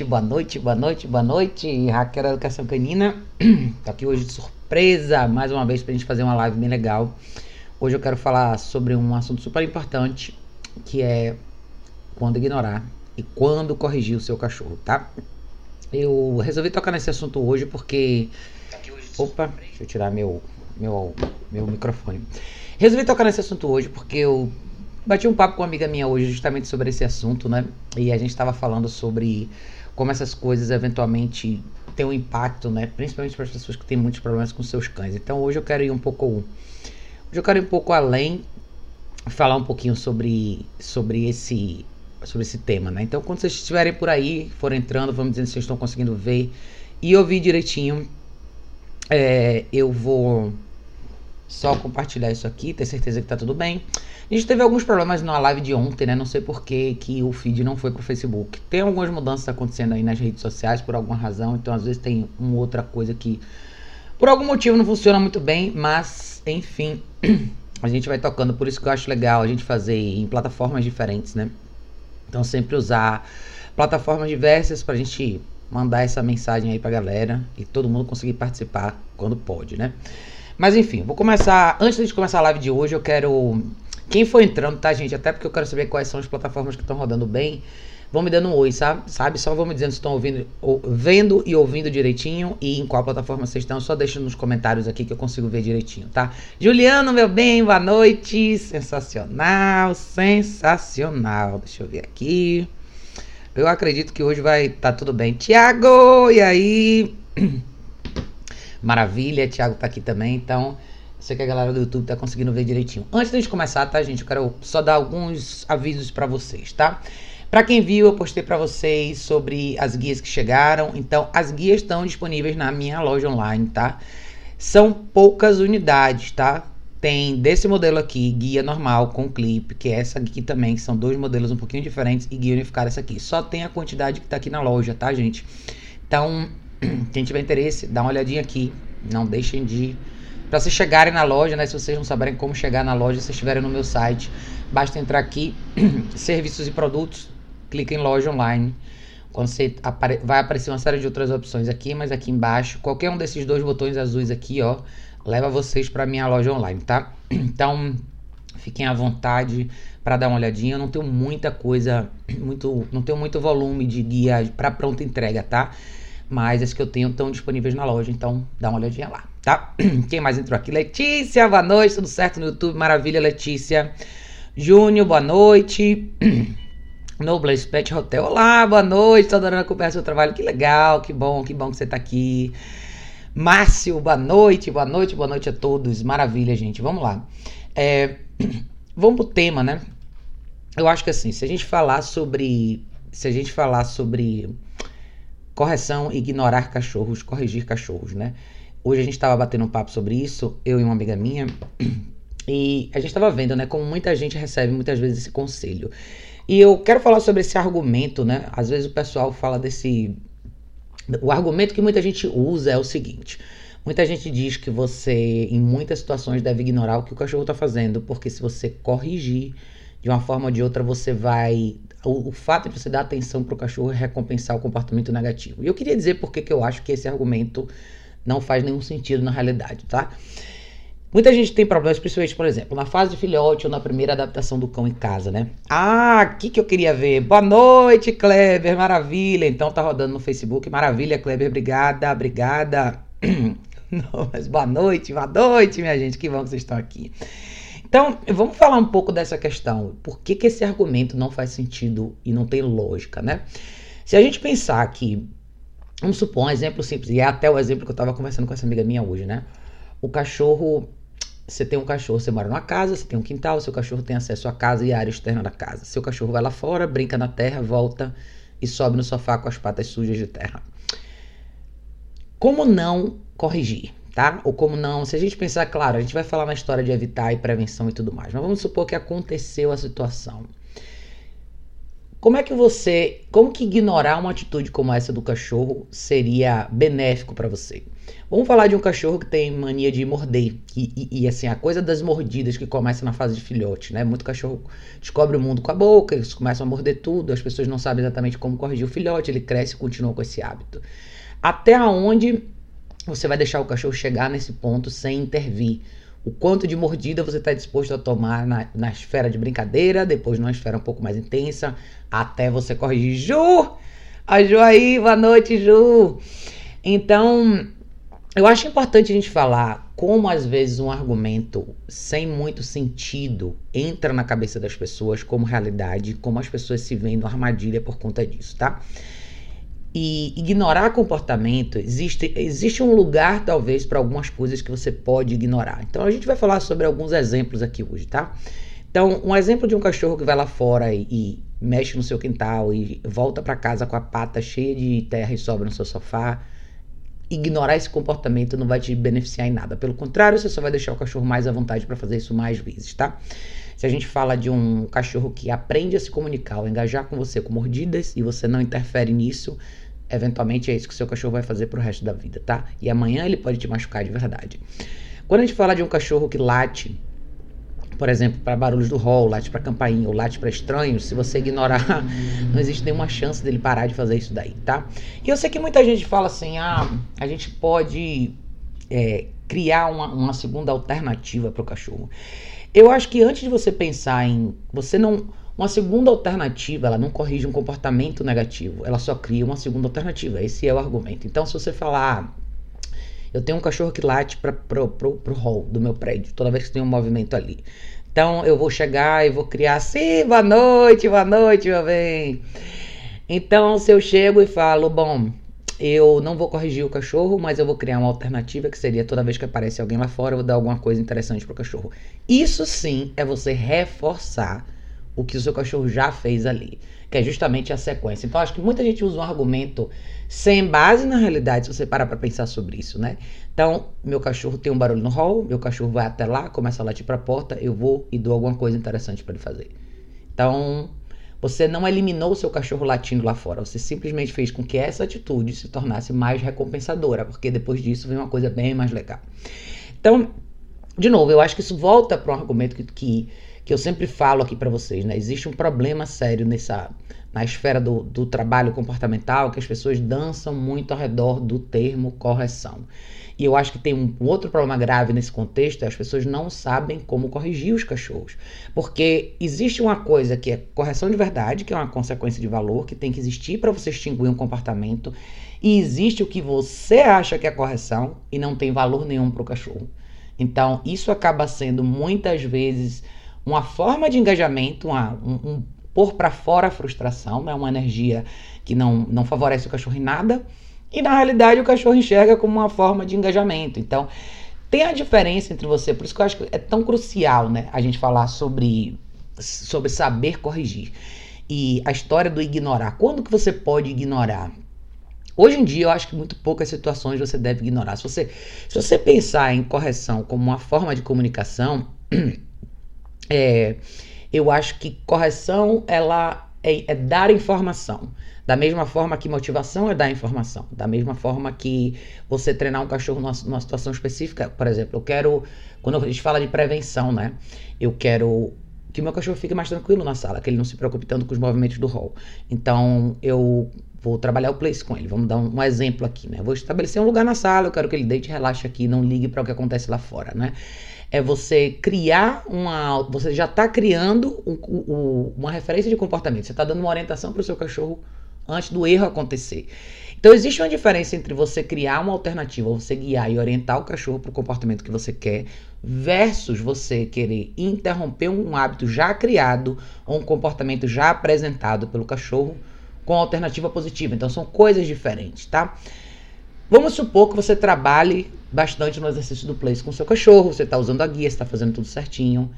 noite, boa noite, boa noite, boa noite. Raquel da Educação Canina. Tô aqui hoje de surpresa, mais uma vez, pra gente fazer uma live bem legal. Hoje eu quero falar sobre um assunto super importante, que é quando ignorar e quando corrigir o seu cachorro, tá? Eu resolvi tocar nesse assunto hoje porque. Opa, deixa eu tirar meu, meu, meu microfone. Resolvi tocar nesse assunto hoje porque eu Bati um papo com uma amiga minha hoje justamente sobre esse assunto, né? E a gente estava falando sobre como essas coisas eventualmente têm um impacto, né? Principalmente para as pessoas que têm muitos problemas com seus cães. Então hoje eu quero ir um pouco, hoje eu quero ir um pouco além, falar um pouquinho sobre sobre esse sobre esse tema, né? Então quando vocês estiverem por aí, for entrando, vamos dizer se vocês estão conseguindo ver e ouvir direitinho, é, eu vou só compartilhar isso aqui, ter certeza que tá tudo bem. A gente teve alguns problemas na live de ontem, né? Não sei por que, que o feed não foi pro Facebook. Tem algumas mudanças acontecendo aí nas redes sociais por alguma razão, então às vezes tem uma outra coisa que por algum motivo não funciona muito bem, mas enfim, a gente vai tocando, por isso que eu acho legal a gente fazer em plataformas diferentes, né? Então sempre usar plataformas diversas pra gente mandar essa mensagem aí pra galera e todo mundo conseguir participar quando pode, né? Mas enfim, vou começar. Antes de começar a live de hoje, eu quero. Quem for entrando, tá, gente? Até porque eu quero saber quais são as plataformas que estão rodando bem. Vão me dando um oi, sabe? sabe? Só vão me dizendo se estão ouvindo, ou, vendo e ouvindo direitinho e em qual plataforma vocês estão. Só deixa nos comentários aqui que eu consigo ver direitinho, tá? Juliano, meu bem, boa noite. Sensacional, sensacional. Deixa eu ver aqui. Eu acredito que hoje vai estar tá tudo bem. Tiago, e aí? Maravilha, Thiago tá aqui também, então sei que a galera do YouTube tá conseguindo ver direitinho. Antes de gente começar, tá, gente, eu quero só dar alguns avisos para vocês, tá? Para quem viu, eu postei para vocês sobre as guias que chegaram. Então, as guias estão disponíveis na minha loja online, tá? São poucas unidades, tá? Tem desse modelo aqui, guia normal com clipe, que é essa aqui também, que são dois modelos um pouquinho diferentes, e guia unificada essa aqui. Só tem a quantidade que tá aqui na loja, tá, gente? Então, quem tiver interesse, dá uma olhadinha aqui. Não deixem de. Para vocês chegarem na loja, né? Se vocês não saberem como chegar na loja, se estiverem no meu site, basta entrar aqui, serviços e produtos, clica em loja online. Quando você apare... vai aparecer uma série de outras opções aqui, mas aqui embaixo, qualquer um desses dois botões azuis aqui, ó, leva vocês para minha loja online, tá? Então, fiquem à vontade para dar uma olhadinha. Eu não tenho muita coisa, muito, não tenho muito volume de guia para pronta entrega, tá? mas as que eu tenho estão disponíveis na loja, então dá uma olhadinha lá, tá? Quem mais entrou aqui? Letícia, boa noite, tudo certo no YouTube? Maravilha, Letícia. Júnior, boa noite. Nobles Pet Hotel, olá, boa noite, tô adorando acompanhar seu trabalho, que legal, que bom, que bom que você tá aqui. Márcio, boa noite, boa noite, boa noite a todos, maravilha, gente, vamos lá. É, vamos pro tema, né? Eu acho que assim, se a gente falar sobre, se a gente falar sobre Correção, ignorar cachorros, corrigir cachorros, né? Hoje a gente estava batendo um papo sobre isso, eu e uma amiga minha, e a gente estava vendo, né, como muita gente recebe muitas vezes esse conselho. E eu quero falar sobre esse argumento, né? Às vezes o pessoal fala desse. O argumento que muita gente usa é o seguinte: muita gente diz que você, em muitas situações, deve ignorar o que o cachorro está fazendo, porque se você corrigir de uma forma ou de outra, você vai o, o fato de você dar atenção para o cachorro é recompensar o comportamento negativo. E eu queria dizer porque que eu acho que esse argumento não faz nenhum sentido na realidade, tá? Muita gente tem problemas, principalmente, por exemplo, na fase de filhote ou na primeira adaptação do cão em casa, né? Ah, o que, que eu queria ver? Boa noite, Kleber, maravilha. Então tá rodando no Facebook, maravilha, Kleber, obrigada, obrigada. Não, mas boa noite, boa noite, minha gente, que bom que vocês estão aqui. Então, vamos falar um pouco dessa questão. Por que, que esse argumento não faz sentido e não tem lógica, né? Se a gente pensar que, vamos supor, um exemplo simples, e é até o exemplo que eu estava conversando com essa amiga minha hoje, né? O cachorro, você tem um cachorro, você mora numa casa, você tem um quintal, seu cachorro tem acesso à casa e à área externa da casa. Seu cachorro vai lá fora, brinca na terra, volta e sobe no sofá com as patas sujas de terra. Como não corrigir? tá? Ou como não, se a gente pensar, claro, a gente vai falar na história de evitar e prevenção e tudo mais, mas vamos supor que aconteceu a situação. Como é que você, como que ignorar uma atitude como essa do cachorro seria benéfico para você? Vamos falar de um cachorro que tem mania de morder. E, e, e, assim, a coisa das mordidas que começa na fase de filhote, né? Muito cachorro descobre o mundo com a boca, eles começam a morder tudo, as pessoas não sabem exatamente como corrigir o filhote, ele cresce e continua com esse hábito. Até onde você vai deixar o cachorro chegar nesse ponto sem intervir? O quanto de mordida você está disposto a tomar na, na esfera de brincadeira, depois numa esfera um pouco mais intensa, até você corrigir. Ju! A Ju aí, boa noite, Ju! Então, eu acho importante a gente falar como às vezes um argumento sem muito sentido entra na cabeça das pessoas como realidade, como as pessoas se veem no armadilha por conta disso, tá? E ignorar comportamento, existe, existe um lugar, talvez, para algumas coisas que você pode ignorar. Então a gente vai falar sobre alguns exemplos aqui hoje, tá? Então, um exemplo de um cachorro que vai lá fora e, e mexe no seu quintal e volta para casa com a pata cheia de terra e sobra no seu sofá. Ignorar esse comportamento não vai te beneficiar em nada. Pelo contrário, você só vai deixar o cachorro mais à vontade para fazer isso mais vezes, tá? Se a gente fala de um cachorro que aprende a se comunicar, ou engajar com você com mordidas e você não interfere nisso, eventualmente é isso que o seu cachorro vai fazer pro resto da vida, tá? E amanhã ele pode te machucar de verdade. Quando a gente fala de um cachorro que late, por exemplo, para barulhos do hall, late para campainha ou late para estranhos, se você ignorar, não existe nenhuma chance dele parar de fazer isso daí, tá? E eu sei que muita gente fala assim, ah, a gente pode é, criar uma, uma segunda alternativa para o cachorro. Eu acho que antes de você pensar em, você não uma segunda alternativa, ela não corrige um comportamento negativo, ela só cria uma segunda alternativa. Esse é o argumento. Então, se você falar, ah, eu tenho um cachorro que late para pro, pro, pro hall do meu prédio, toda vez que tem um movimento ali. Então, eu vou chegar e vou criar assim, boa noite, boa noite, meu bem. Então, se eu chego e falo, bom, eu não vou corrigir o cachorro, mas eu vou criar uma alternativa que seria toda vez que aparece alguém lá fora, eu vou dar alguma coisa interessante pro cachorro. Isso sim é você reforçar o que o seu cachorro já fez ali, que é justamente a sequência. Então, acho que muita gente usa um argumento sem base na realidade, se você parar para pensar sobre isso, né? Então, meu cachorro tem um barulho no hall, meu cachorro vai até lá, começa a latir para a porta, eu vou e dou alguma coisa interessante para ele fazer. Então, você não eliminou o seu cachorro latindo lá fora, você simplesmente fez com que essa atitude se tornasse mais recompensadora, porque depois disso vem uma coisa bem mais legal. Então, de novo, eu acho que isso volta para um argumento que, que que eu sempre falo aqui para vocês, né? Existe um problema sério nessa na esfera do, do trabalho comportamental que as pessoas dançam muito ao redor do termo correção. E eu acho que tem um, outro problema grave nesse contexto, é as pessoas não sabem como corrigir os cachorros. Porque existe uma coisa que é correção de verdade, que é uma consequência de valor, que tem que existir para você extinguir um comportamento, e existe o que você acha que é correção e não tem valor nenhum para o cachorro. Então, isso acaba sendo muitas vezes uma forma de engajamento, uma, um, um pôr para fora a frustração, né? uma energia que não, não favorece o cachorro em nada, e na realidade o cachorro enxerga como uma forma de engajamento. Então, tem a diferença entre você, por isso que eu acho que é tão crucial né, a gente falar sobre, sobre saber corrigir. E a história do ignorar. Quando que você pode ignorar? Hoje em dia, eu acho que muito poucas situações você deve ignorar. Se você, se você pensar em correção como uma forma de comunicação, É, eu acho que correção ela é, é, dar informação. Da mesma forma que motivação é dar informação. Da mesma forma que você treinar um cachorro numa, numa situação específica. Por exemplo, eu quero. Quando a gente fala de prevenção, né? Eu quero que meu cachorro fique mais tranquilo na sala, que ele não se preocupe tanto com os movimentos do hall. Então, eu vou trabalhar o place com ele. Vamos dar um, um exemplo aqui, né? Vou estabelecer um lugar na sala, eu quero que ele deite e relaxe aqui, não ligue para o que acontece lá fora, né? É você criar uma. Você já está criando um, um, uma referência de comportamento. Você está dando uma orientação para o seu cachorro antes do erro acontecer. Então existe uma diferença entre você criar uma alternativa, você guiar e orientar o cachorro para o comportamento que você quer, versus você querer interromper um hábito já criado ou um comportamento já apresentado pelo cachorro com alternativa positiva. Então são coisas diferentes, tá? Vamos supor que você trabalhe bastante no exercício do place com seu cachorro, você está usando a guia, está fazendo tudo certinho,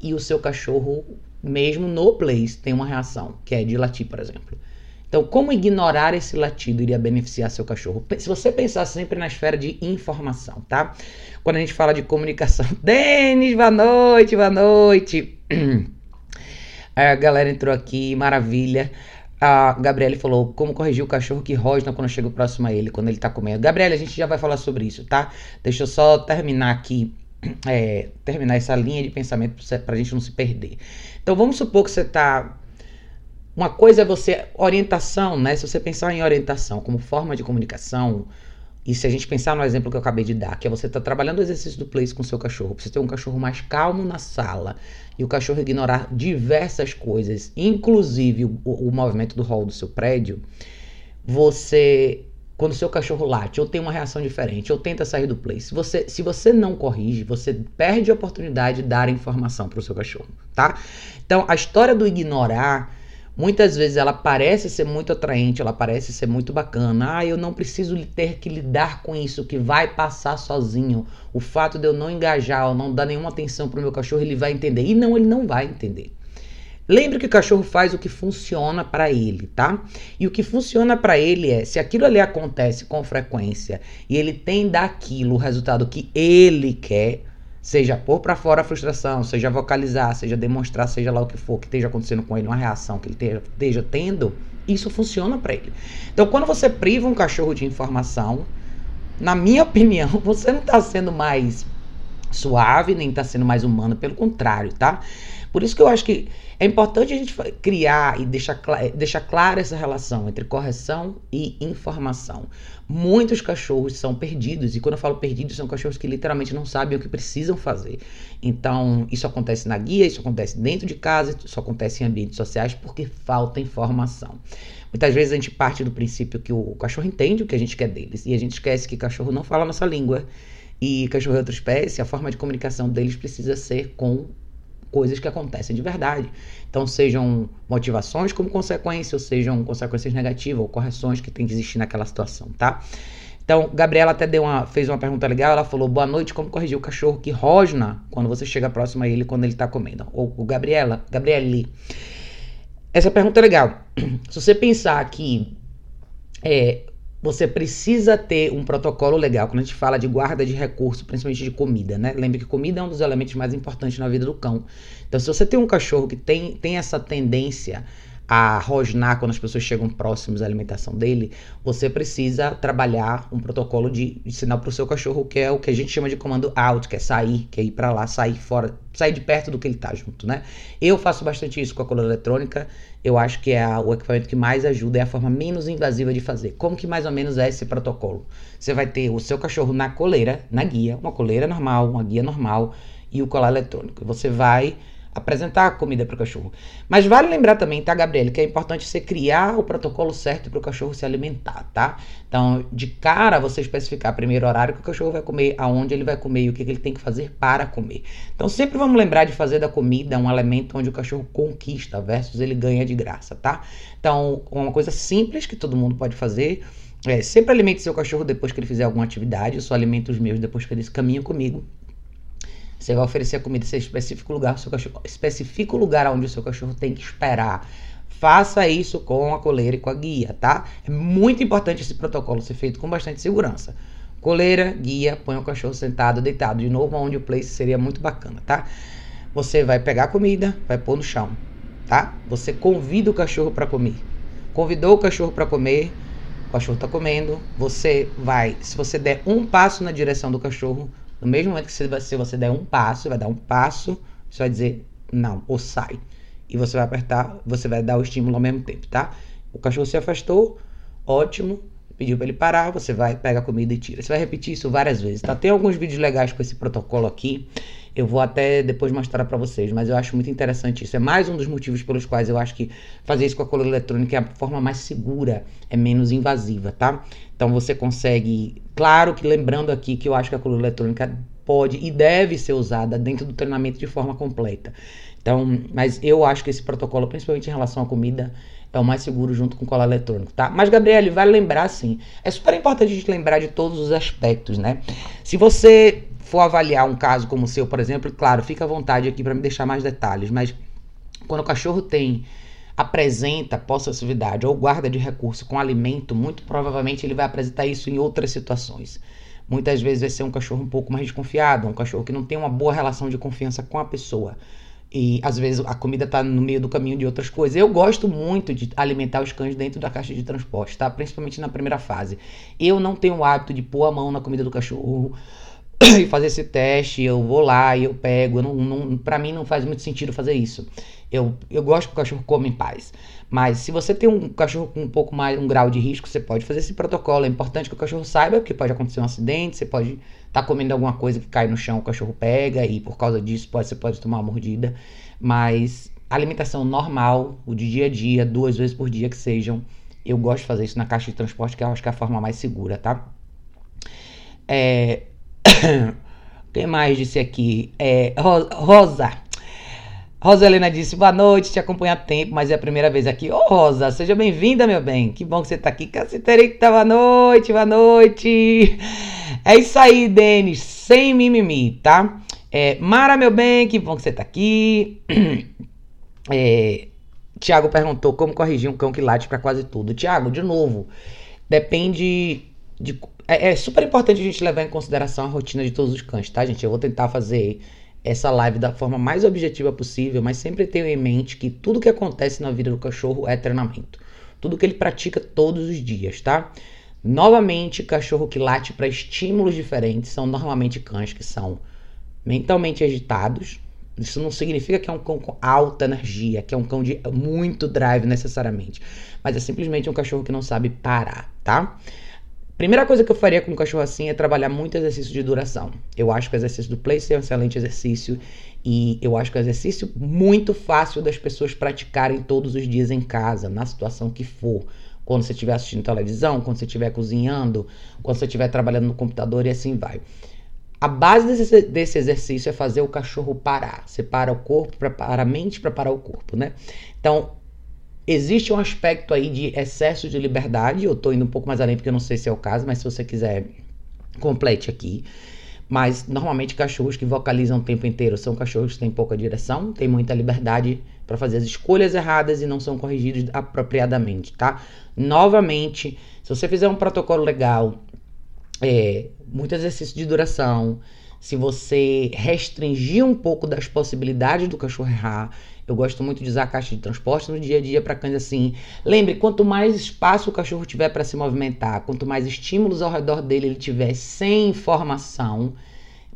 e o seu cachorro, mesmo no place, tem uma reação, que é de latir, por exemplo. Então, como ignorar esse latido iria beneficiar seu cachorro? Se você pensar sempre na esfera de informação, tá? Quando a gente fala de comunicação. Denis, boa noite, boa noite. A galera entrou aqui, maravilha. A Gabriele falou como corrigir o cachorro que rosna quando chega próximo a ele, quando ele tá comendo. Gabriele, a gente já vai falar sobre isso, tá? Deixa eu só terminar aqui, é, terminar essa linha de pensamento pra gente não se perder. Então vamos supor que você tá. Uma coisa é você. Orientação, né? Se você pensar em orientação como forma de comunicação, e se a gente pensar no exemplo que eu acabei de dar, que é você estar tá trabalhando o exercício do place com seu cachorro, você ter um cachorro mais calmo na sala e o cachorro ignorar diversas coisas, inclusive o, o movimento do hall do seu prédio, você quando seu cachorro late ou tem uma reação diferente ou tenta sair do place, se você, se você não corrige, você perde a oportunidade de dar informação para o seu cachorro, tá? Então, a história do ignorar Muitas vezes ela parece ser muito atraente, ela parece ser muito bacana. Ah, eu não preciso ter que lidar com isso, que vai passar sozinho. O fato de eu não engajar ou não dar nenhuma atenção para o meu cachorro, ele vai entender. E não, ele não vai entender. Lembre que o cachorro faz o que funciona para ele, tá? E o que funciona para ele é, se aquilo ali acontece com frequência e ele tem daquilo o resultado que ele quer, Seja pôr para fora a frustração, seja vocalizar, seja demonstrar, seja lá o que for que esteja acontecendo com ele, uma reação que ele esteja, esteja tendo, isso funciona para ele. Então, quando você priva um cachorro de informação, na minha opinião, você não está sendo mais suave, nem está sendo mais humano, pelo contrário, tá? Por isso que eu acho que é importante a gente criar e deixar, deixar clara essa relação entre correção e informação. Muitos cachorros são perdidos, e quando eu falo perdidos, são cachorros que literalmente não sabem o que precisam fazer. Então, isso acontece na guia, isso acontece dentro de casa, isso acontece em ambientes sociais porque falta informação. Muitas vezes a gente parte do princípio que o cachorro entende o que a gente quer deles, e a gente esquece que cachorro não fala a nossa língua. E cachorro é outra espécie, a forma de comunicação deles precisa ser com coisas que acontecem de verdade. Então, sejam motivações como consequência, ou sejam consequências negativas ou correções que tem que existir naquela situação, tá? Então, Gabriela até deu uma, fez uma pergunta legal. Ela falou: Boa noite, como corrigir o cachorro que rosna quando você chega próximo a ele quando ele tá comendo? Ou o Gabriela, Gabriele. Essa pergunta é legal. Se você pensar que é, você precisa ter um protocolo legal quando a gente fala de guarda de recursos, principalmente de comida, né? Lembre que comida é um dos elementos mais importantes na vida do cão. Então, se você tem um cachorro que tem, tem essa tendência a rosnar quando as pessoas chegam próximos à alimentação dele, você precisa trabalhar um protocolo de ensinar para o seu cachorro que é o que a gente chama de comando out, que é sair, que é ir para lá, sair fora, sair de perto do que ele está junto, né? Eu faço bastante isso com a coleira eletrônica. Eu acho que é a, o equipamento que mais ajuda, é a forma menos invasiva de fazer. Como que mais ou menos é esse protocolo? Você vai ter o seu cachorro na coleira, na guia, uma coleira normal, uma guia normal e o colar eletrônico. Você vai apresentar comida para o cachorro. Mas vale lembrar também, tá, Gabriele, que é importante você criar o protocolo certo para o cachorro se alimentar, tá? Então, de cara, você especificar primeiro o horário que o cachorro vai comer, aonde ele vai comer e o que, ele tem que fazer para comer. Então, sempre vamos lembrar de fazer da comida um elemento onde o cachorro conquista versus ele ganha de graça, tá? Então, uma coisa simples que todo mundo pode fazer. É, sempre alimente seu cachorro depois que ele fizer alguma atividade. Eu só alimento os meus depois que eles caminham comigo. Você vai oferecer a comida em específico lugar, o seu cachorro, específico lugar onde o seu cachorro tem que esperar. Faça isso com a coleira e com a guia, tá? É muito importante esse protocolo ser feito com bastante segurança. Coleira, guia, põe o cachorro sentado, deitado de novo onde o place seria muito bacana, tá? Você vai pegar a comida, vai pôr no chão, tá? Você convida o cachorro para comer. Convidou o cachorro para comer, o cachorro está comendo, você vai, se você der um passo na direção do cachorro, no mesmo momento que você, se você der um passo, vai dar um passo, você vai dizer não, ou sai. E você vai apertar, você vai dar o estímulo ao mesmo tempo, tá? O cachorro se afastou, ótimo, pediu para ele parar, você vai, pega a comida e tira. Você vai repetir isso várias vezes, tá? Tem alguns vídeos legais com esse protocolo aqui. Eu vou até depois mostrar para vocês, mas eu acho muito interessante isso. É mais um dos motivos pelos quais eu acho que fazer isso com a coleira eletrônica é a forma mais segura, é menos invasiva, tá? Então você consegue, claro que lembrando aqui que eu acho que a coleira eletrônica pode e deve ser usada dentro do treinamento de forma completa. Então, mas eu acho que esse protocolo, principalmente em relação à comida, é o mais seguro junto com o colar eletrônico, tá? Mas, Gabriele, vale lembrar, sim, é super importante a gente lembrar de todos os aspectos, né? Se você for avaliar um caso como o seu, por exemplo, claro, fica à vontade aqui para me deixar mais detalhes, mas quando o cachorro tem apresenta possessividade ou guarda de recurso com alimento, muito provavelmente ele vai apresentar isso em outras situações. Muitas vezes vai ser um cachorro um pouco mais desconfiado, um cachorro que não tem uma boa relação de confiança com a pessoa. E às vezes a comida tá no meio do caminho de outras coisas. Eu gosto muito de alimentar os cães dentro da caixa de transporte, tá? Principalmente na primeira fase. Eu não tenho o hábito de pôr a mão na comida do cachorro e fazer esse teste. Eu vou lá e eu pego. Eu não, não, pra mim não faz muito sentido fazer isso. Eu, eu gosto que o cachorro coma em paz. Mas se você tem um cachorro com um pouco mais um grau de risco, você pode fazer esse protocolo. É importante que o cachorro saiba, porque pode acontecer um acidente, você pode estar tá comendo alguma coisa que cai no chão, o cachorro pega e por causa disso pode, você pode tomar uma mordida. Mas alimentação normal, o de dia a dia, duas vezes por dia que sejam. Eu gosto de fazer isso na caixa de transporte, que eu acho que é a forma mais segura, tá? É... Quem mais disse aqui? É... Rosa. Rosa Helena disse, boa noite, te acompanho há tempo, mas é a primeira vez aqui. Ô Rosa, seja bem-vinda, meu bem. Que bom que você tá aqui. Caciterita, boa noite, boa noite. É isso aí, Denis, sem mimimi, tá? É, Mara, meu bem, que bom que você tá aqui. É, Tiago perguntou como corrigir um cão que late para quase tudo. Tiago, de novo, depende de. É, é super importante a gente levar em consideração a rotina de todos os cães, tá, gente? Eu vou tentar fazer essa live da forma mais objetiva possível, mas sempre tenho em mente que tudo que acontece na vida do cachorro é treinamento. Tudo que ele pratica todos os dias, tá? Novamente, cachorro que late para estímulos diferentes são normalmente cães que são mentalmente agitados. Isso não significa que é um cão com alta energia, que é um cão de muito drive necessariamente, mas é simplesmente um cachorro que não sabe parar, tá? Primeira coisa que eu faria com um cachorro assim é trabalhar muito exercício de duração. Eu acho que o exercício do place é um excelente exercício e eu acho que é um exercício muito fácil das pessoas praticarem todos os dias em casa, na situação que for. Quando você estiver assistindo televisão, quando você estiver cozinhando, quando você estiver trabalhando no computador e assim vai. A base desse, desse exercício é fazer o cachorro parar. Você para o corpo, prepara a mente para parar o corpo, né? Então, Existe um aspecto aí de excesso de liberdade. Eu tô indo um pouco mais além porque eu não sei se é o caso, mas se você quiser, complete aqui. Mas normalmente cachorros que vocalizam o tempo inteiro são cachorros que têm pouca direção, têm muita liberdade para fazer as escolhas erradas e não são corrigidos apropriadamente, tá? Novamente, se você fizer um protocolo legal, é, muito exercício de duração, se você restringir um pouco das possibilidades do cachorro errar, eu gosto muito de usar a caixa de transporte no dia a dia para cães assim. Lembre, quanto mais espaço o cachorro tiver para se movimentar, quanto mais estímulos ao redor dele ele tiver sem informação,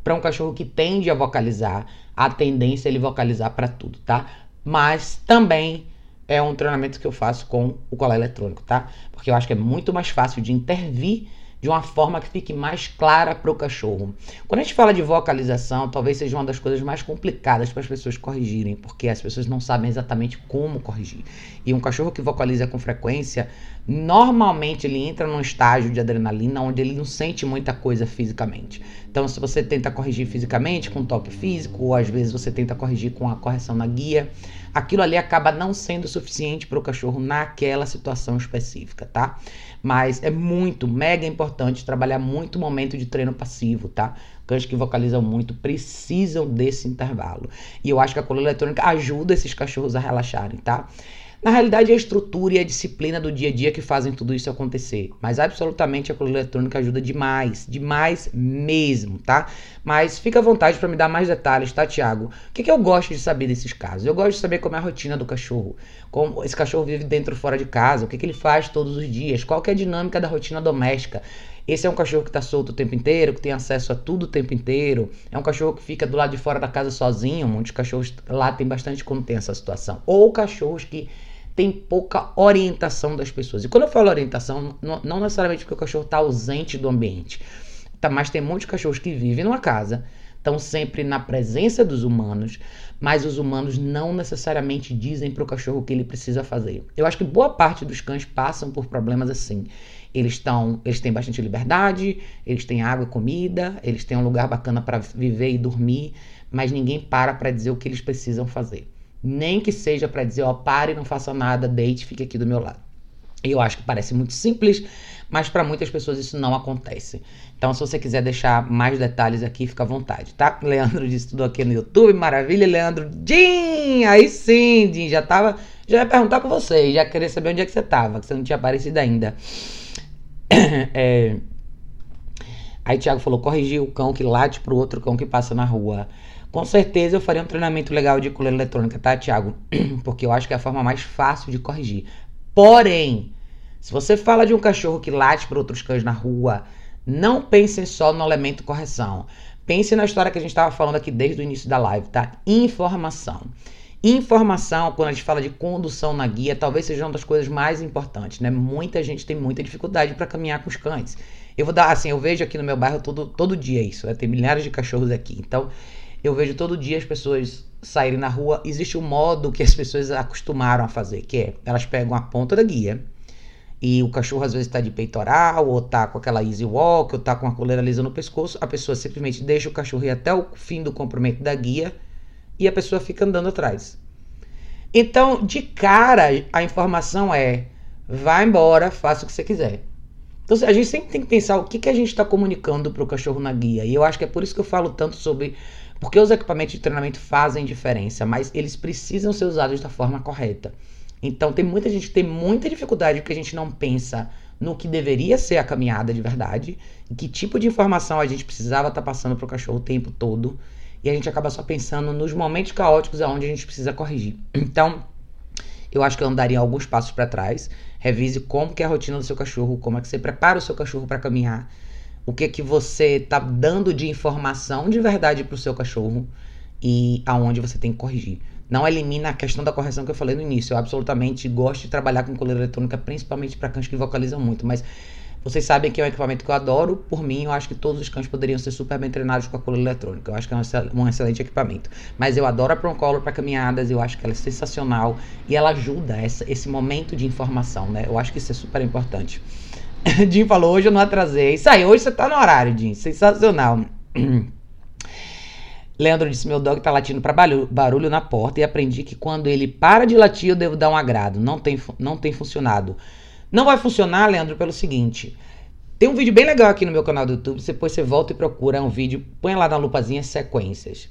para um cachorro que tende a vocalizar, a tendência é ele vocalizar para tudo, tá? Mas também é um treinamento que eu faço com o colar eletrônico, tá? Porque eu acho que é muito mais fácil de intervir de uma forma que fique mais clara para o cachorro. Quando a gente fala de vocalização, talvez seja uma das coisas mais complicadas para as pessoas corrigirem, porque as pessoas não sabem exatamente como corrigir. E um cachorro que vocaliza com frequência, normalmente ele entra num estágio de adrenalina onde ele não sente muita coisa fisicamente. Então, se você tenta corrigir fisicamente com toque físico, ou às vezes você tenta corrigir com a correção na guia, aquilo ali acaba não sendo suficiente para o cachorro naquela situação específica, tá? Mas é muito, mega importante trabalhar muito momento de treino passivo, tá? Cães que vocalizam muito precisam desse intervalo. E eu acho que a cola eletrônica ajuda esses cachorros a relaxarem, tá? Na realidade, é a estrutura e a disciplina do dia a dia que fazem tudo isso acontecer. Mas absolutamente a coluna eletrônica ajuda demais, demais mesmo, tá? Mas fica à vontade para me dar mais detalhes, tá, Tiago? O que, que eu gosto de saber desses casos? Eu gosto de saber como é a rotina do cachorro, como esse cachorro vive dentro ou fora de casa, o que, que ele faz todos os dias, qual é a dinâmica da rotina doméstica. Esse é um cachorro que está solto o tempo inteiro, que tem acesso a tudo o tempo inteiro. É um cachorro que fica do lado de fora da casa sozinho. Muitos cachorros lá tem bastante quando tem essa situação. Ou cachorros que tem pouca orientação das pessoas. E quando eu falo orientação, não, necessariamente porque o cachorro está ausente do ambiente, tá, mas tem muitos cachorros que vivem numa casa, estão sempre na presença dos humanos, mas os humanos não necessariamente dizem para o cachorro o que ele precisa fazer. Eu acho que boa parte dos cães passam por problemas assim. Eles estão, eles têm bastante liberdade, eles têm água e comida, eles têm um lugar bacana para viver e dormir, mas ninguém para para dizer o que eles precisam fazer. Nem que seja para dizer, ó, pare, não faça nada, deite, fique aqui do meu lado. Eu acho que parece muito simples, mas para muitas pessoas isso não acontece. Então, se você quiser deixar mais detalhes aqui, fica à vontade, tá? Leandro disse tudo aqui no YouTube, maravilha, Leandro. Jim, aí sim, Jim, já tava, já ia perguntar com você, já queria saber onde é que você tava, que você não tinha aparecido ainda. É... Aí Thiago falou, corrigir o cão que late pro outro cão que passa na rua. Com certeza eu faria um treinamento legal de coleira eletrônica, tá, Thiago? Porque eu acho que é a forma mais fácil de corrigir. Porém, se você fala de um cachorro que late para outros cães na rua, não pense só no elemento correção. Pense na história que a gente estava falando aqui desde o início da live, tá? Informação. Informação, quando a gente fala de condução na guia, talvez seja uma das coisas mais importantes, né? Muita gente tem muita dificuldade para caminhar com os cães. Eu vou dar, assim, eu vejo aqui no meu bairro todo, todo dia isso, né? Tem milhares de cachorros aqui. Então, eu vejo todo dia as pessoas saírem na rua. Existe um modo que as pessoas acostumaram a fazer, que é elas pegam a ponta da guia e o cachorro às vezes está de peitoral, ou tá com aquela easy walk, ou tá com a coleira lisa no pescoço. A pessoa simplesmente deixa o cachorro ir até o fim do comprimento da guia e a pessoa fica andando atrás. Então, de cara, a informação é: vá embora, faça o que você quiser. Então, a gente sempre tem que pensar o que, que a gente está comunicando para o cachorro na guia. E eu acho que é por isso que eu falo tanto sobre porque os equipamentos de treinamento fazem diferença, mas eles precisam ser usados da forma correta. Então tem muita gente que tem muita dificuldade porque a gente não pensa no que deveria ser a caminhada de verdade, e que tipo de informação a gente precisava estar tá passando para o cachorro o tempo todo, e a gente acaba só pensando nos momentos caóticos aonde a gente precisa corrigir. Então, eu acho que eu andaria alguns passos para trás, revise como que é a rotina do seu cachorro, como é que você prepara o seu cachorro para caminhar, o que que você tá dando de informação de verdade para o seu cachorro e aonde você tem que corrigir. Não elimina a questão da correção que eu falei no início. Eu absolutamente gosto de trabalhar com coleira eletrônica, principalmente para cães que vocalizam muito, mas vocês sabem que é um equipamento que eu adoro. Por mim, eu acho que todos os cães poderiam ser super bem treinados com a coleira eletrônica. Eu acho que é um excelente equipamento. Mas eu adoro a Procolor para caminhadas, eu acho que ela é sensacional e ela ajuda essa, esse momento de informação, né? Eu acho que isso é super importante. Jim falou, hoje eu não atrasei. Isso aí, hoje você tá no horário, Jim. Sensacional. Leandro disse: Meu dog tá latindo para barulho na porta e aprendi que quando ele para de latir, eu devo dar um agrado. Não tem, não tem funcionado. Não vai funcionar, Leandro, pelo seguinte. Tem um vídeo bem legal aqui no meu canal do YouTube. Depois você volta e procura um vídeo, põe lá na lupazinha sequências.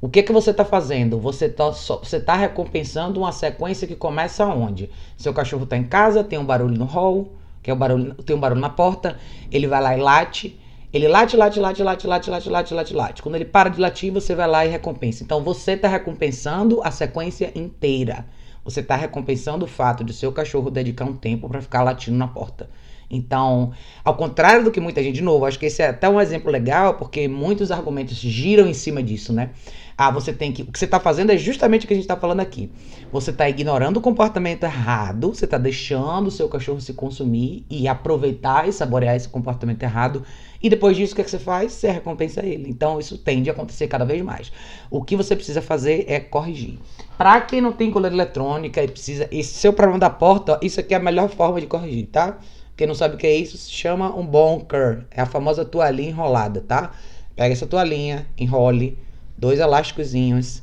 O que que você está fazendo? Você está você tá recompensando uma sequência que começa onde? Seu cachorro está em casa, tem um barulho no hall que é o barulho, tem um barulho na porta, ele vai lá e late, ele late, late, late, late, late, late, late, late, late. Quando ele para de latir, você vai lá e recompensa. Então você está recompensando a sequência inteira. Você está recompensando o fato de seu cachorro dedicar um tempo para ficar latindo na porta. Então, ao contrário do que muita gente, de novo, acho que esse é até um exemplo legal, porque muitos argumentos giram em cima disso, né? Ah, você tem que. O que você está fazendo é justamente o que a gente está falando aqui. Você está ignorando o comportamento errado, você está deixando o seu cachorro se consumir e aproveitar e saborear esse comportamento errado. E depois disso, o que, é que você faz? Você recompensa ele. Então, isso tende a acontecer cada vez mais. O que você precisa fazer é corrigir. Para quem não tem coleira eletrônica e precisa. Esse seu problema da porta, isso aqui é a melhor forma de corrigir, tá? Quem não sabe o que é isso, se chama um bonker. É a famosa toalhinha enrolada, tá? Pega essa toalhinha, enrole dois elásticozinhos.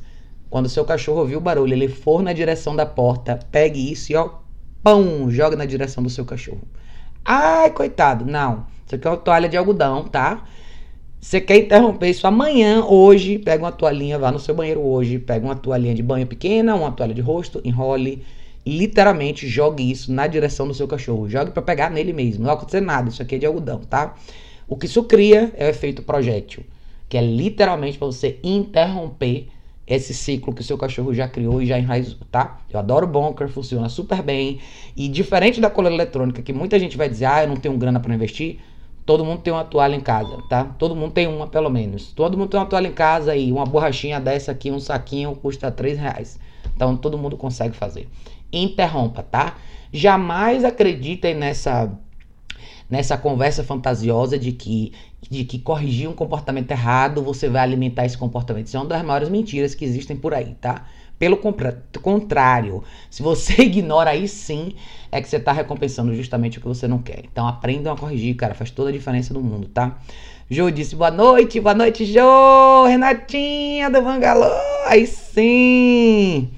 Quando seu cachorro ouvir o barulho, ele for na direção da porta, pegue isso e ó, pão, joga na direção do seu cachorro. Ai, coitado. Não. Isso aqui é uma toalha de algodão, tá? Você quer interromper isso amanhã, hoje, pega uma toalhinha, vá no seu banheiro hoje, pega uma toalhinha de banho pequena, uma toalha de rosto, enrole, literalmente jogue isso na direção do seu cachorro. Jogue para pegar nele mesmo. Não vai acontecer nada, isso aqui é de algodão, tá? O que isso cria é o efeito projétil que é literalmente para você interromper esse ciclo que o seu cachorro já criou e já enraizou, tá? Eu adoro Bonker, funciona super bem. E diferente da coleira eletrônica, que muita gente vai dizer, ah, eu não tenho grana para investir, todo mundo tem uma toalha em casa, tá? Todo mundo tem uma, pelo menos. Todo mundo tem uma toalha em casa e uma borrachinha dessa aqui, um saquinho, custa 3 reais. Então todo mundo consegue fazer. Interrompa, tá? Jamais acreditem nessa nessa conversa fantasiosa de que, de que corrigir um comportamento errado você vai alimentar esse comportamento. Isso é uma das maiores mentiras que existem por aí, tá? Pelo contrário, se você ignora aí sim, é que você está recompensando justamente o que você não quer. Então aprendam a corrigir, cara, faz toda a diferença no mundo, tá? Jô disse boa noite, boa noite, Jô! Renatinha do Bangalô, aí sim!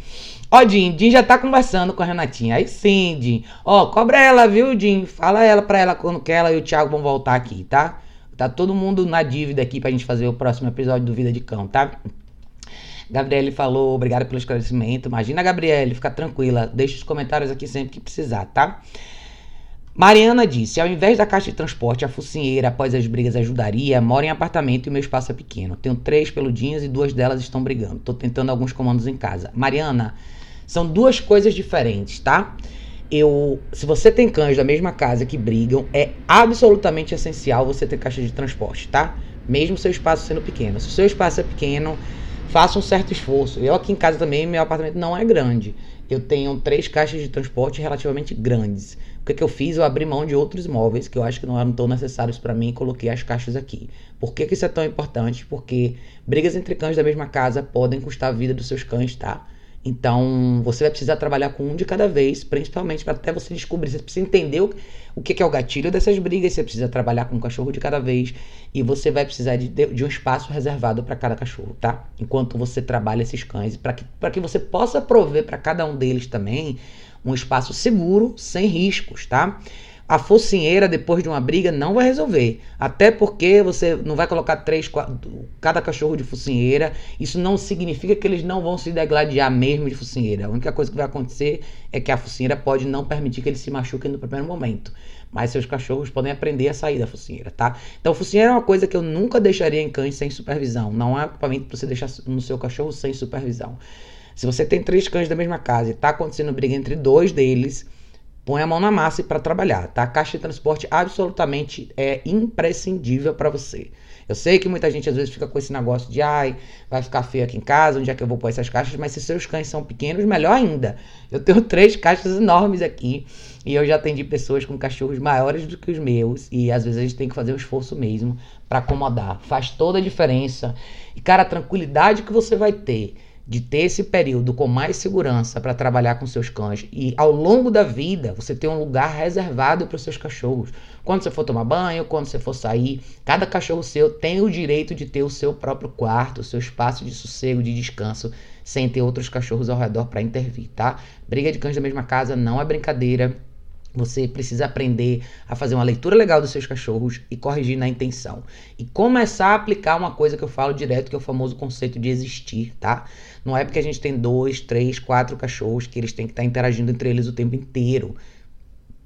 Ó, Jim, Jim já tá conversando com a Renatinha. Aí sim, Jim. Ó, cobra ela, viu, Jim? Fala ela pra ela quando que ela e o Thiago vão voltar aqui, tá? Tá todo mundo na dívida aqui pra gente fazer o próximo episódio do Vida de Cão, tá? Gabriele falou, obrigado pelo esclarecimento. Imagina, Gabriele, fica tranquila. Deixa os comentários aqui sempre que precisar, tá? Mariana disse: ao invés da caixa de transporte, a focinheira após as brigas ajudaria. Moro em apartamento e meu espaço é pequeno. Tenho três peludinhas e duas delas estão brigando. Tô tentando alguns comandos em casa. Mariana, são duas coisas diferentes, tá? Eu, se você tem cães da mesma casa que brigam, é absolutamente essencial você ter caixa de transporte, tá? Mesmo seu espaço sendo pequeno. Se o seu espaço é pequeno, faça um certo esforço. Eu aqui em casa também, meu apartamento não é grande. Eu tenho três caixas de transporte relativamente grandes. O que, que eu fiz? Eu abri mão de outros móveis que eu acho que não eram tão necessários para mim e coloquei as caixas aqui. Por que, que isso é tão importante? Porque brigas entre cães da mesma casa podem custar a vida dos seus cães, tá? Então, você vai precisar trabalhar com um de cada vez, principalmente para até você descobrir. Você precisa entender o, que, é o gatilho dessas brigas, você precisa trabalhar com um cachorro de cada vez e você vai precisar de, de um espaço reservado para cada cachorro, tá? Enquanto você trabalha esses cães, para que, que você possa prover para cada um deles também um espaço seguro, sem riscos, tá? A focinheira, depois de uma briga, não vai resolver. Até porque você não vai colocar três, quatro, cada cachorro de focinheira. Isso não significa que eles não vão se degladiar mesmo de focinheira. A única coisa que vai acontecer é que a focinheira pode não permitir que eles se machuquem no primeiro momento. Mas seus cachorros podem aprender a sair da focinheira, tá? Então, focinheira é uma coisa que eu nunca deixaria em cães sem supervisão. Não é equipamento para você deixar no seu cachorro sem supervisão. Se você tem três cães da mesma casa e está acontecendo briga entre dois deles põe a mão na massa para trabalhar, tá? Caixa de transporte absolutamente é imprescindível para você. Eu sei que muita gente às vezes fica com esse negócio de ai, vai ficar feio aqui em casa, onde é que eu vou pôr essas caixas? Mas se seus cães são pequenos, melhor ainda. Eu tenho três caixas enormes aqui e eu já atendi pessoas com cachorros maiores do que os meus e às vezes a gente tem que fazer um esforço mesmo para acomodar. Faz toda a diferença. E cara, a tranquilidade que você vai ter de ter esse período com mais segurança para trabalhar com seus cães e ao longo da vida você ter um lugar reservado para os seus cachorros. Quando você for tomar banho, quando você for sair, cada cachorro seu tem o direito de ter o seu próprio quarto, o seu espaço de sossego, de descanso, sem ter outros cachorros ao redor para intervir, tá? Briga de cães da mesma casa não é brincadeira você precisa aprender a fazer uma leitura legal dos seus cachorros e corrigir na intenção. E começar a aplicar uma coisa que eu falo direto, que é o famoso conceito de existir, tá? Não é porque a gente tem dois, três, quatro cachorros que eles têm que estar interagindo entre eles o tempo inteiro.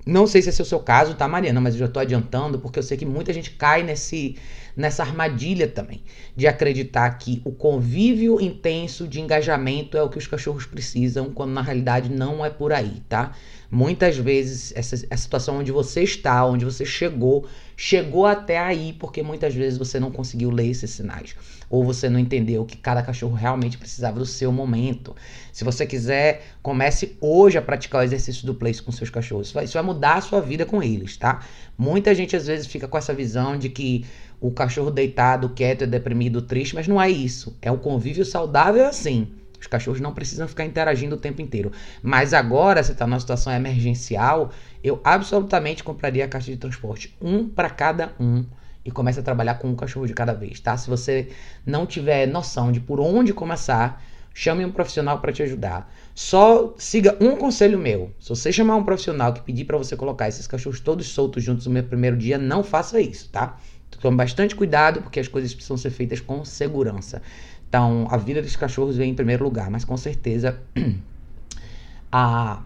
Não sei se esse é o seu caso, tá, Mariana? Mas eu já tô adiantando, porque eu sei que muita gente cai nesse, nessa armadilha também. De acreditar que o convívio intenso de engajamento é o que os cachorros precisam, quando na realidade não é por aí, tá? Muitas vezes, essa, situação onde você está, onde você chegou, chegou até aí porque muitas vezes você não conseguiu ler esses sinais. Ou você não entendeu que cada cachorro realmente precisava do seu momento. Se você quiser, comece hoje a praticar o exercício do place com seus cachorros. Isso vai, isso vai mudar a sua vida com eles, tá? Muita gente às vezes fica com essa visão de que o cachorro deitado, quieto, é deprimido, triste, mas não é isso. É um convívio saudável assim. Os cachorros não precisam ficar interagindo o tempo inteiro. Mas agora, se está numa situação emergencial, eu absolutamente compraria a caixa de transporte. Um para cada um. E comece a trabalhar com um cachorro de cada vez, tá? Se você não tiver noção de por onde começar, chame um profissional para te ajudar. Só siga um conselho meu. Se você chamar um profissional que pedir para você colocar esses cachorros todos soltos juntos no meu primeiro dia, não faça isso, tá? Tome bastante cuidado, porque as coisas precisam ser feitas com segurança. Então, a vida dos cachorros vem em primeiro lugar, mas com certeza a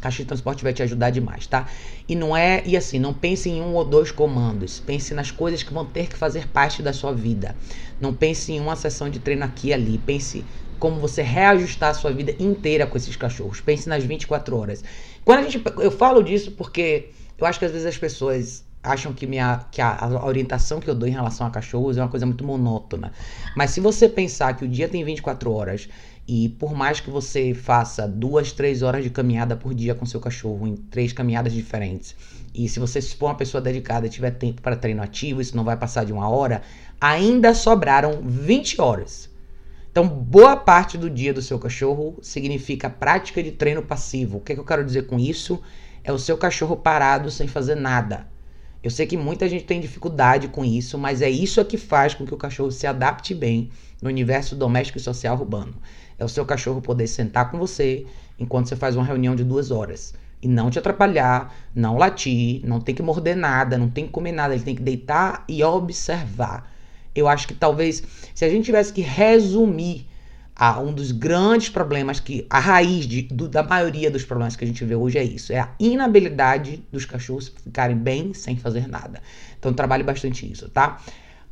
caixa de transporte vai te ajudar demais, tá? E não é, e assim, não pense em um ou dois comandos, pense nas coisas que vão ter que fazer parte da sua vida. Não pense em uma sessão de treino aqui e ali, pense como você reajustar a sua vida inteira com esses cachorros. Pense nas 24 horas. Quando a gente eu falo disso porque eu acho que às vezes as pessoas acham que, minha, que a, a, orientação que eu dou em relação a cachorros é uma coisa muito monótona. Mas se você pensar que o dia tem 24 horas e por mais que você faça duas, três horas de caminhada por dia com seu cachorro, em três caminhadas diferentes, e se você for uma pessoa dedicada e tiver tempo para treino ativo, isso não vai passar de uma hora, ainda sobraram 20 horas. Então, boa parte do dia do seu cachorro significa prática de treino passivo. O que, é que eu quero dizer com isso? É o seu cachorro parado sem fazer nada eu sei que muita gente tem dificuldade com isso, mas é isso que faz com que o cachorro se adapte bem no universo doméstico e social urbano. É o seu cachorro poder sentar com você enquanto você faz uma reunião de duas horas e não te atrapalhar, não latir, não tem que morder nada, não tem que comer nada, ele tem que deitar e observar. Eu acho que talvez se a gente tivesse que resumir um dos grandes problemas que a raiz de, do, da maioria dos problemas que a gente vê hoje é isso, é a inabilidade dos cachorros ficarem bem sem fazer nada. Então trabalhe bastante isso, tá?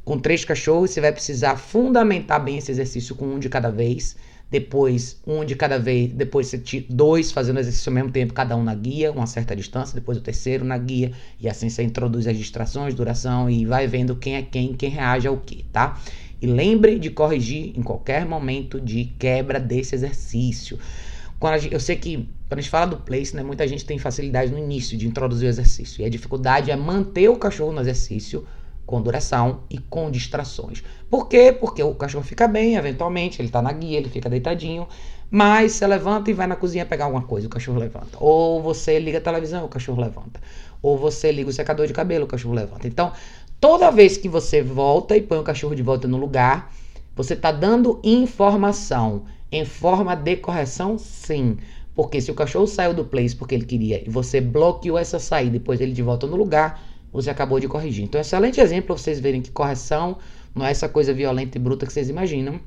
Com três cachorros você vai precisar fundamentar bem esse exercício com um de cada vez depois um de cada vez, depois você dois fazendo exercício ao mesmo tempo, cada um na guia, uma certa distância, depois o terceiro na guia, e assim você introduz as distrações, duração e vai vendo quem é quem, quem reage ao que, tá? E lembre de corrigir em qualquer momento de quebra desse exercício. Quando gente, eu sei que quando a gente fala do place, né, muita gente tem facilidade no início de introduzir o exercício, e a dificuldade é manter o cachorro no exercício com duração e com distrações. Por quê? Porque o cachorro fica bem, eventualmente, ele tá na guia, ele fica deitadinho, mas você levanta e vai na cozinha pegar alguma coisa, o cachorro levanta. Ou você liga a televisão, o cachorro levanta. Ou você liga o secador de cabelo, o cachorro levanta. Então, toda vez que você volta e põe o cachorro de volta no lugar, você está dando informação em forma de correção, sim. Porque se o cachorro saiu do place porque ele queria e você bloqueou essa saída, depois ele de volta no lugar, você acabou de corrigir. Então, excelente exemplo para vocês verem que correção não é essa coisa violenta e bruta que vocês imaginam.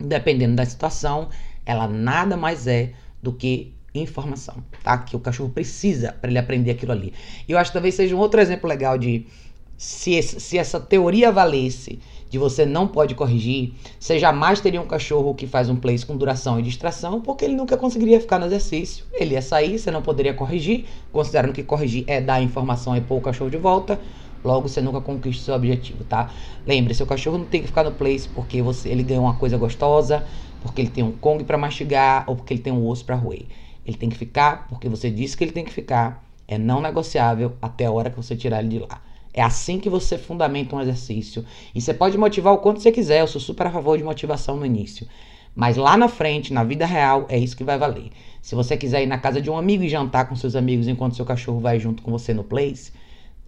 Dependendo da situação, ela nada mais é do que informação, tá? Que o cachorro precisa para ele aprender aquilo ali. E eu acho que talvez seja um outro exemplo legal de se, esse, se essa teoria valesse de você não pode corrigir, você jamais teria um cachorro que faz um place com duração e distração, porque ele nunca conseguiria ficar no exercício. Ele ia sair, você não poderia corrigir, considerando que corrigir é dar informação e pôr o cachorro de volta. Logo, você nunca conquista seu objetivo, tá? Lembre, seu cachorro não tem que ficar no place porque você, ele ganhou uma coisa gostosa, porque ele tem um Kong para mastigar ou porque ele tem um osso para roer. Ele tem que ficar porque você disse que ele tem que ficar. É não negociável até a hora que você tirar ele de lá. É assim que você fundamenta um exercício. E você pode motivar o quanto você quiser. Eu sou super a favor de motivação no início. Mas lá na frente, na vida real, é isso que vai valer. Se você quiser ir na casa de um amigo e jantar com seus amigos enquanto seu cachorro vai junto com você no place,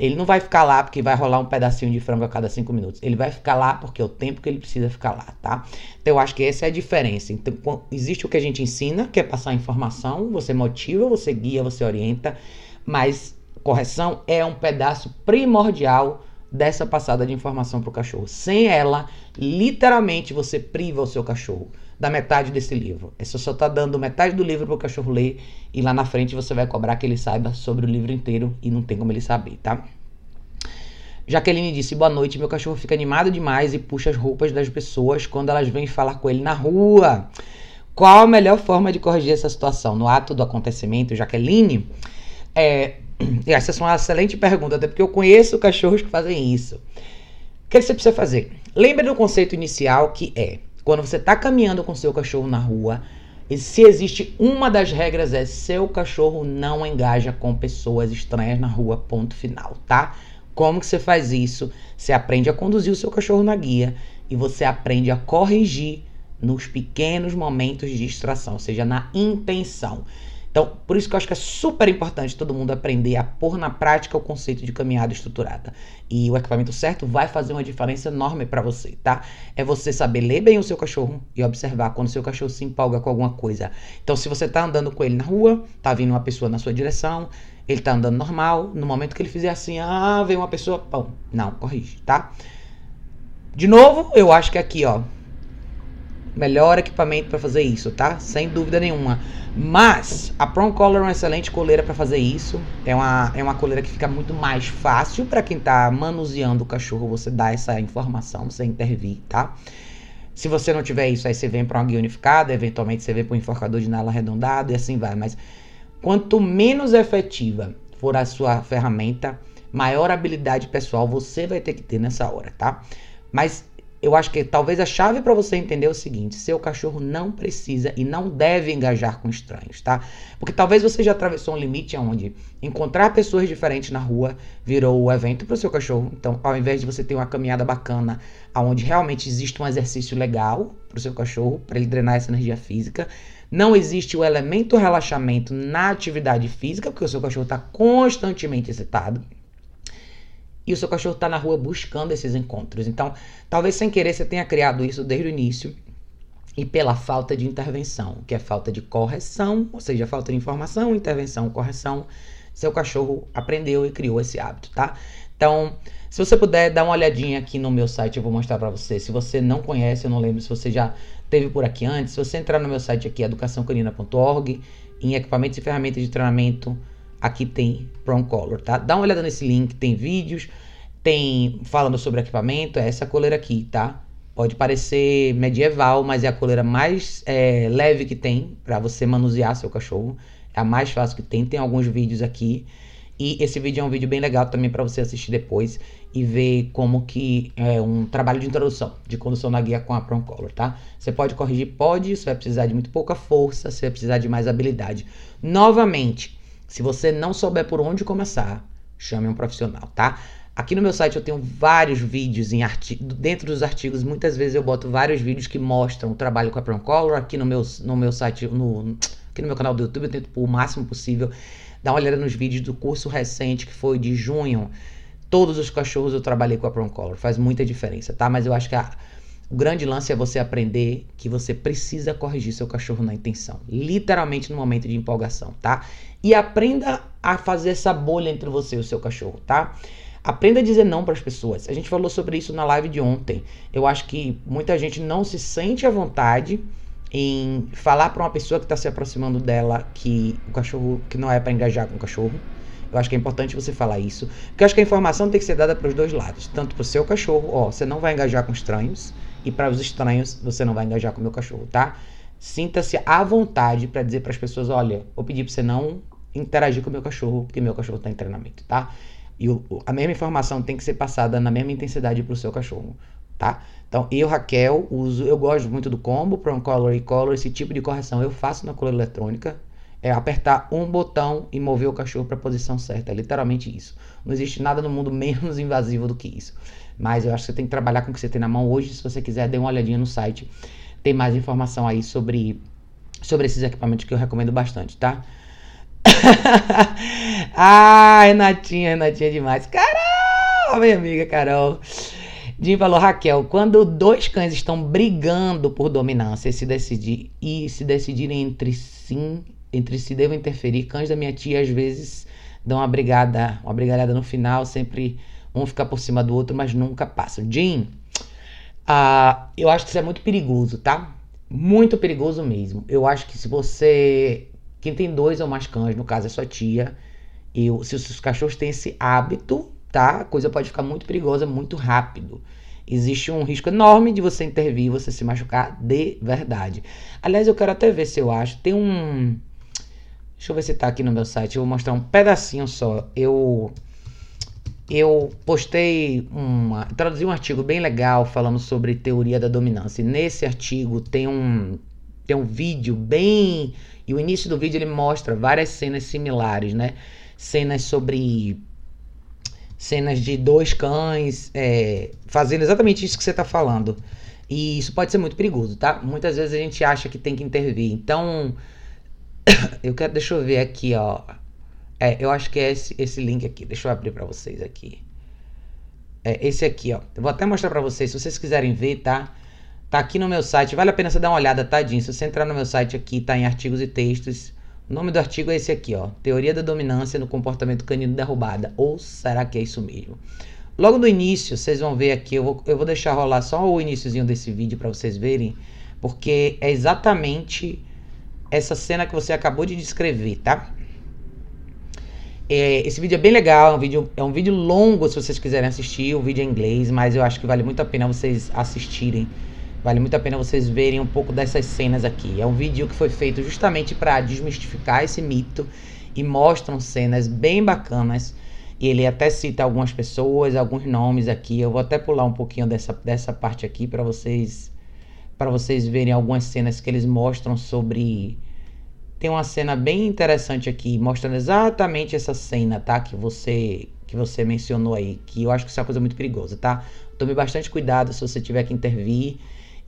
ele não vai ficar lá porque vai rolar um pedacinho de frango a cada cinco minutos. Ele vai ficar lá porque é o tempo que ele precisa ficar lá, tá? Então eu acho que essa é a diferença. Então, existe o que a gente ensina, que é passar informação, você motiva, você guia, você orienta, mas correção é um pedaço primordial dessa passada de informação para o cachorro. Sem ela, literalmente você priva o seu cachorro da metade desse livro. Você só está dando metade do livro para o cachorro ler e lá na frente você vai cobrar que ele saiba sobre o livro inteiro e não tem como ele saber, tá? Jaqueline disse: Boa noite. Meu cachorro fica animado demais e puxa as roupas das pessoas quando elas vêm falar com ele na rua. Qual a melhor forma de corrigir essa situação? No ato do acontecimento, Jaqueline, é, essa é uma excelente pergunta, até porque eu conheço cachorros que fazem isso. O que você precisa fazer? Lembre do conceito inicial que é quando você está caminhando com seu cachorro na rua, se existe uma das regras é seu cachorro não engaja com pessoas estranhas na rua, ponto final, tá? Como que você faz isso? Você aprende a conduzir o seu cachorro na guia e você aprende a corrigir nos pequenos momentos de distração, ou seja, na intenção. Então, por isso que eu acho que é super importante todo mundo aprender a pôr na prática o conceito de caminhada estruturada. E o equipamento certo vai fazer uma diferença enorme para você, tá? É você saber ler bem o seu cachorro e observar quando o seu cachorro se empolga com alguma coisa. Então, se você tá andando com ele na rua, tá vindo uma pessoa na sua direção, ele tá andando normal, no momento que ele fizer assim, ah, vem uma pessoa, bom, não, corrige, tá? De novo, eu acho que aqui, ó, melhor equipamento para fazer isso, tá? Sem dúvida nenhuma. Mas a Prong Collar é uma excelente coleira para fazer isso. É uma, é uma coleira que fica muito mais fácil para quem tá manuseando o cachorro você dar essa informação, você intervir, tá? Se você não tiver isso, aí você vem para uma guia unificada, eventualmente você vem para um enforcador de nala arredondado e assim vai. Mas quanto menos efetiva for a sua ferramenta, maior habilidade pessoal você vai ter que ter nessa hora, tá? Mas eu acho que talvez a chave para você entender é o seguinte: seu cachorro não precisa e não deve engajar com estranhos, tá? Porque talvez você já atravessou um limite onde encontrar pessoas diferentes na rua virou o evento para o seu cachorro. Então, ao invés de você ter uma caminhada bacana, onde realmente existe um exercício legal para o seu cachorro, para ele drenar essa energia física, não existe o elemento relaxamento na atividade física, porque o seu cachorro está constantemente excitado e o seu cachorro está na rua buscando esses encontros. Então, talvez sem querer você tenha criado isso desde o início e pela falta de intervenção, que é falta de correção, ou seja, falta de informação, intervenção, correção, seu cachorro aprendeu e criou esse hábito, tá? Então, se você puder dar uma olhadinha aqui no meu site, eu vou mostrar para você. Se você não conhece, eu não lembro se você já teve por aqui antes. Se você entrar no meu site aqui, educaçãocanina.org, em equipamentos e ferramentas de treinamento, aqui tem Prong Color, tá? Dá uma olhada nesse link, tem vídeos, tem falando sobre equipamento, é essa coleira aqui, tá? Pode parecer medieval, mas é a coleira mais é, leve que tem para você manusear seu cachorro. É a mais fácil que tem. Tem alguns vídeos aqui. E esse vídeo é um vídeo bem legal também para você assistir depois e ver como que é um trabalho de introdução de condução na guia com a Prong Color, tá? Você pode corrigir? Pode, você vai precisar de muito pouca força, você vai precisar de mais habilidade. Novamente, se você não souber por onde começar, chame um profissional, tá? Aqui no meu site eu tenho vários vídeos em dentro dos artigos, muitas vezes eu boto vários vídeos que mostram o trabalho com a Prong Color. Aqui no meu, no meu site, no, aqui no meu canal do YouTube, eu tento o máximo possível dar uma olhada nos vídeos do curso recente que foi de junho. Todos os cachorros eu trabalhei com a Prong Color, faz muita diferença, tá? Mas eu acho que a, o grande lance é você aprender que você precisa corrigir seu cachorro na intenção, literalmente no momento de empolgação, tá? E aprenda a fazer essa bolha entre você e o seu cachorro, tá? Aprenda a dizer não para as pessoas. A gente falou sobre isso na live de ontem. Eu acho que muita gente não se sente à vontade em falar para uma pessoa que está se aproximando dela que o cachorro que não é para engajar com o cachorro. Eu acho que é importante você falar isso, porque eu acho que a informação tem que ser dada para os dois lados, tanto para o seu cachorro, ó, você não vai engajar com estranhos, e para os estranhos você não vai engajar com o meu cachorro, tá? Sinta-se à vontade para dizer para as pessoas, olha, vou pedir para você não interagir com o meu cachorro, porque meu cachorro está em treinamento, tá? E o, a mesma informação tem que ser passada na mesma intensidade para o seu cachorro, tá? Então, eu, Raquel, uso, eu gosto muito do combo, Prong Color e Color, esse tipo de correção eu faço na coleira eletrônica. É apertar um botão e mover o cachorro para a posição certa. É literalmente isso. Não existe nada no mundo menos invasivo do que isso. Mas eu acho que você tem que trabalhar com o que você tem na mão hoje. Se você quiser, dê uma olhadinha no site. Tem mais informação aí sobre, sobre esses equipamentos que eu recomendo bastante, tá? ah, Renatinha, Renatinha é demais. Carol, minha amiga Carol. Jim falou, Raquel, quando dois cães estão brigando por dominância e se, decidir, e se decidirem entre si, entre si devem interferir, cães da minha tia às vezes dão uma brigada, uma brigalhada no final, sempre um fica por cima do outro, mas nunca passam. Jim, uh, eu acho que isso é muito perigoso, tá? Muito perigoso mesmo. Eu acho que se você quem tem dois ou mais cães, no caso é sua tia, eu, se os cachorros têm esse hábito, tá? A coisa pode ficar muito perigosa muito rápido. Existe um risco enorme de você intervir e você se machucar de verdade. Aliás, eu quero até ver se eu acho. Tem um. Deixa eu ver se tá aqui no meu site. Eu vou mostrar um pedacinho só. Eu. Eu postei uma. Traduzi um artigo bem legal falando sobre teoria da dominância. E nesse artigo tem um. Tem um vídeo bem e o início do vídeo ele mostra várias cenas similares, né? Cenas sobre cenas de dois cães é, fazendo exatamente isso que você está falando. E isso pode ser muito perigoso, tá? Muitas vezes a gente acha que tem que intervir. Então, eu quero, deixa eu ver aqui, ó. É, eu acho que é esse, esse link aqui. Deixa eu abrir para vocês aqui. É esse aqui, ó. Eu vou até mostrar para vocês, se vocês quiserem ver, tá? Tá aqui no meu site, vale a pena você dar uma olhada, tadinho. Se você entrar no meu site aqui, tá em artigos e textos. O nome do artigo é esse aqui, ó. Teoria da dominância no comportamento canino derrubada. Ou será que é isso mesmo? Logo no início, vocês vão ver aqui, eu vou, eu vou deixar rolar só o iníciozinho desse vídeo para vocês verem, porque é exatamente essa cena que você acabou de descrever, tá? É, esse vídeo é bem legal, é um vídeo, é um vídeo longo se vocês quiserem assistir, o vídeo é em inglês, mas eu acho que vale muito a pena vocês assistirem Vale muito a pena vocês verem um pouco dessas cenas aqui. É um vídeo que foi feito justamente para desmistificar esse mito e mostram cenas bem bacanas. E ele até cita algumas pessoas, alguns nomes aqui. Eu vou até pular um pouquinho dessa, dessa parte aqui para vocês para vocês verem algumas cenas que eles mostram sobre tem uma cena bem interessante aqui mostrando exatamente essa cena, tá? Que você que você mencionou aí, que eu acho que isso é uma coisa muito perigosa, tá? Tome bastante cuidado se você tiver que intervir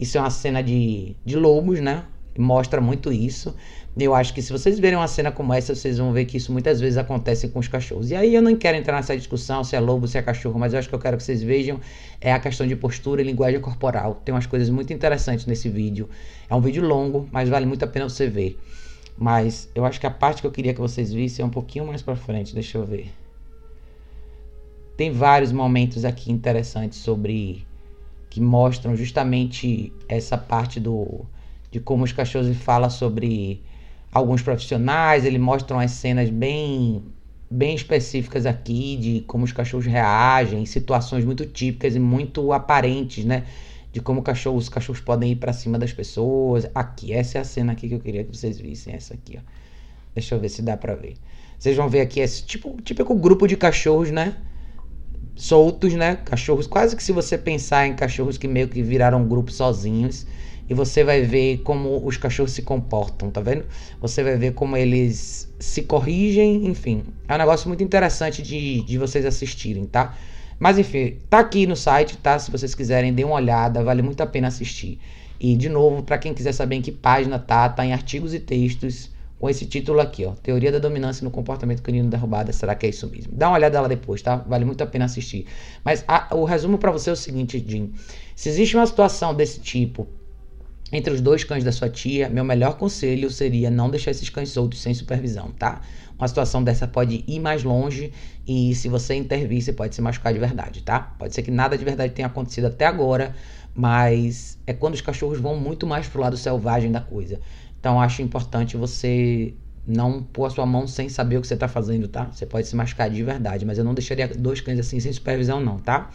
isso é uma cena de, de lobos, né? Mostra muito isso. Eu acho que se vocês verem uma cena como essa, vocês vão ver que isso muitas vezes acontece com os cachorros. E aí eu não quero entrar nessa discussão se é lobo, se é cachorro, mas eu acho que eu quero que vocês vejam é a questão de postura e linguagem corporal. Tem umas coisas muito interessantes nesse vídeo. É um vídeo longo, mas vale muito a pena você ver. Mas eu acho que a parte que eu queria que vocês vissem é um pouquinho mais para frente. Deixa eu ver. tem vários momentos aqui interessantes sobre que mostram justamente essa parte do de como os cachorros fala sobre alguns profissionais, ele mostra umas cenas bem bem específicas aqui de como os cachorros reagem, situações muito típicas e muito aparentes, né? De como cachorro, os cachorros podem ir para cima das pessoas. Aqui, essa é a cena aqui que eu queria que vocês vissem, essa aqui, ó. Deixa eu ver se dá para ver. Vocês vão ver aqui esse tipo típico grupo de cachorros, né? Soltos, né? Cachorros, quase que se você pensar em cachorros que meio que viraram grupo sozinhos e você vai ver como os cachorros se comportam, tá vendo? Você vai ver como eles se corrigem, enfim. É um negócio muito interessante de, de vocês assistirem, tá? Mas enfim, tá aqui no site, tá? Se vocês quiserem, dê uma olhada, vale muito a pena assistir. E de novo, para quem quiser saber em que página tá, tá em artigos e textos com esse título aqui, ó, Teoria da Dominância no Comportamento Canino Derrubada. Será que é isso mesmo? Dá uma olhada lá depois, tá? Vale muito a pena assistir. Mas a, o resumo para você é o seguinte, Jim. Se existe uma situação desse tipo entre os dois cães da sua tia, meu melhor conselho seria não deixar esses cães soltos sem supervisão, tá? Uma situação dessa pode ir mais longe e se você intervir, você pode se machucar de verdade, tá? Pode ser que nada de verdade tenha acontecido até agora, mas é quando os cachorros vão muito mais pro lado selvagem da coisa. Então acho importante você não pôr a sua mão sem saber o que você tá fazendo, tá? Você pode se machucar de verdade, mas eu não deixaria dois cães assim sem supervisão, não, tá?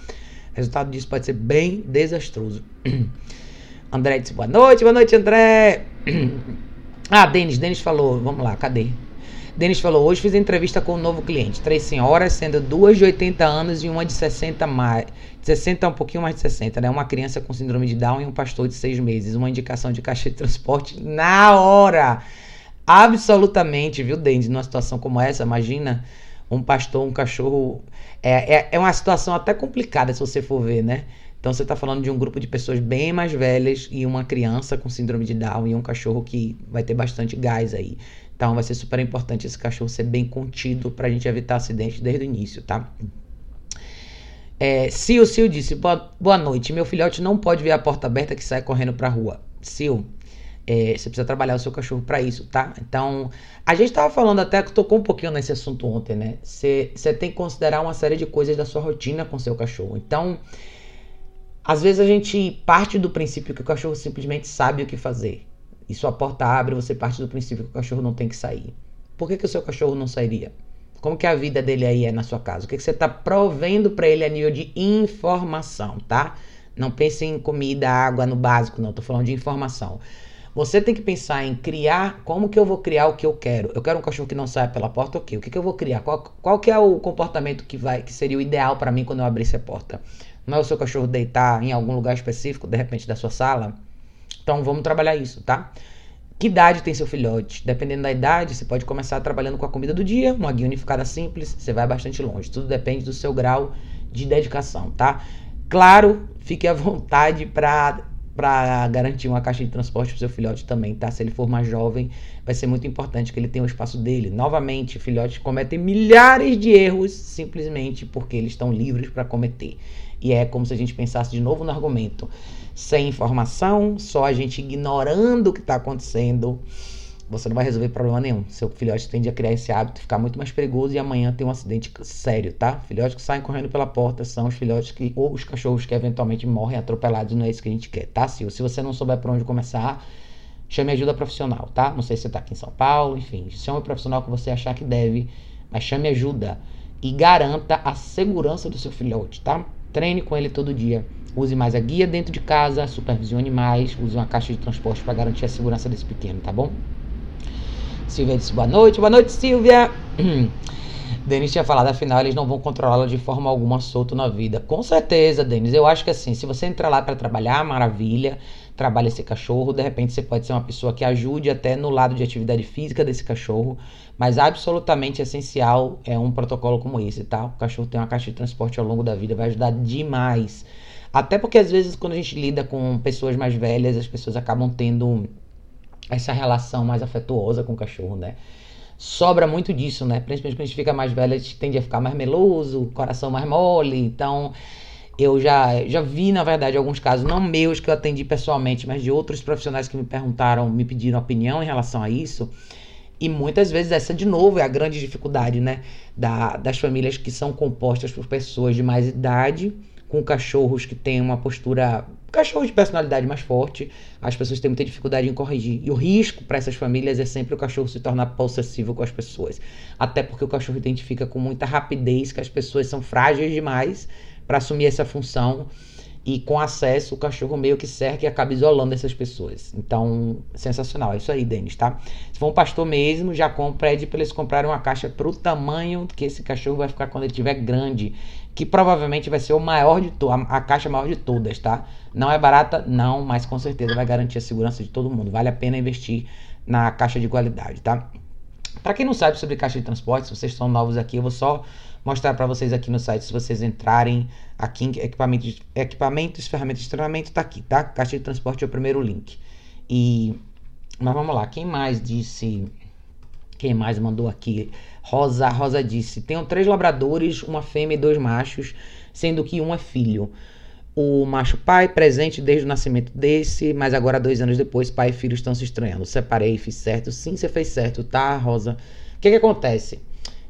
O resultado disso pode ser bem desastroso. André disse boa noite, boa noite, André. Ah, Denis, Denis falou, vamos lá, cadê? Denis falou, hoje fiz entrevista com um novo cliente, três senhoras, sendo duas de 80 anos e uma de 60 mais, 60 um pouquinho mais de 60, né? Uma criança com síndrome de Down e um pastor de seis meses. Uma indicação de caixa de transporte na hora. Absolutamente, viu, Denis? Numa situação como essa, imagina um pastor, um cachorro. É, é, é uma situação até complicada se você for ver, né? Então você está falando de um grupo de pessoas bem mais velhas e uma criança com síndrome de Down e um cachorro que vai ter bastante gás aí. Então vai ser super importante esse cachorro ser bem contido para a gente evitar acidentes desde o início, tá? É, Sil, Sil disse, boa, boa noite, meu filhote não pode ver a porta aberta que sai correndo para a rua. Sil, é, você precisa trabalhar o seu cachorro para isso, tá? Então, a gente estava falando até que tocou um pouquinho nesse assunto ontem, né? Você tem que considerar uma série de coisas da sua rotina com seu cachorro. Então, às vezes a gente parte do princípio que o cachorro simplesmente sabe o que fazer. E sua porta abre, você parte do princípio que o cachorro não tem que sair. Por que, que o seu cachorro não sairia? Como que a vida dele aí é na sua casa? O que, que você está provendo para ele a nível de informação, tá? Não pense em comida, água no básico, não. Estou falando de informação. Você tem que pensar em criar, como que eu vou criar o que eu quero? Eu quero um cachorro que não saia pela porta, ok. O que, que eu vou criar? Qual, qual que é o comportamento que vai, que seria o ideal para mim quando eu abrisse a porta? Não é o seu cachorro deitar em algum lugar específico, de repente da sua sala? Então vamos trabalhar isso, tá? Que idade tem seu filhote? Dependendo da idade, você pode começar trabalhando com a comida do dia, uma guia unificada simples, você vai bastante longe. Tudo depende do seu grau de dedicação, tá? Claro, fique à vontade para para garantir uma caixa de transporte para seu filhote também, tá? Se ele for mais jovem, vai ser muito importante que ele tenha o espaço dele. Novamente, filhotes cometem milhares de erros simplesmente porque eles estão livres para cometer. E é como se a gente pensasse de novo no argumento. Sem informação, só a gente ignorando o que está acontecendo, você não vai resolver problema nenhum. Seu filhote tende a criar esse hábito, ficar muito mais perigoso e amanhã tem um acidente sério, tá? Filhotes que saem correndo pela porta são os filhotes que, ou os cachorros que eventualmente morrem atropelados, não é isso que a gente quer, tá? Se, se você não souber por onde começar, chame ajuda profissional, tá? Não sei se você tá aqui em São Paulo, enfim, chame o profissional que você achar que deve, mas chame ajuda e garanta a segurança do seu filhote, tá? Treine com ele todo dia. Use mais a guia dentro de casa, supervisione mais, use uma caixa de transporte para garantir a segurança desse pequeno, tá bom? Silvia disse boa noite, boa noite, Silvia. Denis tinha falado, afinal, eles não vão controlá-la de forma alguma solto na vida. Com certeza, Denis. Eu acho que assim, se você entrar lá para trabalhar, maravilha, trabalha esse cachorro, de repente você pode ser uma pessoa que ajude até no lado de atividade física desse cachorro, mas absolutamente essencial é um protocolo como esse, tá? O cachorro tem uma caixa de transporte ao longo da vida, vai ajudar demais. Até porque às vezes quando a gente lida com pessoas mais velhas, as pessoas acabam tendo essa relação mais afetuosa com o cachorro, né? Sobra muito disso, né? Principalmente quando a gente fica mais velho, a gente tende a ficar mais meloso, coração mais mole, então eu já, já vi, na verdade, alguns casos, não meus que eu atendi pessoalmente, mas de outros profissionais que me perguntaram, me pediram opinião em relação a isso E muitas vezes essa, de novo, é a grande dificuldade, né? Da, das famílias que são compostas por pessoas de mais idade, com cachorros que têm uma postura. Cachorros de personalidade mais forte, as pessoas têm muita dificuldade em corrigir. E o risco para essas famílias é sempre o cachorro se tornar possessivo com as pessoas. Até porque o cachorro identifica com muita rapidez que as pessoas são frágeis demais para assumir essa função e com acesso o cachorro meio que cerca e acaba isolando essas pessoas. Então, sensacional. É isso aí, Denis, tá? Se for um pastor mesmo, já pede para eles comprarem uma caixa pro tamanho que esse cachorro vai ficar quando ele estiver grande, que provavelmente vai ser o maior de todas, a caixa maior de todas, tá? Não é barata, não, mas com certeza vai garantir a segurança de todo mundo. Vale a pena investir na caixa de qualidade, tá? Para quem não sabe sobre caixa de transporte, se vocês são novos aqui, eu vou só mostrar para vocês aqui no site, se vocês entrarem aqui em equipamentos, equipamentos ferramentas de treinamento, tá aqui, tá? Caixa de transporte é o primeiro link. E mas vamos lá, quem mais disse? Quem mais mandou aqui? Rosa, Rosa disse: "Tenho três labradores, uma fêmea e dois machos, sendo que um é filho." o macho pai presente desde o nascimento desse, mas agora dois anos depois, pai e filho estão se estranhando. Separei, fiz certo. Sim, você fez certo, tá, Rosa? O que que acontece?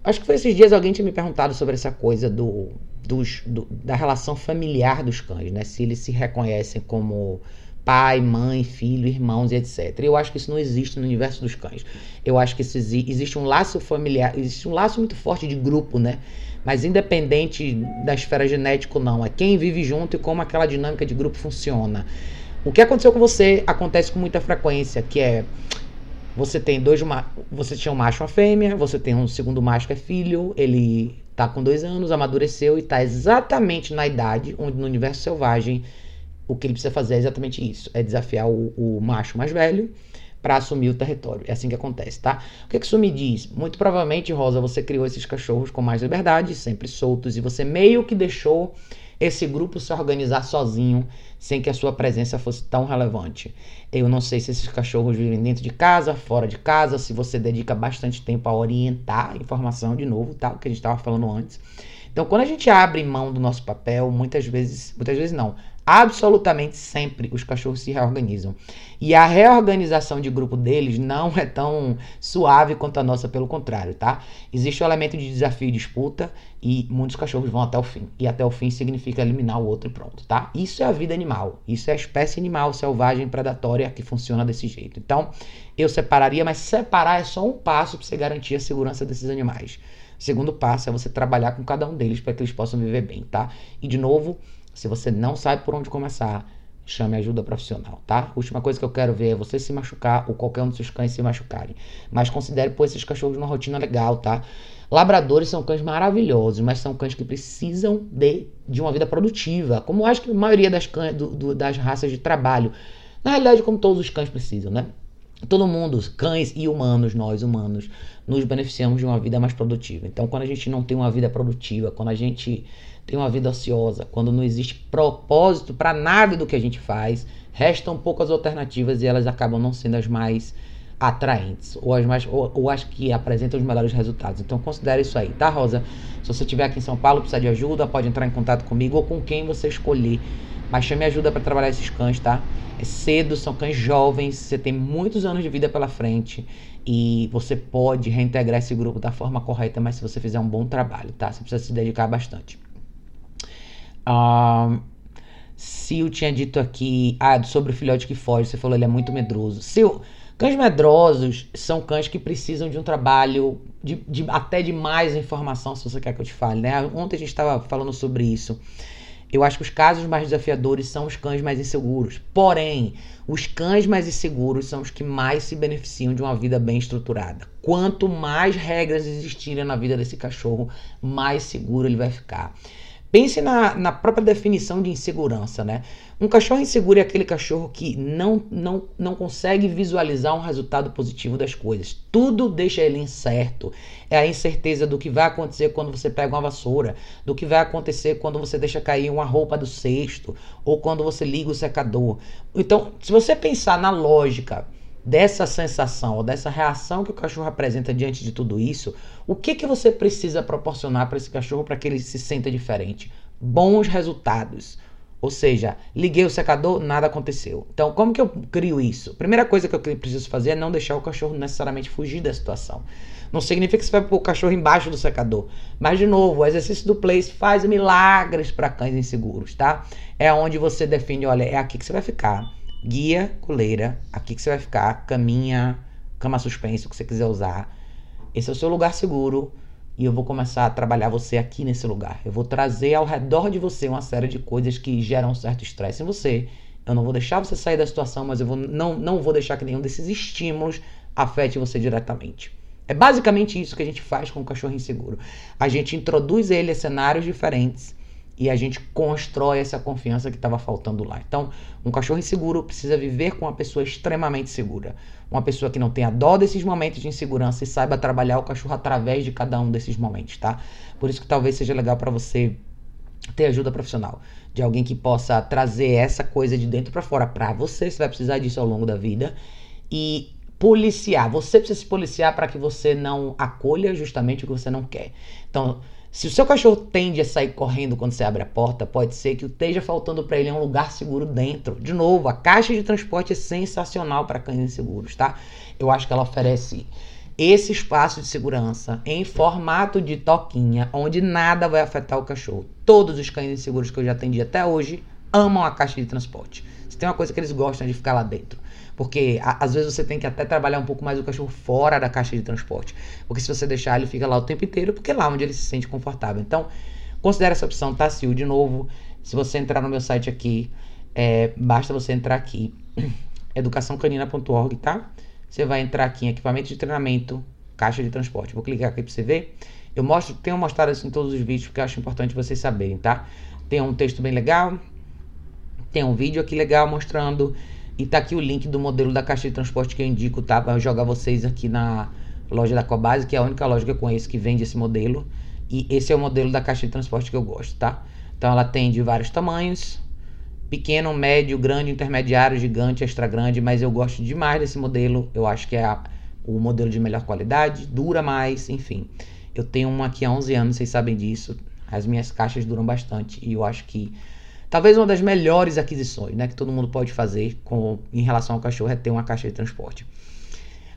Acho que foi esses dias alguém tinha me perguntado sobre essa coisa do, dos, do, da relação familiar dos cães, né? Se eles se reconhecem como pai, mãe, filho, irmãos e etc. Eu acho que isso não existe no universo dos cães. Eu acho que existe um laço familiar, existe um laço muito forte de grupo, né? Mas independente da esfera genética não, é quem vive junto e como aquela dinâmica de grupo funciona. O que aconteceu com você acontece com muita frequência, que é você tem dois você tinha um macho e uma fêmea, você tem um segundo macho que é filho, ele tá com dois anos, amadureceu e tá exatamente na idade onde no universo selvagem o que ele precisa fazer é exatamente isso, é desafiar o, o macho mais velho para assumir o território. É assim que acontece, tá? O que, que isso me diz? Muito provavelmente, Rosa, você criou esses cachorros com mais liberdade, sempre soltos, e você meio que deixou esse grupo se organizar sozinho, sem que a sua presença fosse tão relevante. Eu não sei se esses cachorros vivem dentro de casa, fora de casa, se você dedica bastante tempo a orientar a informação de novo, tá? O que a gente estava falando antes. Então, quando a gente abre mão do nosso papel, muitas vezes, muitas vezes não, absolutamente sempre os cachorros se reorganizam. E a reorganização de grupo deles não é tão suave quanto a nossa, pelo contrário, tá? Existe o elemento de desafio e disputa e muitos cachorros vão até o fim. E até o fim significa eliminar o outro e pronto, tá? Isso é a vida animal. Isso é a espécie animal selvagem predatória que funciona desse jeito. Então, eu separaria, mas separar é só um passo para você garantir a segurança desses animais. O segundo passo é você trabalhar com cada um deles para que eles possam viver bem, tá? E de novo, se você não sabe por onde começar, chame ajuda profissional, tá? Última coisa que eu quero ver é você se machucar ou qualquer um dos seus cães se machucarem. Mas considere pôr esses cachorros numa rotina legal, tá? Labradores são cães maravilhosos, mas são cães que precisam de, de uma vida produtiva, como acho que a maioria das, cães, do, do, das raças de trabalho. Na realidade, como todos os cães precisam, né? Todo mundo, cães e humanos, nós humanos, nos beneficiamos de uma vida mais produtiva. Então, quando a gente não tem uma vida produtiva, quando a gente tem uma vida ociosa, quando não existe propósito para nada do que a gente faz, restam poucas alternativas e elas acabam não sendo as mais atraentes ou as mais ou, ou as que apresentam os melhores resultados. Então considere isso aí, tá, Rosa? Se você estiver aqui em São Paulo, precisar de ajuda, pode entrar em contato comigo ou com quem você escolher. Mas chame ajuda para trabalhar esses cães, tá? É cedo, são cães jovens, você tem muitos anos de vida pela frente e você pode reintegrar esse grupo da forma correta, mas se você fizer um bom trabalho, tá? Você precisa se dedicar bastante. Um, Sil tinha dito aqui ah, sobre o filhote que foge. Você falou ele é muito medroso. Sil, cães medrosos são cães que precisam de um trabalho, de, de, até de mais informação, se você quer que eu te fale. Né? Ontem a gente estava falando sobre isso. Eu acho que os casos mais desafiadores são os cães mais inseguros. Porém, os cães mais inseguros são os que mais se beneficiam de uma vida bem estruturada. Quanto mais regras existirem na vida desse cachorro, mais seguro ele vai ficar. Pense na, na própria definição de insegurança, né? Um cachorro inseguro é aquele cachorro que não, não, não consegue visualizar um resultado positivo das coisas. Tudo deixa ele incerto. É a incerteza do que vai acontecer quando você pega uma vassoura, do que vai acontecer quando você deixa cair uma roupa do cesto, ou quando você liga o secador. Então, se você pensar na lógica dessa sensação ou dessa reação que o cachorro apresenta diante de tudo isso, o que que você precisa proporcionar para esse cachorro para que ele se sinta diferente? Bons resultados. Ou seja, liguei o secador, nada aconteceu. Então, como que eu crio isso? Primeira coisa que eu preciso fazer é não deixar o cachorro necessariamente fugir da situação. Não significa que você vai pôr o cachorro embaixo do secador. Mas, de novo, o exercício do place faz milagres para cães inseguros, tá? É onde você define, olha, é aqui que você vai ficar. Guia, coleira, aqui que você vai ficar, caminha, cama suspensa, o que você quiser usar. Esse é o seu lugar seguro e eu vou começar a trabalhar você aqui nesse lugar. Eu vou trazer ao redor de você uma série de coisas que geram um certo estresse em você. Eu não vou deixar você sair da situação, mas eu vou, não, não vou deixar que nenhum desses estímulos afete você diretamente. É basicamente isso que a gente faz com o cachorro inseguro. A gente introduz ele a cenários diferentes e a gente constrói essa confiança que estava faltando lá. Então, um cachorro inseguro precisa viver com uma pessoa extremamente segura. Uma pessoa que não tenha dó desses momentos de insegurança e saiba trabalhar o cachorro através de cada um desses momentos, tá? Por isso que talvez seja legal para você ter ajuda profissional, de alguém que possa trazer essa coisa de dentro para fora para você, você vai precisar disso ao longo da vida e policiar. Você precisa se policiar para que você não acolha justamente o que você não quer. Então, se o seu cachorro tende a sair correndo quando você abre a porta, pode ser que o esteja faltando para ele um lugar seguro dentro. De novo, a caixa de transporte é sensacional para cães inseguros, tá? Eu acho que ela oferece esse espaço de segurança em formato de toquinha, onde nada vai afetar o cachorro. Todos os cães inseguros que eu já atendi até hoje amam a caixa de transporte. Se tem uma coisa que eles gostam é de ficar lá dentro. Porque a, às vezes você tem que até trabalhar um pouco mais o cachorro fora da caixa de transporte. Porque se você deixar, ele fica lá o tempo inteiro, porque é lá onde ele se sente confortável. Então, considere essa opção, tá, Sil? De novo, se você entrar no meu site aqui, é, basta você entrar aqui, educaçãocanina.org, tá? Você vai entrar aqui em equipamento de treinamento, caixa de transporte. Vou clicar aqui para você ver. Eu mostro, tenho mostrado isso em todos os vídeos porque eu acho importante vocês saberem, tá? Tem um texto bem legal, tem um vídeo aqui legal mostrando e tá aqui o link do modelo da caixa de transporte que eu indico, tá? Para jogar vocês aqui na loja da Cobase, que é a única loja que eu conheço que vende esse modelo. E esse é o modelo da caixa de transporte que eu gosto, tá? Então ela tem de vários tamanhos, pequeno, médio, grande, intermediário, gigante, extra grande, mas eu gosto demais desse modelo. Eu acho que é a, o modelo de melhor qualidade, dura mais, enfim. Eu tenho uma aqui há 11 anos, vocês sabem disso. As minhas caixas duram bastante e eu acho que Talvez uma das melhores aquisições né, que todo mundo pode fazer com, em relação ao cachorro é ter uma caixa de transporte.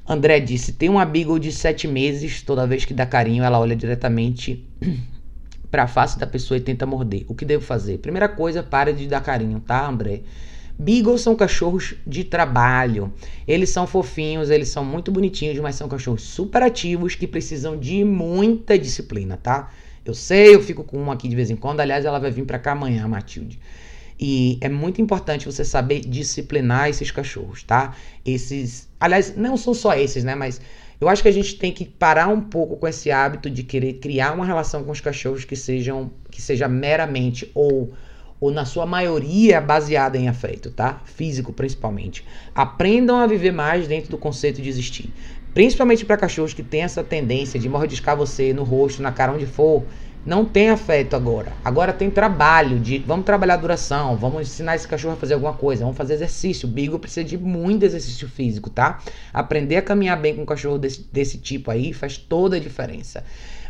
André disse: tem uma Beagle de 7 meses, toda vez que dá carinho, ela olha diretamente para a face da pessoa e tenta morder. O que devo fazer? Primeira coisa, pare de dar carinho, tá, André? Beagles são cachorros de trabalho. Eles são fofinhos, eles são muito bonitinhos, mas são cachorros super ativos que precisam de muita disciplina, tá? Eu sei, eu fico com uma aqui de vez em quando. Aliás, ela vai vir para cá amanhã, Matilde. E é muito importante você saber disciplinar esses cachorros, tá? Esses. Aliás, não são só esses, né? Mas eu acho que a gente tem que parar um pouco com esse hábito de querer criar uma relação com os cachorros que sejam que seja meramente ou ou na sua maioria baseada em afeto, tá? Físico principalmente. Aprendam a viver mais dentro do conceito de existir. Principalmente para cachorros que têm essa tendência de mordiscar você no rosto, na cara, onde for. Não tem afeto agora. Agora tem trabalho de vamos trabalhar a duração, vamos ensinar esse cachorro a fazer alguma coisa, vamos fazer exercício. O Beagle precisa de muito exercício físico, tá? Aprender a caminhar bem com um cachorro desse, desse tipo aí faz toda a diferença.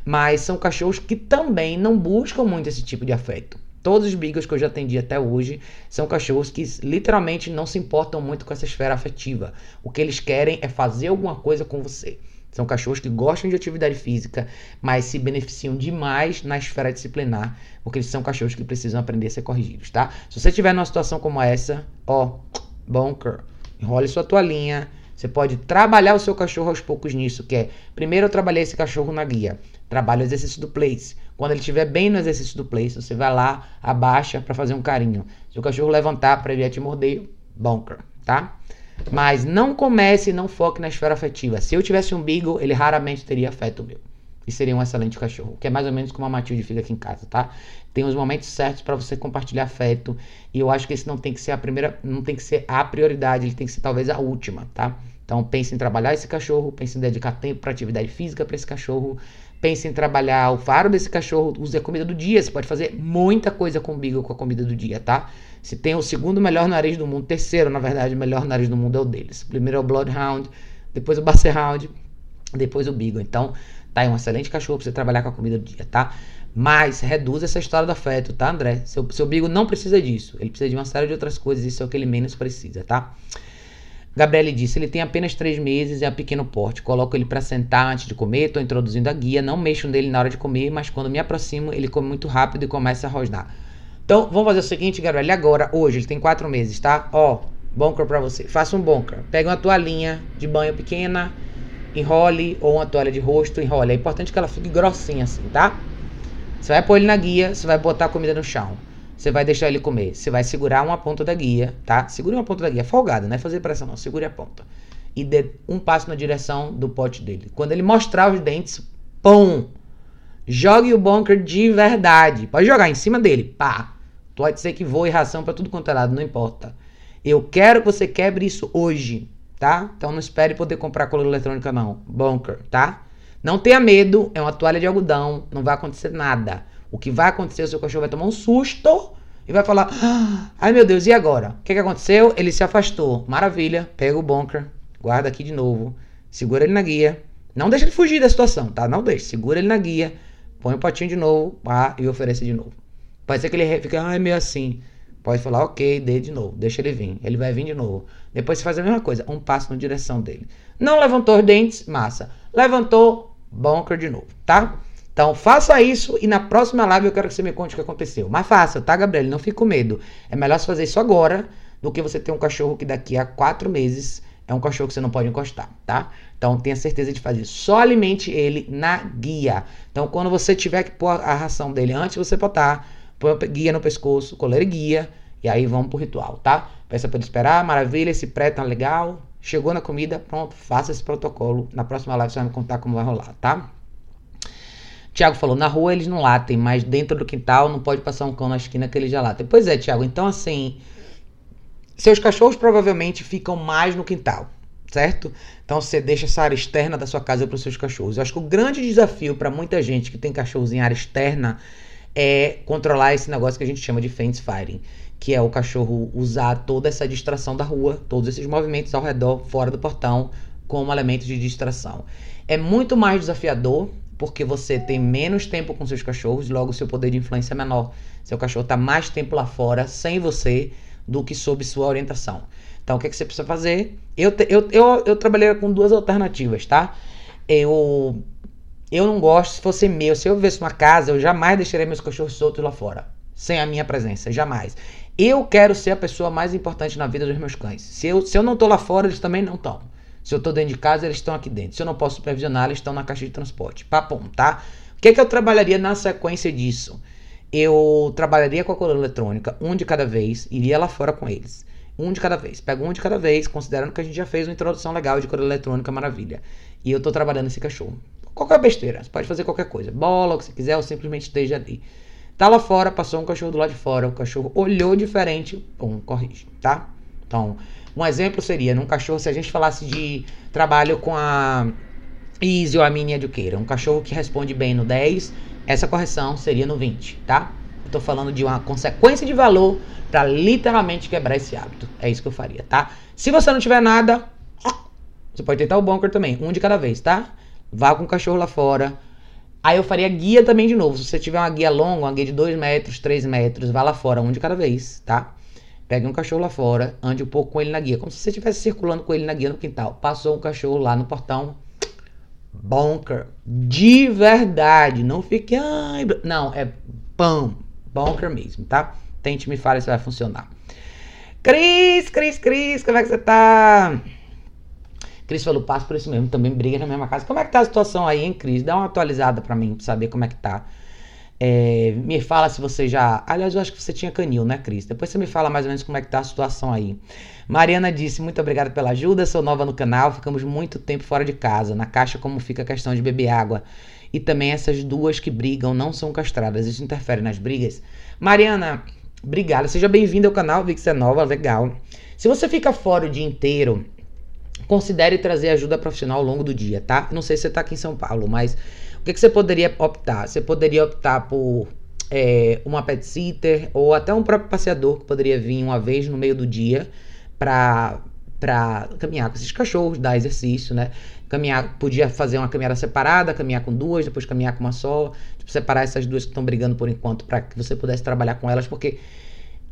Mas são cachorros que também não buscam muito esse tipo de afeto. Todos os Beagles que eu já atendi até hoje são cachorros que literalmente não se importam muito com essa esfera afetiva. O que eles querem é fazer alguma coisa com você. São cachorros que gostam de atividade física, mas se beneficiam demais na esfera disciplinar, porque eles são cachorros que precisam aprender a ser corrigidos, tá? Se você estiver numa situação como essa, ó, bunker, enrole sua toalhinha. Você pode trabalhar o seu cachorro aos poucos nisso, que é, primeiro eu trabalhei esse cachorro na guia, trabalho o exercício do place. Quando ele estiver bem no exercício do place, você vai lá, abaixa para fazer um carinho. Se o cachorro levantar para ele te morder, bunker, tá? Mas não comece e não foque na esfera afetiva. Se eu tivesse um Beagle, ele raramente teria afeto meu. E seria um excelente cachorro. Que é mais ou menos como a Matilde fica aqui em casa, tá? Tem os momentos certos para você compartilhar afeto. E eu acho que esse não tem que ser a primeira, não tem que ser a prioridade, ele tem que ser talvez a última, tá? Então pense em trabalhar esse cachorro, pense em dedicar tempo para atividade física para esse cachorro, pense em trabalhar o faro desse cachorro, use a comida do dia. Você pode fazer muita coisa com o Beagle com a comida do dia, tá? Se tem o segundo melhor nariz do mundo, terceiro, na verdade, o melhor nariz do mundo é o deles. Primeiro é o Bloodhound, depois o Basset Hound, depois o Beagle. Então, Tá? É um excelente cachorro pra você trabalhar com a comida do dia, tá? Mas reduz essa história do afeto, tá, André? Seu, seu bigo não precisa disso. Ele precisa de uma série de outras coisas, isso é o que ele menos precisa, tá? Gabriele disse: ele tem apenas três meses e é pequeno porte. Coloco ele para sentar antes de comer, estou introduzindo a guia, não mexo nele na hora de comer, mas quando me aproximo, ele come muito rápido e começa a rosnar. Então, vamos fazer o seguinte, Gabriele, agora, hoje, ele tem quatro meses, tá? Ó, bunker para você. Faça um bunker. Pega uma toalhinha de banho pequena, enrole, ou uma toalha de rosto, enrole. É importante que ela fique grossinha assim, tá? Você vai pôr ele na guia, você vai botar a comida no chão. Você vai deixar ele comer. Você vai segurar uma ponta da guia, tá? Segure uma ponta da guia, folgada, não é fazer pressão não. Segure a ponta. E dê um passo na direção do pote dele. Quando ele mostrar os dentes, pum! Jogue o bunker de verdade. Pode jogar em cima dele, pá. Pode ser que voe ração para tudo quanto é lado, não importa. Eu quero que você quebre isso hoje, tá? Então não espere poder comprar coleira eletrônica não. Bunker, tá? Não tenha medo, é uma toalha de algodão, não vai acontecer nada. O que vai acontecer, o seu cachorro vai tomar um susto e vai falar: ah, Ai meu Deus, e agora? O que, que aconteceu? Ele se afastou. Maravilha, pega o bunker, guarda aqui de novo, segura ele na guia. Não deixa ele fugir da situação, tá? Não deixa, segura ele na guia, põe o potinho de novo pá, e oferece de novo. Pode ser que ele fique, meio assim. Pode falar, ok, dê de novo, deixa ele vir. Ele vai vir de novo. Depois você faz a mesma coisa, um passo na direção dele. Não levantou os dentes, massa. Levantou, bunker de novo, tá? Então faça isso e na próxima live eu quero que você me conte o que aconteceu. Mas faça, tá, Gabriel? Não fique com medo. É melhor você fazer isso agora do que você ter um cachorro que daqui a quatro meses é um cachorro que você não pode encostar, tá? Então tenha certeza de fazer. Só alimente ele na guia. Então quando você tiver que pôr a ração dele antes, você botar, põe guia no pescoço, coleira e guia. E aí vamos pro ritual, tá? Peça para ele esperar, maravilha, esse pré tá legal. Chegou na comida, pronto, faça esse protocolo. Na próxima live você vai me contar como vai rolar, tá? Tiago falou, na rua eles não latem, mas dentro do quintal não pode passar um cão na esquina que ele já late. Pois é, Tiago, então assim, seus cachorros provavelmente ficam mais no quintal, certo? Então você deixa essa área externa da sua casa para os seus cachorros. Eu acho que o grande desafio para muita gente que tem cachorros em área externa é controlar esse negócio que a gente chama de fence firing, que é o cachorro usar toda essa distração da rua, todos esses movimentos ao redor, fora do portão, como elemento de distração. É muito mais desafiador porque você tem menos tempo com seus cachorros, logo seu poder de influência é menor. Seu cachorro está mais tempo lá fora, sem você, do que sob sua orientação. Então, o que, é que você precisa fazer? Eu, eu, eu, eu trabalhei com duas alternativas, tá? Eu, eu não gosto, se fosse meu, se eu vivesse uma casa, eu jamais deixaria meus cachorros soltos lá fora, sem a minha presença, jamais. Eu quero ser a pessoa mais importante na vida dos meus cães. Se eu, se eu não tô lá fora, eles também não estão. Se eu estou dentro de casa, eles estão aqui dentro. Se eu não posso supervisionar, eles estão na caixa de transporte. Papum, tá? O que, é que eu trabalharia na sequência disso? Eu trabalharia com a coleira eletrônica, um de cada vez, iria lá fora com eles. Um de cada vez. Pega um de cada vez, considerando que a gente já fez uma introdução legal de coleira eletrônica, maravilha. E eu estou trabalhando esse cachorro. Qualquer besteira, você pode fazer qualquer coisa. Bola, o que você quiser, ou simplesmente esteja ali. Tá lá fora, passou um cachorro do lado de fora, o cachorro olhou diferente, pum, corrige, tá? Então, um exemplo seria num cachorro, se a gente falasse de trabalho com a Easy ou a Mini Eduqueira, um cachorro que responde bem no 10, essa correção seria no 20, tá? Eu tô falando de uma consequência de valor para literalmente quebrar esse hábito. É isso que eu faria, tá? Se você não tiver nada, você pode tentar o bunker também, um de cada vez, tá? Vá com o cachorro lá fora. Aí eu faria guia também de novo. Se você tiver uma guia longa, uma guia de 2 metros, 3 metros, vá lá fora, um de cada vez, tá? Pegue um cachorro lá fora, ande um pouco com ele na guia, como se você estivesse circulando com ele na guia no quintal. Passou um cachorro lá no portão. Bonker. De verdade. Não fique. Ai, não, é pão. Bonker mesmo, tá? Tente me falar se vai funcionar. Cris, Cris, Cris, como é que você tá? Cris falou, passo por isso mesmo, também briga na mesma casa. Como é que tá a situação aí, hein, Cris? Dá uma atualizada pra mim, pra saber como é que tá. É, me fala se você já. Aliás, eu acho que você tinha canil, né, Cris? Depois você me fala mais ou menos como é que tá a situação aí. Mariana disse: Muito obrigada pela ajuda, sou nova no canal, ficamos muito tempo fora de casa. Na caixa, como fica a questão de beber água. E também essas duas que brigam não são castradas. Isso interfere nas brigas. Mariana, obrigada. Seja bem-vinda ao canal, vi que você é nova, legal. Se você fica fora o dia inteiro, considere trazer ajuda profissional ao longo do dia, tá? Não sei se você tá aqui em São Paulo, mas o que, que você poderia optar? Você poderia optar por é, uma pet sitter ou até um próprio passeador que poderia vir uma vez no meio do dia para para caminhar com esses cachorros, dar exercício, né? Caminhar, podia fazer uma caminhada separada, caminhar com duas, depois caminhar com uma só, tipo, separar essas duas que estão brigando por enquanto para que você pudesse trabalhar com elas, porque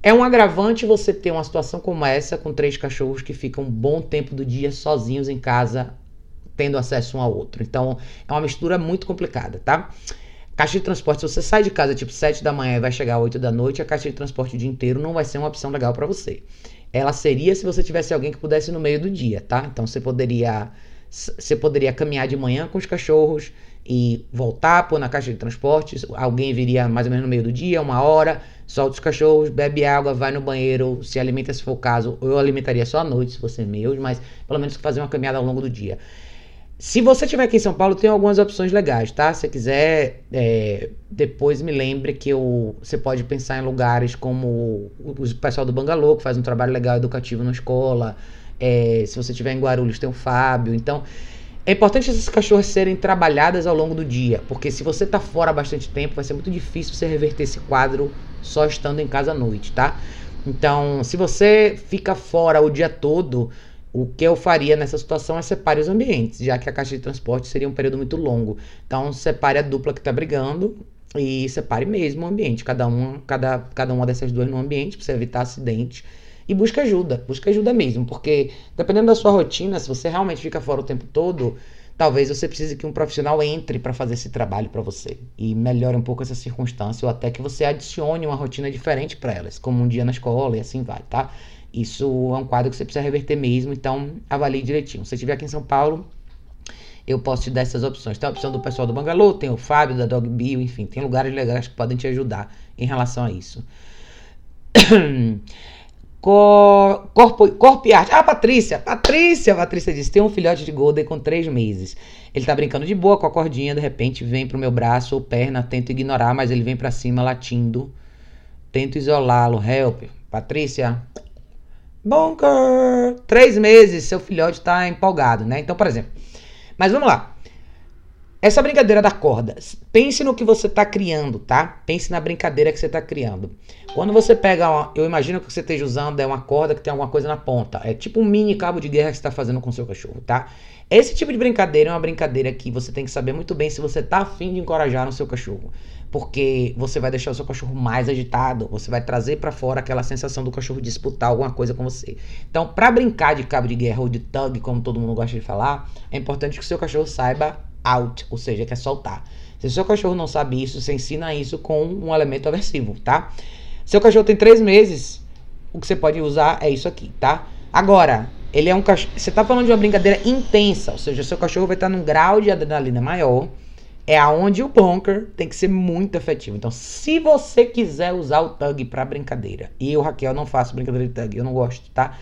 é um agravante você ter uma situação como essa com três cachorros que ficam um bom tempo do dia sozinhos em casa, tendo acesso um ao outro. Então, é uma mistura muito complicada, tá? Caixa de transporte, se você sai de casa tipo 7 da manhã e vai chegar 8 da noite, a caixa de transporte o dia inteiro não vai ser uma opção legal para você. Ela seria se você tivesse alguém que pudesse no meio do dia, tá? Então você poderia você poderia caminhar de manhã com os cachorros e voltar pôr na caixa de transporte. Alguém viria mais ou menos no meio do dia, uma hora, solta os cachorros, bebe água, vai no banheiro, se alimenta se for o caso. Eu alimentaria só à noite, se fosse meu, mas pelo menos fazer uma caminhada ao longo do dia. Se você estiver aqui em São Paulo, tem algumas opções legais, tá? Se quiser, é, depois me lembre que eu, você pode pensar em lugares como o, o pessoal do Bangalô, que faz um trabalho legal educativo na escola. É, se você estiver em Guarulhos, tem o Fábio. Então, é importante essas cachorras serem trabalhadas ao longo do dia, porque se você tá fora bastante tempo, vai ser muito difícil você reverter esse quadro só estando em casa à noite, tá? Então, se você fica fora o dia todo, o que eu faria nessa situação é separe os ambientes, já que a caixa de transporte seria um período muito longo. Então, separe a dupla que está brigando e separe mesmo o ambiente, cada uma, cada, cada uma dessas duas no ambiente, para você evitar acidente. E busca ajuda, busca ajuda mesmo, porque dependendo da sua rotina, se você realmente fica fora o tempo todo, talvez você precise que um profissional entre para fazer esse trabalho para você e melhore um pouco essa circunstância, ou até que você adicione uma rotina diferente para elas, como um dia na escola e assim vai, tá? Isso é um quadro que você precisa reverter mesmo, então avalie direitinho. Se você estiver aqui em São Paulo, eu posso te dar essas opções. Tem a opção do pessoal do Bangalô, tem o Fábio da Dog Bio, enfim, tem lugares legais que podem te ajudar em relação a isso. Cor, corpo, corpo e arte. Ah, Patrícia! Patrícia! Patrícia disse: tem um filhote de Golden com três meses. Ele tá brincando de boa com a cordinha, de repente vem pro meu braço ou perna, tento ignorar, mas ele vem para cima latindo. Tento isolá-lo. Help. Patrícia, Bunker! Três meses, seu filhote está empolgado, né? Então, por exemplo. Mas vamos lá. Essa brincadeira da corda. Pense no que você está criando, tá? Pense na brincadeira que você está criando. Quando você pega, uma, eu imagino que o você esteja usando é uma corda que tem alguma coisa na ponta. É tipo um mini cabo de guerra que você está fazendo com seu cachorro, tá? Esse tipo de brincadeira é uma brincadeira que você tem que saber muito bem se você está afim de encorajar no seu cachorro porque você vai deixar o seu cachorro mais agitado, você vai trazer para fora aquela sensação do cachorro disputar alguma coisa com você. Então, para brincar de cabo de guerra ou de tug, como todo mundo gosta de falar, é importante que o seu cachorro saiba out, ou seja, que é soltar. Se o seu cachorro não sabe isso, você ensina isso com um elemento aversivo, tá? Seu cachorro tem três meses, o que você pode usar é isso aqui, tá? Agora, ele é um cachorro. Você tá falando de uma brincadeira intensa, ou seja, seu cachorro vai estar num grau de adrenalina maior é aonde o bunker tem que ser muito efetivo. Então, se você quiser usar o tug para brincadeira, e eu, Raquel, não faço brincadeira de tug, eu não gosto, tá?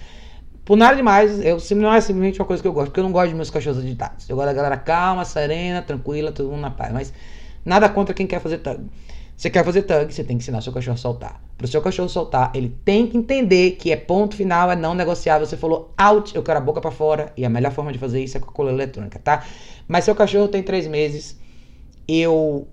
Por nada demais, eu, não é simplesmente uma coisa que eu gosto, porque eu não gosto de meus cachorros agitados. Eu gosto da galera calma, serena, tranquila, todo mundo na paz. Mas nada contra quem quer fazer tug. Você quer fazer tug, você tem que ensinar seu cachorro a soltar. Para o seu cachorro soltar, ele tem que entender que é ponto final, é não negociável. Você falou out, eu quero a boca para fora. E a melhor forma de fazer isso é com a cola eletrônica, tá? Mas seu cachorro tem três meses eu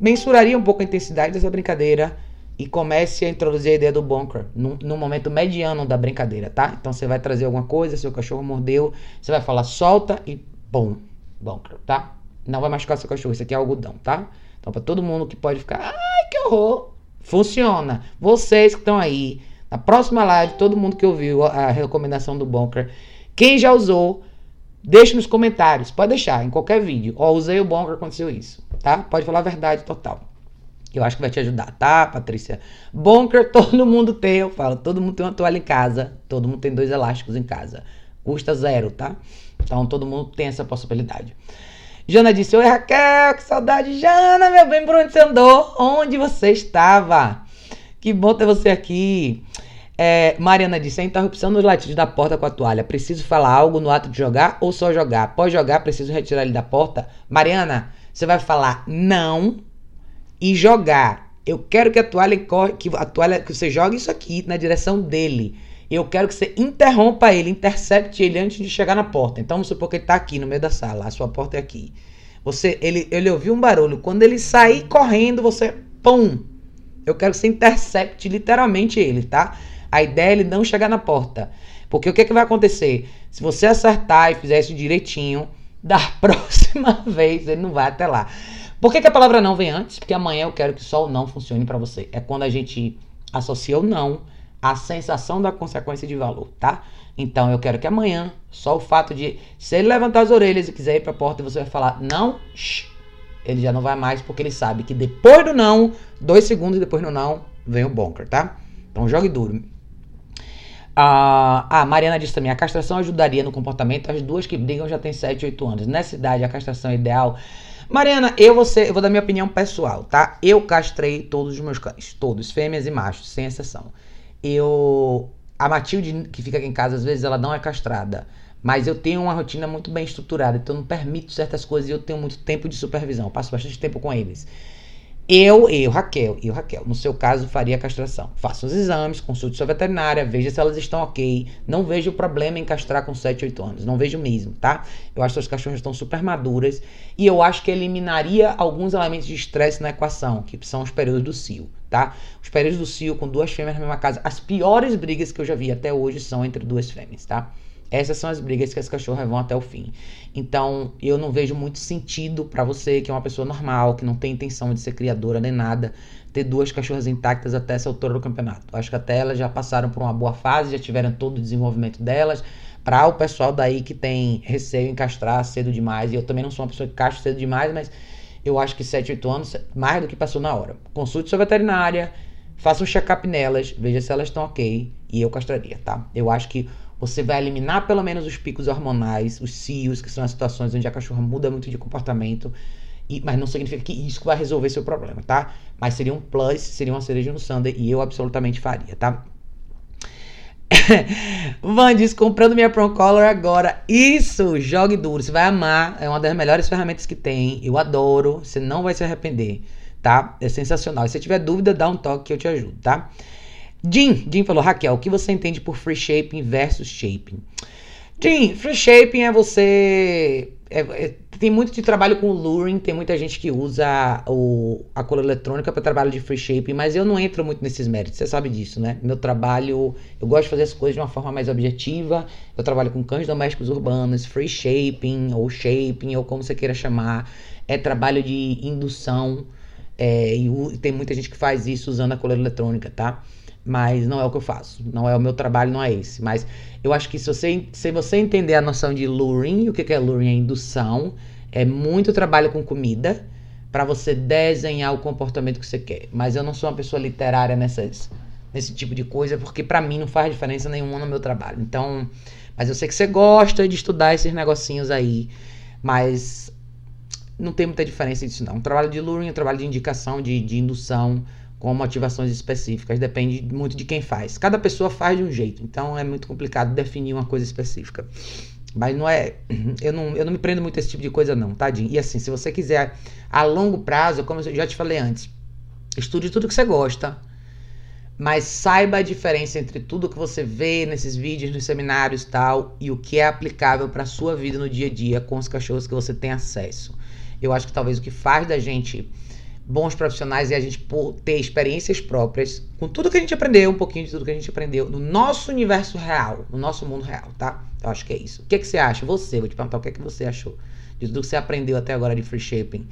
mensuraria um pouco a intensidade dessa brincadeira e comece a introduzir a ideia do bunker no, momento mediano da brincadeira, tá? Então você vai trazer alguma coisa, seu cachorro mordeu, você vai falar solta e bom, bunker, tá? Não vai machucar seu cachorro, isso aqui é algodão, tá? Então para todo mundo que pode ficar, ai que horror, funciona. Vocês que estão aí, na próxima live, todo mundo que ouviu a recomendação do bunker, quem já usou, Deixe nos comentários, pode deixar, em qualquer vídeo. Ó, usei o Bonker, aconteceu isso, tá? Pode falar a verdade total. Eu acho que vai te ajudar, tá, Patrícia? Bonker todo mundo tem, eu falo, todo mundo tem uma toalha em casa, todo mundo tem dois elásticos em casa. Custa zero, tá? Então todo mundo tem essa possibilidade. Jana disse: Oi Raquel, que saudade, Jana, meu bem, por onde você andou? Onde você estava? Que bom ter você aqui. É, Mariana disse: a interrupção nos latidos da porta com a toalha. Preciso falar algo no ato de jogar ou só jogar? Após jogar, preciso retirar ele da porta? Mariana, você vai falar não e jogar. Eu quero que a toalha que a toalha que você jogue isso aqui na direção dele. Eu quero que você interrompa ele, intercepte ele antes de chegar na porta. Então, vamos supor que ele está aqui no meio da sala, a sua porta é aqui. Você, ele, ele ouviu um barulho. Quando ele sair correndo, você, pum. Eu quero que você intercepte literalmente ele, tá? A ideia é ele não chegar na porta. Porque o que, é que vai acontecer? Se você acertar e fizer isso direitinho, da próxima vez ele não vai até lá. Por que, que a palavra não vem antes? Porque amanhã eu quero que só o não funcione para você. É quando a gente associa o não à sensação da consequência de valor, tá? Então eu quero que amanhã, só o fato de se ele levantar as orelhas e quiser ir para a porta você vai falar não, shh, ele já não vai mais porque ele sabe que depois do não, dois segundos depois do não, vem o bunker, tá? Então jogue duro. Ah, a Mariana disse também: a castração ajudaria no comportamento. As duas que brigam já têm 7, 8 anos. Nessa idade, a castração é ideal. Mariana, eu vou, ser, eu vou dar minha opinião pessoal, tá? Eu castrei todos os meus cães, todos, fêmeas e machos, sem exceção. Eu. A Matilde, que fica aqui em casa, às vezes ela não é castrada. Mas eu tenho uma rotina muito bem estruturada, então não permito certas coisas e eu tenho muito tempo de supervisão. Eu passo bastante tempo com eles. Eu, eu, Raquel, eu, Raquel, no seu caso, faria a castração. Faça os exames, consulte sua veterinária, veja se elas estão ok. Não vejo problema em castrar com 7, 8 anos. Não vejo mesmo, tá? Eu acho que as cachorras estão super maduras e eu acho que eliminaria alguns elementos de estresse na equação, que são os períodos do cio, tá? Os períodos do cio com duas fêmeas na mesma casa, as piores brigas que eu já vi até hoje são entre duas fêmeas, tá? Essas são as brigas que as cachorras vão até o fim. Então, eu não vejo muito sentido para você, que é uma pessoa normal, que não tem intenção de ser criadora nem nada, ter duas cachorras intactas até essa altura do campeonato. Acho que até elas já passaram por uma boa fase, já tiveram todo o desenvolvimento delas. Para o pessoal daí que tem receio em castrar cedo demais, e eu também não sou uma pessoa que castra cedo demais, mas eu acho que 7, 8 anos, mais do que passou na hora. Consulte sua veterinária, faça um check-up nelas, veja se elas estão ok, e eu castraria, tá? Eu acho que você vai eliminar pelo menos os picos hormonais, os cios, que são as situações onde a cachorra muda muito de comportamento. E, mas não significa que isso vai resolver seu problema, tá? Mas seria um plus, seria uma cereja no sundae e eu absolutamente faria, tá? Vandis, comprando minha Pro agora. Isso! Jogue duro, você vai amar. É uma das melhores ferramentas que tem. Eu adoro. Você não vai se arrepender, tá? É sensacional. E se tiver dúvida, dá um toque que eu te ajudo, tá? Jim, Jim falou, Raquel, o que você entende por free shaping versus shaping? Jim, free shaping é você. É, é, tem muito de trabalho com luring, tem muita gente que usa o, a cola eletrônica para trabalho de free shaping, mas eu não entro muito nesses méritos, você sabe disso, né? Meu trabalho, eu gosto de fazer as coisas de uma forma mais objetiva. Eu trabalho com cães domésticos urbanos, free shaping ou shaping, ou como você queira chamar. É trabalho de indução, é, e tem muita gente que faz isso usando a coleira eletrônica, tá? Mas não é o que eu faço. Não é o meu trabalho, não é esse. Mas eu acho que se você, se você entender a noção de luring, o que é luring? É indução, é muito trabalho com comida para você desenhar o comportamento que você quer. Mas eu não sou uma pessoa literária nessas, nesse tipo de coisa, porque para mim não faz diferença nenhuma no meu trabalho. Então, mas eu sei que você gosta de estudar esses negocinhos aí, mas não tem muita diferença disso não. Um trabalho de luring, um trabalho de indicação, de, de indução, com motivações específicas, depende muito de quem faz. Cada pessoa faz de um jeito, então é muito complicado definir uma coisa específica. Mas não é. Eu não, eu não me prendo muito a esse tipo de coisa, não, tadinho. E assim, se você quiser a longo prazo, como eu já te falei antes, estude tudo que você gosta, mas saiba a diferença entre tudo que você vê nesses vídeos, nos seminários e tal, e o que é aplicável para sua vida no dia a dia com os cachorros que você tem acesso. Eu acho que talvez o que faz da gente bons profissionais e a gente ter experiências próprias com tudo que a gente aprendeu, um pouquinho de tudo que a gente aprendeu no nosso universo real, no nosso mundo real, tá? Eu acho que é isso. O que, é que você acha? Você, vou te perguntar o que é que você achou de tudo que você aprendeu até agora de free shaping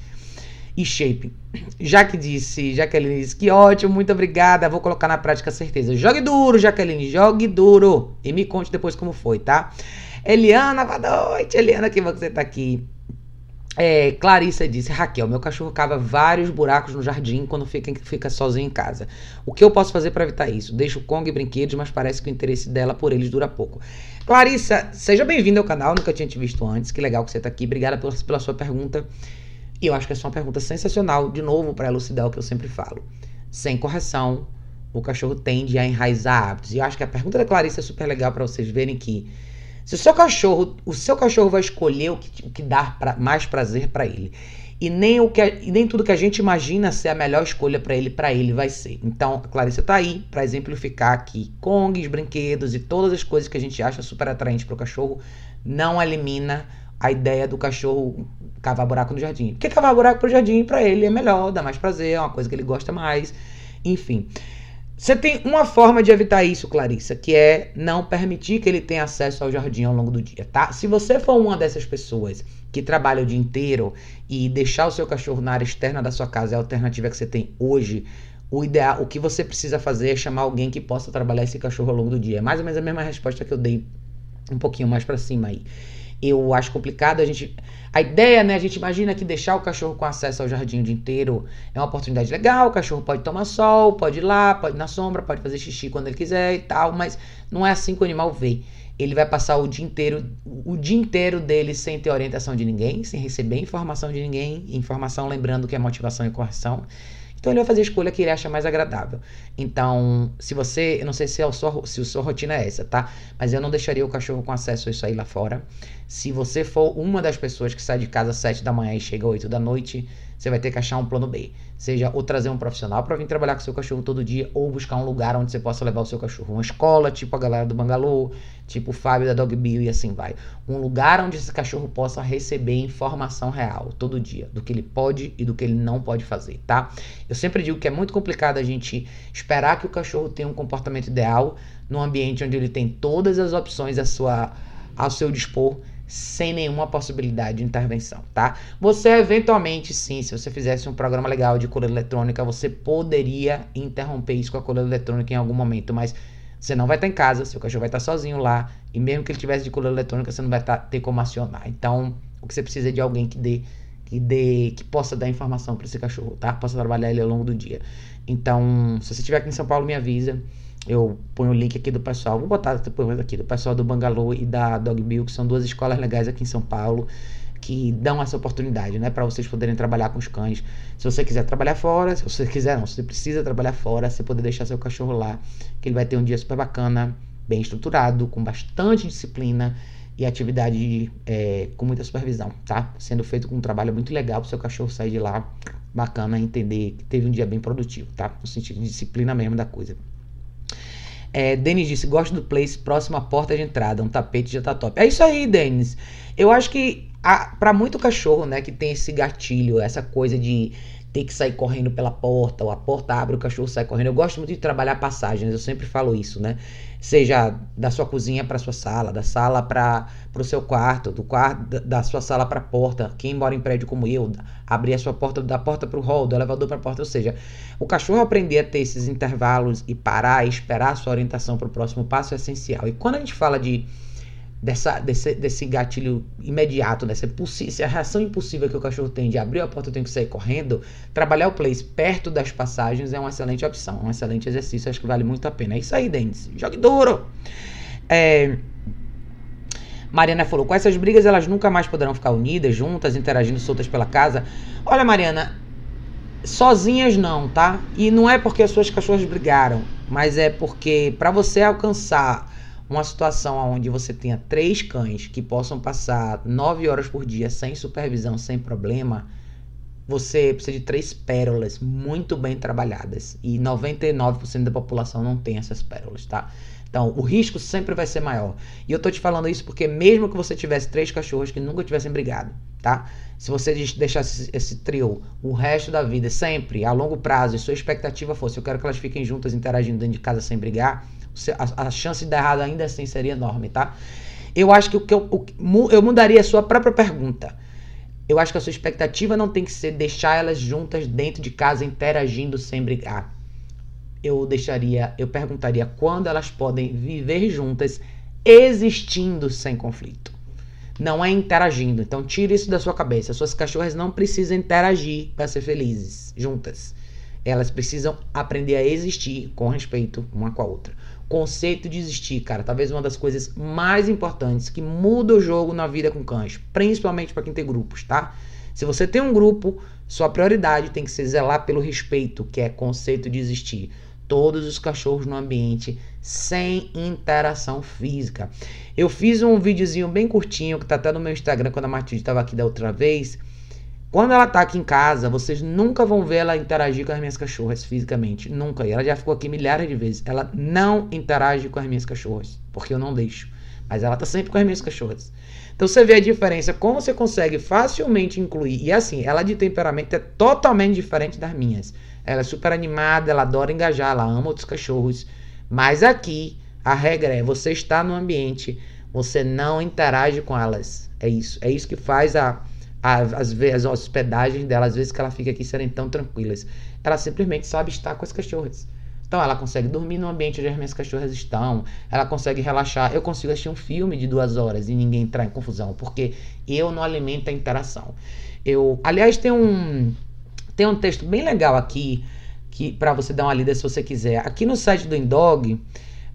e shaping. Já que disse, Jaqueline disse que ótimo, muito obrigada, vou colocar na prática certeza. Jogue duro, Jaqueline, jogue duro e me conte depois como foi, tá? Eliana, boa noite, Eliana, que você tá aqui. É, Clarissa disse: Raquel, meu cachorro cava vários buracos no jardim quando fica, fica sozinho em casa. O que eu posso fazer para evitar isso? Deixo Kong e brinquedos, mas parece que o interesse dela por eles dura pouco. Clarissa, seja bem-vinda ao canal, nunca tinha te visto antes. Que legal que você está aqui. Obrigada pela, pela sua pergunta. E eu acho que essa é uma pergunta sensacional, de novo, para elucidar o que eu sempre falo. Sem correção, o cachorro tende a enraizar hábitos. E eu acho que a pergunta da Clarissa é super legal para vocês verem que se o seu cachorro, o seu cachorro vai escolher o que, o que dá pra, mais prazer para ele. E nem, o que, e nem tudo que a gente imagina ser a melhor escolha para ele, para ele vai ser. Então, a Clarissa tá aí para exemplificar aqui Kongs, brinquedos e todas as coisas que a gente acha super atraentes para o cachorro. Não elimina a ideia do cachorro cavar buraco no jardim. Porque cavar buraco pro jardim para ele é melhor, dá mais prazer, é uma coisa que ele gosta mais. Enfim. Você tem uma forma de evitar isso, Clarissa, que é não permitir que ele tenha acesso ao jardim ao longo do dia, tá? Se você for uma dessas pessoas que trabalha o dia inteiro e deixar o seu cachorro na área externa da sua casa é a alternativa que você tem hoje, o ideal, o que você precisa fazer é chamar alguém que possa trabalhar esse cachorro ao longo do dia. É mais ou menos a mesma resposta que eu dei um pouquinho mais para cima aí. Eu acho complicado a gente. A ideia, né? A gente imagina que deixar o cachorro com acesso ao jardim o dia inteiro é uma oportunidade legal. O cachorro pode tomar sol, pode ir lá, pode ir na sombra, pode fazer xixi quando ele quiser e tal, mas não é assim que o animal vê. Ele vai passar o dia inteiro, o dia inteiro dele sem ter orientação de ninguém, sem receber informação de ninguém, informação lembrando que é motivação e correção. Então ele vai fazer a escolha que ele acha mais agradável. Então, se você, eu não sei se, é o sua, se a sua rotina é essa, tá? Mas eu não deixaria o cachorro com acesso a isso aí lá fora. Se você for uma das pessoas que sai de casa às 7 da manhã e chega às 8 da noite, você vai ter que achar um plano B. Seja ou trazer um profissional para vir trabalhar com seu cachorro todo dia, ou buscar um lugar onde você possa levar o seu cachorro. Uma escola, tipo a galera do Bangalô, tipo o Fábio da Dog Bill e assim vai. Um lugar onde esse cachorro possa receber informação real todo dia, do que ele pode e do que ele não pode fazer, tá? Eu sempre digo que é muito complicado a gente esperar que o cachorro tenha um comportamento ideal num ambiente onde ele tem todas as opções à sua, ao seu dispor sem nenhuma possibilidade de intervenção, tá? Você eventualmente, sim, se você fizesse um programa legal de coleira eletrônica, você poderia interromper isso com a coleira eletrônica em algum momento, mas você não vai estar em casa, seu cachorro vai estar sozinho lá, e mesmo que ele tivesse de coleira eletrônica, você não vai estar, ter como acionar. Então, o que você precisa é de alguém que dê que dê que possa dar informação para esse cachorro, tá? Possa trabalhar ele ao longo do dia. Então, se você estiver aqui em São Paulo, me avisa. Eu ponho o link aqui do pessoal, vou botar depois aqui, do pessoal do Bangalô e da Dog Bill, que são duas escolas legais aqui em São Paulo, que dão essa oportunidade, né, para vocês poderem trabalhar com os cães. Se você quiser trabalhar fora, se você quiser não, se você precisa trabalhar fora, você poder deixar seu cachorro lá, que ele vai ter um dia super bacana, bem estruturado, com bastante disciplina e atividade é, com muita supervisão, tá? Sendo feito com um trabalho muito legal para seu cachorro sair de lá bacana, entender que teve um dia bem produtivo, tá? No sentido de disciplina mesmo da coisa. É, Denis disse: gosto do place, próxima porta de entrada, um tapete já tá top. É isso aí, Denis. Eu acho que para muito cachorro, né, que tem esse gatilho, essa coisa de ter que sair correndo pela porta, ou a porta abre, o cachorro sai correndo. Eu gosto muito de trabalhar passagens, eu sempre falo isso, né? Seja da sua cozinha para sua sala, da sala para o seu quarto, do quarto da sua sala para a porta. Quem mora em prédio como eu, abrir a sua porta da porta para o hall, do elevador para a porta, ou seja, o cachorro aprender a ter esses intervalos e parar e esperar a sua orientação para o próximo passo é essencial. E quando a gente fala de dessa, desse, desse gatilho imediato, dessa a reação impossível que o cachorro tem de abrir a porta, eu tenho que sair correndo, trabalhar o place perto das passagens é uma excelente opção, um excelente exercício, acho que vale muito a pena. É isso aí, Dentes. Jogue duro! É... Mariana falou: com essas brigas elas nunca mais poderão ficar unidas, juntas, interagindo soltas pela casa. Olha, Mariana, sozinhas não, tá? E não é porque as suas cachorras brigaram, mas é porque para você alcançar uma situação onde você tenha três cães que possam passar nove horas por dia sem supervisão, sem problema, você precisa de três pérolas muito bem trabalhadas. E 99% da população não tem essas pérolas, tá? Então, o risco sempre vai ser maior. E eu tô te falando isso porque mesmo que você tivesse três cachorros que nunca tivessem brigado, tá? Se você deixasse esse trio o resto da vida, sempre, a longo prazo, e sua expectativa fosse, eu quero que elas fiquem juntas interagindo dentro de casa sem brigar, a, a chance de dar errado ainda assim seria enorme, tá? Eu acho que o que eu, o, eu mudaria a sua própria pergunta. Eu acho que a sua expectativa não tem que ser deixar elas juntas dentro de casa interagindo sem brigar. Eu deixaria, eu perguntaria quando elas podem viver juntas existindo sem conflito. Não é interagindo. Então tire isso da sua cabeça. Suas cachorras não precisam interagir para ser felizes juntas. Elas precisam aprender a existir com respeito uma com a outra conceito de existir, cara, talvez uma das coisas mais importantes que muda o jogo na vida com cães, principalmente para quem tem grupos, tá? Se você tem um grupo, sua prioridade tem que ser zelar pelo respeito, que é conceito de existir. Todos os cachorros no ambiente sem interação física. Eu fiz um videozinho bem curtinho que tá até no meu Instagram quando a Matilde estava aqui da outra vez quando ela tá aqui em casa, vocês nunca vão ver ela interagir com as minhas cachorras fisicamente. Nunca. E ela já ficou aqui milhares de vezes. Ela não interage com as minhas cachorras. Porque eu não deixo. Mas ela tá sempre com as minhas cachorras. Então você vê a diferença, como você consegue facilmente incluir. E assim, ela de temperamento é totalmente diferente das minhas. ela é super animada, ela adora engajar, ela ama outros cachorros. Mas aqui, a regra é: você está no ambiente, você não interage com elas. É isso. É isso que faz a, a, as, as hospedagens dela, às vezes que ela fica aqui serem tão tranquilas. Ela simplesmente sabe estar com as cachorras. Então ela consegue dormir no ambiente onde as minhas cachorras estão, ela consegue relaxar. Eu consigo assistir um filme de duas horas e ninguém entrar em confusão, porque eu não alimento a interação. Eu, aliás, tem um tem um texto bem legal aqui que para você dar uma lida se você quiser. Aqui no site do Indog,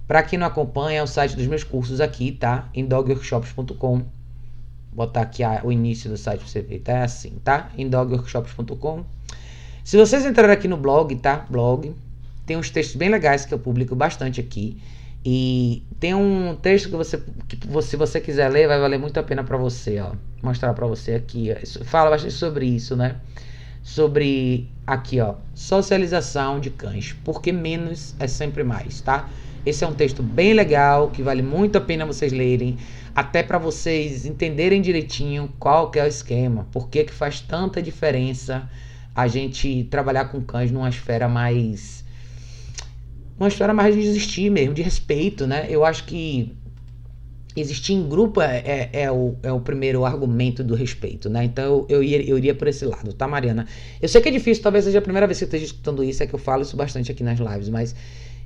para quem não acompanha, é o site dos meus cursos aqui, tá? indogworkshops.com. Botar aqui a, o início do site pra você ver, tá? É assim, tá? indogworkshops.com. Se vocês entrarem aqui no blog, tá? Blog, tem uns textos bem legais que eu publico bastante aqui. E tem um texto que você, que se você quiser ler, vai valer muito a pena para você, ó. Mostrar para você aqui. Ó. Fala bastante sobre isso, né? Sobre aqui, ó, socialização de cães, porque menos é sempre mais, tá? Esse é um texto bem legal que vale muito a pena vocês lerem, até para vocês entenderem direitinho qual que é o esquema, por que que faz tanta diferença a gente trabalhar com cães numa esfera mais uma história mais de existir mesmo, de respeito, né? Eu acho que existir em grupo é, é, é, o, é o primeiro argumento do respeito, né? Então eu, eu, iria, eu iria por esse lado, tá, Mariana? Eu sei que é difícil, talvez seja a primeira vez que você esteja escutando isso, é que eu falo isso bastante aqui nas lives, mas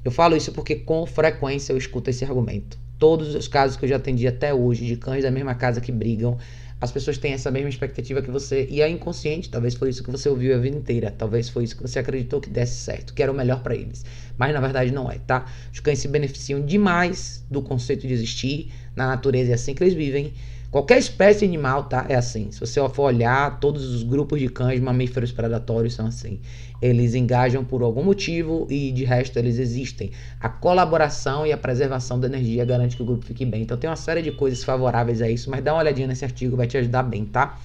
eu falo isso porque com frequência eu escuto esse argumento. Todos os casos que eu já atendi até hoje, de cães da mesma casa que brigam, as pessoas têm essa mesma expectativa que você e é inconsciente, talvez foi isso que você ouviu a vida inteira, talvez foi isso que você acreditou que desse certo, que era o melhor para eles, mas na verdade não é, tá? Os cães se beneficiam demais do conceito de existir na natureza, é assim que eles vivem Qualquer espécie animal, tá? É assim. Se você for olhar, todos os grupos de cães mamíferos predatórios são assim. Eles engajam por algum motivo e de resto eles existem. A colaboração e a preservação da energia garante que o grupo fique bem. Então tem uma série de coisas favoráveis a isso, mas dá uma olhadinha nesse artigo, vai te ajudar bem, tá?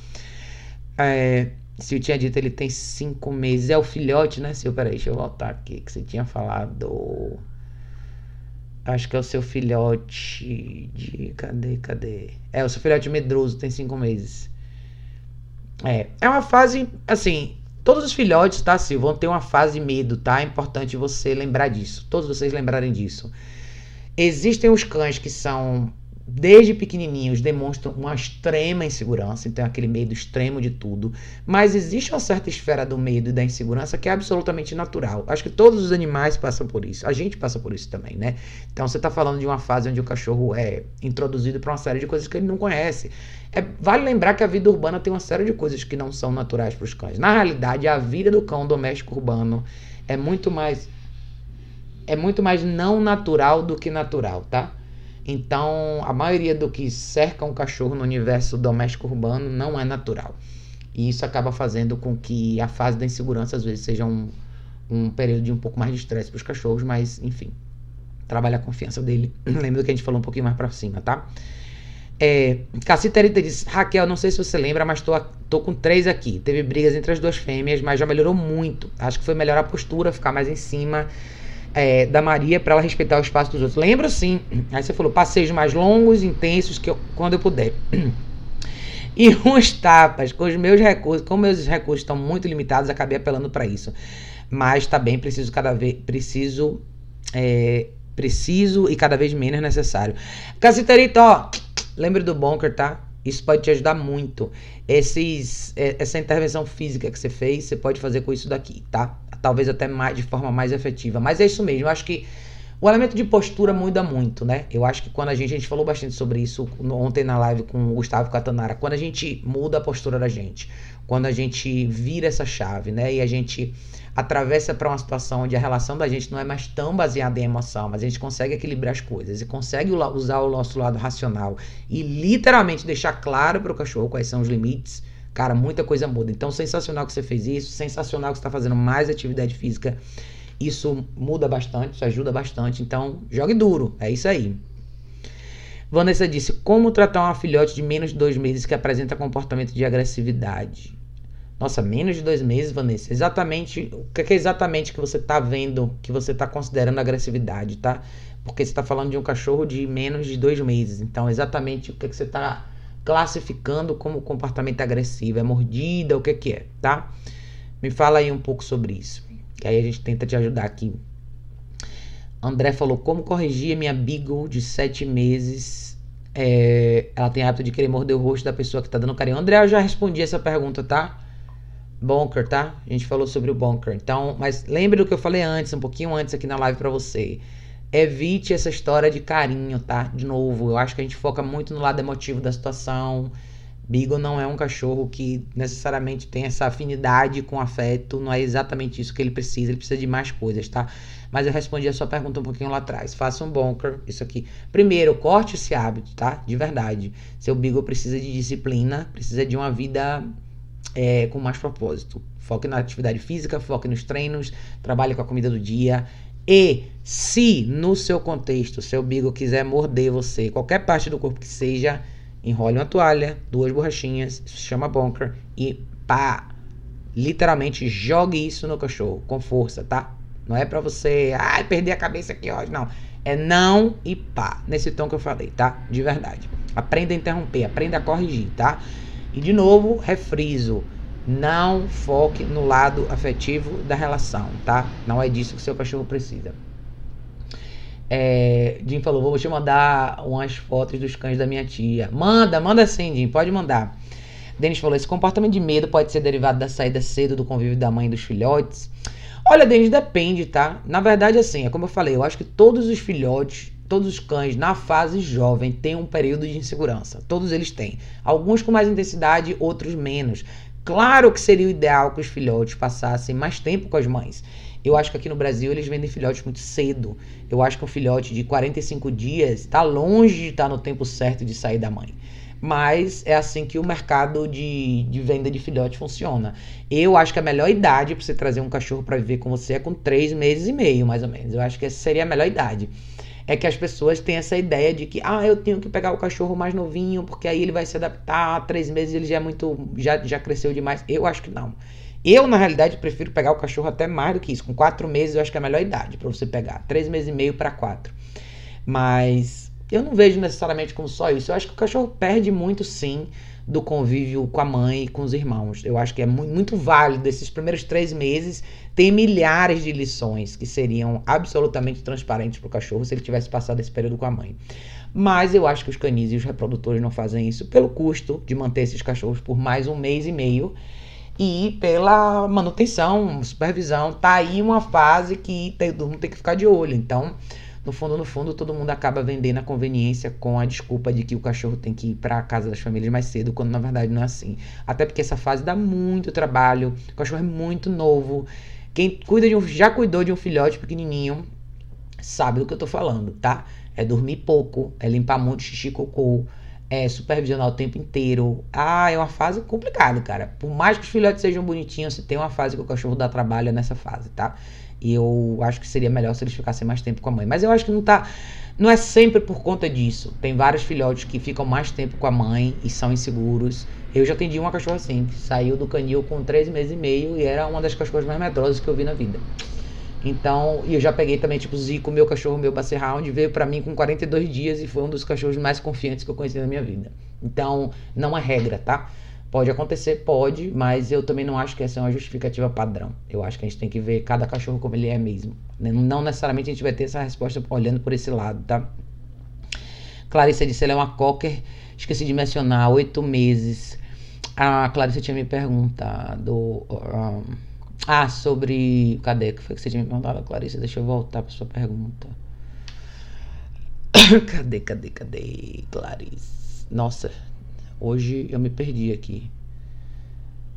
É, se eu tinha dito, ele tem cinco meses. É o filhote, né, Sil? Peraí, deixa eu voltar aqui, que você tinha falado. Acho que é o seu filhote de. Cadê, cadê? É, o seu filhote medroso tem cinco meses. É. É uma fase. Assim, todos os filhotes, tá, Sil, vão ter uma fase de medo, tá? É importante você lembrar disso. Todos vocês lembrarem disso. Existem os cães que são desde pequenininhos demonstram uma extrema insegurança, então aquele medo extremo de tudo. Mas existe uma certa esfera do medo e da insegurança que é absolutamente natural. Acho que todos os animais passam por isso. A gente passa por isso também, né? Então você está falando de uma fase onde o cachorro é introduzido para uma série de coisas que ele não conhece. É, vale lembrar que a vida urbana tem uma série de coisas que não são naturais para os cães. Na realidade, a vida do cão doméstico urbano é muito mais é muito mais não natural do que natural, tá? Então, a maioria do que cerca um cachorro no universo doméstico urbano não é natural. E isso acaba fazendo com que a fase da insegurança às vezes seja um, um período de um pouco mais de estresse para os cachorros, mas enfim, trabalha a confiança dele. Lembra que a gente falou um pouquinho mais para cima, tá? É, Caciterita diz: Raquel, não sei se você lembra, mas tô, tô com três aqui. Teve brigas entre as duas fêmeas, mas já melhorou muito. Acho que foi melhorar a postura, ficar mais em cima é, da Maria para ela respeitar o espaço dos outros. Lembro sim. Aí você falou passeios mais longos, intensos, que eu, quando eu puder. E uns tapas, com os meus recursos, como meus recursos estão muito limitados, acabei apelando para isso. Mas também tá preciso cada vez preciso é, preciso e cada vez menos necessário. Casiterito, ó, lembre do bunker, tá? Isso pode te ajudar muito. Esses, é, essa intervenção física que você fez, você pode fazer com isso daqui, tá? talvez até mais, de forma mais efetiva. Mas é isso mesmo, eu acho que o elemento de postura muda muito, né? Eu acho que quando a gente, a gente falou bastante sobre isso ontem na live com o Gustavo Catanara, quando a gente muda a postura da gente, quando a gente vira essa chave, né? E a gente atravessa para uma situação onde a relação da gente não é mais tão baseada em emoção, mas a gente consegue equilibrar as coisas e consegue usar o nosso lado racional e literalmente deixar claro para o cachorro quais são os limites Cara, muita coisa muda. Então, sensacional que você fez isso, sensacional que você está fazendo mais atividade física. Isso muda bastante, isso ajuda bastante. Então, jogue duro. É isso aí. Vanessa disse: Como tratar uma filhote de menos de dois meses que apresenta comportamento de agressividade? Nossa, menos de dois meses, Vanessa. Exatamente. O que é exatamente que você está vendo, que você está considerando agressividade, tá? Porque você está falando de um cachorro de menos de dois meses. Então, exatamente o que, é que você está classificando como comportamento agressivo, é mordida, o que que é, tá? Me fala aí um pouco sobre isso. Que aí a gente tenta te ajudar aqui. André falou: Como corrigir minha Beagle de 7 meses? É, ela tem hábito de querer morder o rosto da pessoa que tá dando carinho. André, eu já respondi essa pergunta, tá? Bunker, tá? A gente falou sobre o bunker. Então, mas lembre do que eu falei antes, um pouquinho antes aqui na live para você. Evite essa história de carinho, tá? De novo, eu acho que a gente foca muito no lado emotivo da situação. Beagle não é um cachorro que necessariamente tem essa afinidade com afeto, não é exatamente isso que ele precisa, ele precisa de mais coisas, tá? Mas eu respondi a sua pergunta um pouquinho lá atrás. Faça um bunker, isso aqui. Primeiro, corte esse hábito, tá? De verdade. Seu Beagle precisa de disciplina, precisa de uma vida é, com mais propósito. Foque na atividade física, foque nos treinos, trabalhe com a comida do dia. E se no seu contexto seu bigo quiser morder você, qualquer parte do corpo que seja, enrole uma toalha, duas borrachinhas, isso se chama bunker e pá, literalmente jogue isso no cachorro com força, tá? Não é para você, ai, perder a cabeça aqui hoje, não. É não e pá, nesse tom que eu falei, tá? De verdade. Aprenda a interromper, aprenda a corrigir, tá? E de novo, refriso. Não foque no lado afetivo da relação, tá? Não é disso que seu cachorro precisa. É, Jim falou: vou te mandar umas fotos dos cães da minha tia. Manda, manda sim, Jim, pode mandar. Denis falou: esse comportamento de medo pode ser derivado da saída cedo do convívio da mãe e dos filhotes. Olha, Denis, depende, tá? Na verdade, assim, é como eu falei, eu acho que todos os filhotes todos os cães na fase jovem têm um período de insegurança. Todos eles têm. Alguns com mais intensidade, outros menos. Claro que seria o ideal que os filhotes passassem mais tempo com as mães. Eu acho que aqui no Brasil eles vendem filhotes muito cedo. Eu acho que um filhote de 45 dias está longe de estar tá no tempo certo de sair da mãe. Mas é assim que o mercado de, de venda de filhote funciona. Eu acho que a melhor idade para você trazer um cachorro para viver com você é com 3 meses e meio, mais ou menos. Eu acho que essa seria a melhor idade é que as pessoas têm essa ideia de que, ah, eu tenho que pegar o cachorro mais novinho, porque aí ele vai se adaptar, três meses ele já é muito, já, já cresceu demais. Eu acho que não. Eu, na realidade, prefiro pegar o cachorro até mais do que isso. Com quatro meses, eu acho que é a melhor idade para você pegar. Três meses e meio para quatro. Mas eu não vejo necessariamente como só isso. Eu acho que o cachorro perde muito, sim, do convívio com a mãe e com os irmãos. Eu acho que é muito, válido. Esses primeiros três meses tem milhares de lições que seriam absolutamente transparentes para o cachorro se ele tivesse passado esse período com a mãe. Mas eu acho que os canis e os reprodutores não fazem isso pelo custo de manter esses cachorros por mais um mês e meio e pela manutenção, supervisão. Tá aí uma fase que todo mundo tem que ficar de olho. Então, no fundo, no fundo, todo mundo acaba vendendo a conveniência com a desculpa de que o cachorro tem que ir para a casa das famílias mais cedo, quando na verdade não é assim. Até porque essa fase dá muito trabalho, o cachorro é muito novo. Quem cuida de um, já cuidou de um filhote pequenininho sabe do que eu tô falando, tá? É dormir pouco, é limpar muito xixi cocô, é supervisionar o tempo inteiro. Ah, é uma fase complicada, cara. Por mais que os filhotes sejam bonitinhos, se tem uma fase que o cachorro dá trabalho é nessa fase, tá? E eu acho que seria melhor se eles ficassem mais tempo com a mãe. Mas eu acho que não tá. Não é sempre por conta disso. Tem vários filhotes que ficam mais tempo com a mãe e são inseguros. Eu já atendi uma cachorra assim, que saiu do canil com 3 meses e meio e era uma das cachorras mais medrosas que eu vi na vida. Então, e eu já peguei também, tipo, Zico, meu cachorro, meu Basset Hound, veio para mim com 42 dias e foi um dos cachorros mais confiantes que eu conheci na minha vida. Então, não é regra, tá? Pode acontecer, pode, mas eu também não acho que essa é uma justificativa padrão. Eu acho que a gente tem que ver cada cachorro como ele é mesmo. Né? Não necessariamente a gente vai ter essa resposta olhando por esse lado, tá? Clarissa disse, ela é uma cocker, esqueci de mencionar, oito meses. A Clarissa tinha me perguntado. Um, ah, sobre. Cadê? que foi que você tinha me perguntado, Clarissa? Deixa eu voltar para sua pergunta. cadê, cadê, cadê, Clarice? Nossa, Hoje eu me perdi aqui.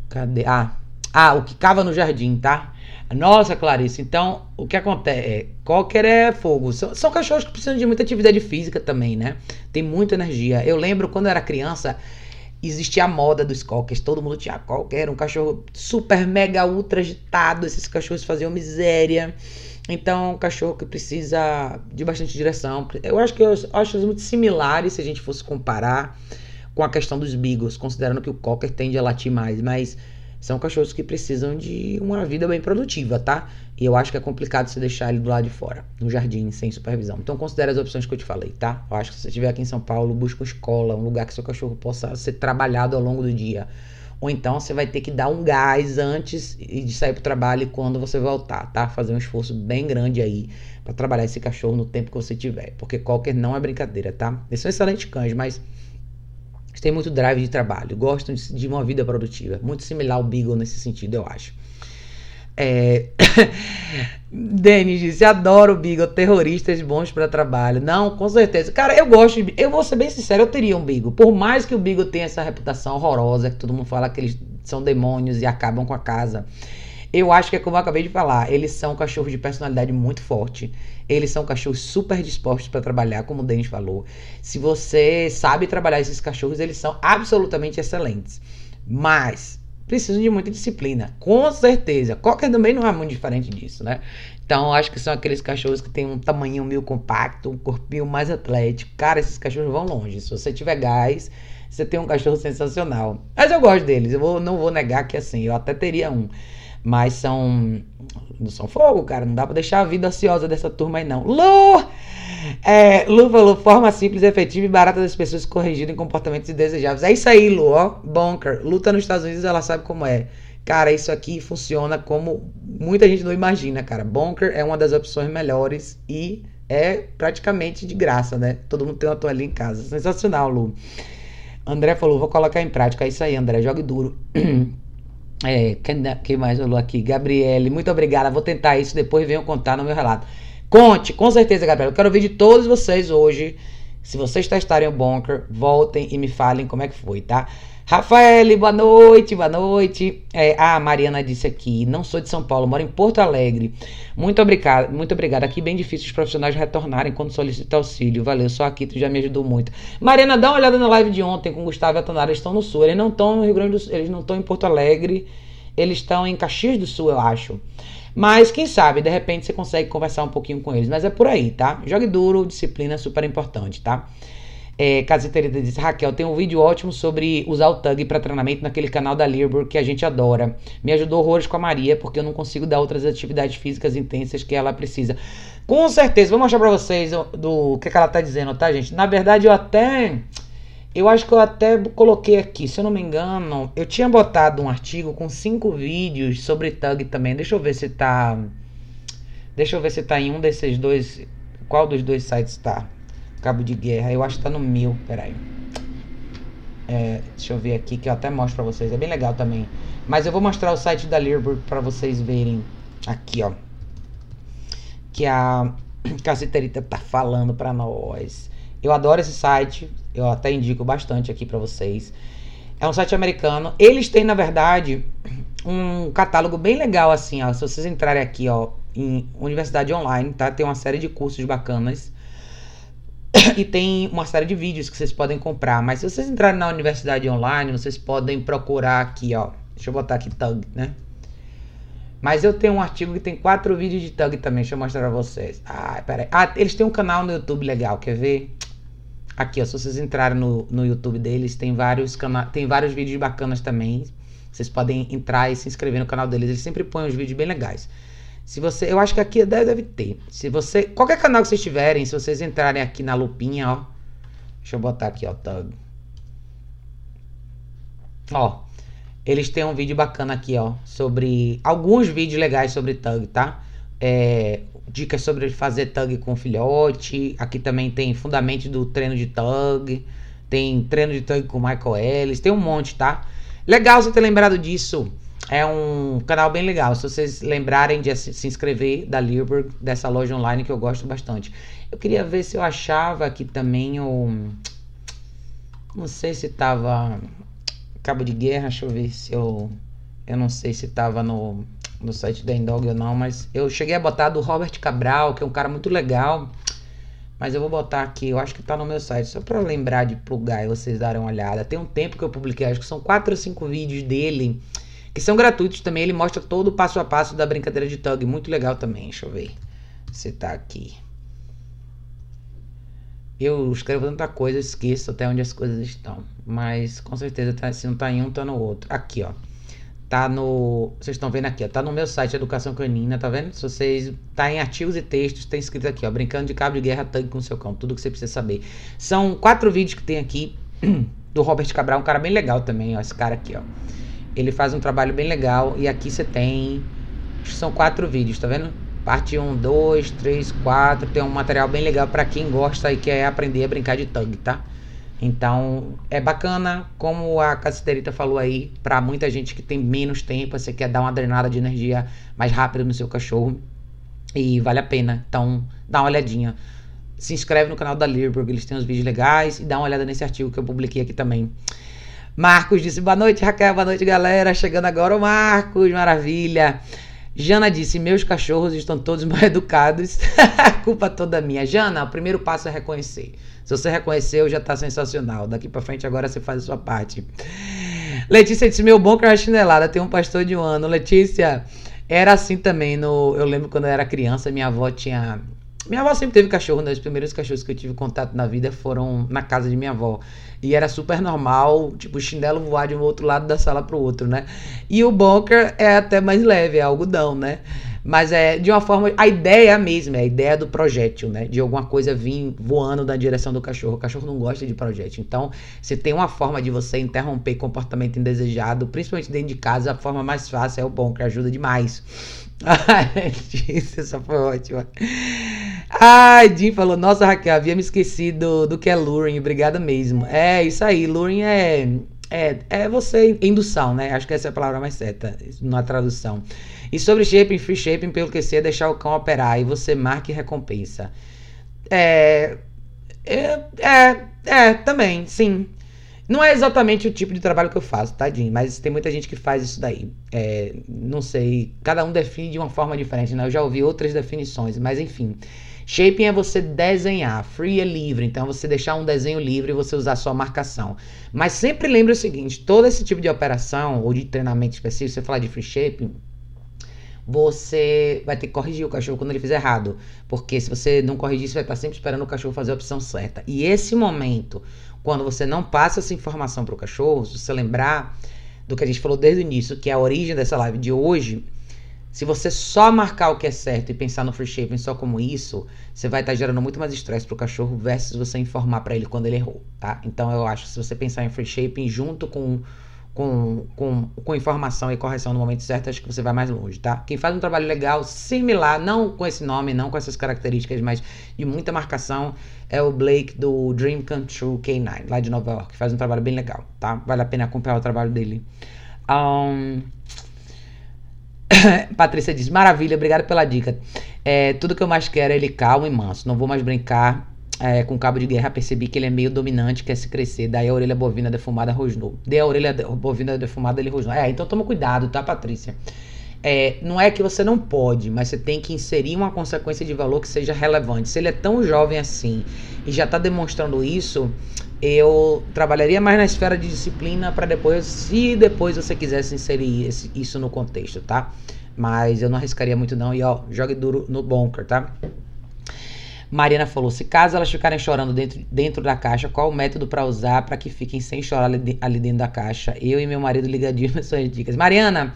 Cadê? Ah, ah, o que cava no jardim, tá? Nossa, Clarice, então o que acontece? É, qualquer é fogo. São, são, cachorros que precisam de muita atividade física também, né? Tem muita energia. Eu lembro quando eu era criança, existia a moda dos cockers. Todo mundo tinha cocker. Um cachorro super, mega, ultra agitado. Esses cachorros faziam miséria. Então, um cachorro que precisa de bastante direção. Eu acho que eu acho muito similares se a gente fosse comparar com a questão dos beagles, considerando que o cocker tende a latir mais, mas são cachorros que precisam de uma vida bem produtiva, tá? E eu acho que é complicado você deixar ele do lado de fora, no jardim, sem supervisão. Então considere as opções que eu te falei, tá? Eu acho que se você estiver aqui em São Paulo, busque uma escola, um lugar que seu cachorro possa ser trabalhado ao longo do dia. ou então você vai ter que dar um gás antes de sair pro trabalho e quando você voltar, tá? Fazer um esforço bem grande aí para trabalhar esse cachorro no tempo que você tiver, porque Cocker não é brincadeira, tá? Eles são excelentes cães, mas têm muito drive de trabalho, gostam de uma vida produtiva, muito similar ao Beagle nesse sentido, eu acho. É... Denis disse: adoro o Beagle, terroristas bons para trabalho. Não, com certeza. Cara, eu gosto de. Eu vou ser bem sincero, eu teria um Beagle. Por mais que o Beagle tenha essa reputação horrorosa, que todo mundo fala que eles são demônios e acabam com a casa. Eu acho que é como eu acabei de falar, eles são cachorros de personalidade muito forte. Eles são cachorros super dispostos para trabalhar, como o Denis falou. Se você sabe trabalhar esses cachorros, eles são absolutamente excelentes. Mas precisam de muita disciplina, com certeza. Cocker também não é muito diferente disso, né? Então, acho que são aqueles cachorros que têm um tamanho meio compacto, um corpinho mais atlético. Cara, esses cachorros vão longe. Se você tiver gás, você tem um cachorro sensacional. Mas eu gosto deles, eu vou, não vou negar que assim, eu até teria um. Mas são. Não são fogo, cara. Não dá pra deixar a vida ansiosa dessa turma aí, não. Lu! É, Lu falou, forma simples, efetiva e barata das pessoas corrigirem comportamentos indesejáveis. É isso aí, Lu, ó. Bunker. Lu tá nos Estados Unidos, ela sabe como é. Cara, isso aqui funciona como muita gente não imagina, cara. Bunker é uma das opções melhores e é praticamente de graça, né? Todo mundo tem uma toalha em casa. Sensacional, Lu. André falou, vou colocar em prática. É isso aí, André, jogue duro. É, quem, quem mais falou aqui? Gabriele, muito obrigada. Vou tentar isso depois venho contar no meu relato. Conte, com certeza, Gabriel. Eu quero ouvir de todos vocês hoje. Se vocês testarem o Bunker, voltem e me falem como é que foi, tá? Rafael, boa noite, boa noite. É, a Mariana disse aqui, não sou de São Paulo, moro em Porto Alegre. Muito obrigado, muito obrigada. Aqui bem difícil os profissionais retornarem quando solicitam auxílio. Valeu, só aqui tu já me ajudou muito. Mariana, dá uma olhada na live de ontem com Gustavo e a Tonara, eles estão no sul. Eles não estão no Rio Grande do Sul, eles não estão em Porto Alegre, eles estão em Caxias do Sul, eu acho. Mas quem sabe, de repente você consegue conversar um pouquinho com eles. Mas é por aí, tá? Jogue duro, disciplina é super importante, tá? É, Caseterita disse, Raquel, tem um vídeo ótimo sobre usar o tug para treinamento naquele canal da Learburg que a gente adora. Me ajudou horrores com a Maria, porque eu não consigo dar outras atividades físicas intensas que ela precisa. Com certeza, vou mostrar pra vocês do, que, que ela tá dizendo, tá, gente? Na verdade, eu até. Eu acho que eu até coloquei aqui, se eu não me engano, eu tinha botado um artigo com cinco vídeos sobre tug também. Deixa eu ver se tá. Deixa eu ver se tá em um desses dois. Qual dos dois sites tá? Cabo de guerra. Eu acho que tá no mil. Peraí. É, deixa eu ver aqui que eu até mostro pra vocês. É bem legal também. Mas eu vou mostrar o site da Learburg pra vocês verem. Aqui, ó. Que a Caceterita tá falando pra nós. Eu adoro esse site. Eu até indico bastante aqui pra vocês. É um site americano. Eles têm, na verdade, um catálogo bem legal assim, ó. Se vocês entrarem aqui, ó, em Universidade Online, tá? Tem uma série de cursos bacanas. e tem uma série de vídeos que vocês podem comprar. Mas se vocês entrarem na universidade online, vocês podem procurar aqui, ó. Deixa eu botar aqui tag, né? Mas eu tenho um artigo que tem quatro vídeos de tag também. Deixa eu mostrar pra vocês. Ah, peraí. Ah, eles têm um canal no YouTube legal, quer ver? Aqui, ó. Se vocês entrarem no, no YouTube deles, tem vários, cana tem vários vídeos bacanas também. Vocês podem entrar e se inscrever no canal deles. Eles sempre põem uns vídeos bem legais. Se você, eu acho que aqui deve, deve ter. Se você, qualquer canal que vocês tiverem, se vocês entrarem aqui na lupinha, ó. Deixa eu botar aqui, ó, tag. Ó, eles têm um vídeo bacana aqui, ó, sobre alguns vídeos legais sobre tag, tá? É, dicas sobre fazer tag com filhote. Aqui também tem fundamento do treino de tag. Tem treino de tag com Michael Ellis. Tem um monte, tá? Legal você ter lembrado disso. É um canal bem legal. Se vocês lembrarem de se inscrever da Learburg, dessa loja online que eu gosto bastante. Eu queria ver se eu achava aqui também o. Não sei se tava. Cabo de Guerra, deixa eu ver se eu. Eu não sei se tava no, no site da Indog ou não, mas eu cheguei a botar do Robert Cabral, que é um cara muito legal. Mas eu vou botar aqui, eu acho que tá no meu site, só para lembrar de plugar e vocês darem uma olhada. Tem um tempo que eu publiquei, acho que são 4 ou 5 vídeos dele que são gratuitos também. Ele mostra todo o passo a passo da brincadeira de tug, muito legal também. Deixa eu ver se tá aqui. Eu escrevo tanta coisa, esqueço até onde as coisas estão. Mas com certeza, tá, se não tá em um, tá no outro. Aqui, ó. Tá no. Vocês estão vendo aqui, ó. Tá no meu site Educação Canina, tá vendo? Se vocês. Tá em artigos e textos, tem escrito aqui, ó. Brincando de cabo de guerra, tug com seu cão. Tudo que você precisa saber. São quatro vídeos que tem aqui do Robert Cabral, um cara bem legal também, ó. Esse cara aqui, ó. Ele faz um trabalho bem legal e aqui você tem. São quatro vídeos, tá vendo? Parte 1, 2, 3, 4. Tem um material bem legal para quem gosta e quer aprender a brincar de tug, tá? Então é bacana, como a Caceterita falou aí, para muita gente que tem menos tempo, você quer dar uma drenada de energia mais rápida no seu cachorro e vale a pena. Então dá uma olhadinha. Se inscreve no canal da Learburg, eles têm uns vídeos legais e dá uma olhada nesse artigo que eu publiquei aqui também. Marcos disse boa noite, Raquel, boa noite, galera. Chegando agora o Marcos, maravilha. Jana disse: Meus cachorros estão todos mal educados. Culpa toda minha. Jana, o primeiro passo é reconhecer. Se você reconheceu, já tá sensacional. Daqui para frente, agora você faz a sua parte. Letícia disse: Meu bom que chinelada. Tem um pastor de um ano. Letícia, era assim também. No, eu lembro quando eu era criança, minha avó tinha. Minha avó sempre teve cachorro, né? Os primeiros cachorros que eu tive contato na vida foram na casa de minha avó. E era super normal, tipo, o chinelo voar de um outro lado da sala pro outro, né? E o bunker é até mais leve, é algodão, né? Mas é de uma forma. A ideia é a é a ideia do projétil, né? De alguma coisa vir voando na direção do cachorro. O cachorro não gosta de projétil. Então, se tem uma forma de você interromper comportamento indesejado, principalmente dentro de casa, a forma mais fácil é o bunker, ajuda demais. Ai, essa foi ótima. Ai, Jim falou, nossa, Raquel, havia me esquecido do que é luring, obrigada mesmo. É, isso aí, luring é, é, é você, indução, né? Acho que essa é a palavra mais certa na tradução. E sobre shaping, free shaping, pelo que sei, é deixar o cão operar e você marca e recompensa. É, é, é, é também, sim. Não é exatamente o tipo de trabalho que eu faço, tadinho, mas tem muita gente que faz isso daí. É, não sei, cada um define de uma forma diferente, né? Eu já ouvi outras definições, mas enfim. Shaping é você desenhar, free é livre, então você deixar um desenho livre e você usar sua marcação. Mas sempre lembre o seguinte: todo esse tipo de operação ou de treinamento específico, você falar de free shaping, você vai ter que corrigir o cachorro quando ele fizer errado. Porque se você não corrigir, você vai estar sempre esperando o cachorro fazer a opção certa. E esse momento, quando você não passa essa informação para o cachorro, se você lembrar do que a gente falou desde o início, que é a origem dessa live de hoje, se você só marcar o que é certo e pensar no free shaping só como isso, você vai estar gerando muito mais estresse pro cachorro versus você informar para ele quando ele errou, tá? Então eu acho que se você pensar em free shaping junto com com, com, com informação e correção no momento certo, acho que você vai mais longe, tá? Quem faz um trabalho legal, similar, não com esse nome, não com essas características, mas de muita marcação, é o Blake do Dream Come True K9, lá de Nova York, faz um trabalho bem legal, tá? Vale a pena acompanhar o trabalho dele. Um... Patrícia diz: Maravilha, obrigado pela dica. É, tudo que eu mais quero é ele calmo e manso. Não vou mais brincar é, com cabo de guerra, percebi que ele é meio dominante, quer se crescer. Daí a orelha bovina defumada rosnou. Dei a orelha bovina defumada, ele rosnou. É, então toma cuidado, tá, Patrícia? É, não é que você não pode, mas você tem que inserir uma consequência de valor que seja relevante. Se ele é tão jovem assim e já está demonstrando isso, eu trabalharia mais na esfera de disciplina para depois, se depois você quisesse inserir esse, isso no contexto, tá? Mas eu não arriscaria muito não e ó, jogue duro no bunker, tá? Mariana falou: se caso elas ficarem chorando dentro, dentro da caixa, qual o método para usar para que fiquem sem chorar ali, ali, dentro da caixa? Eu e meu marido ligadinho nas suas dicas. Mariana,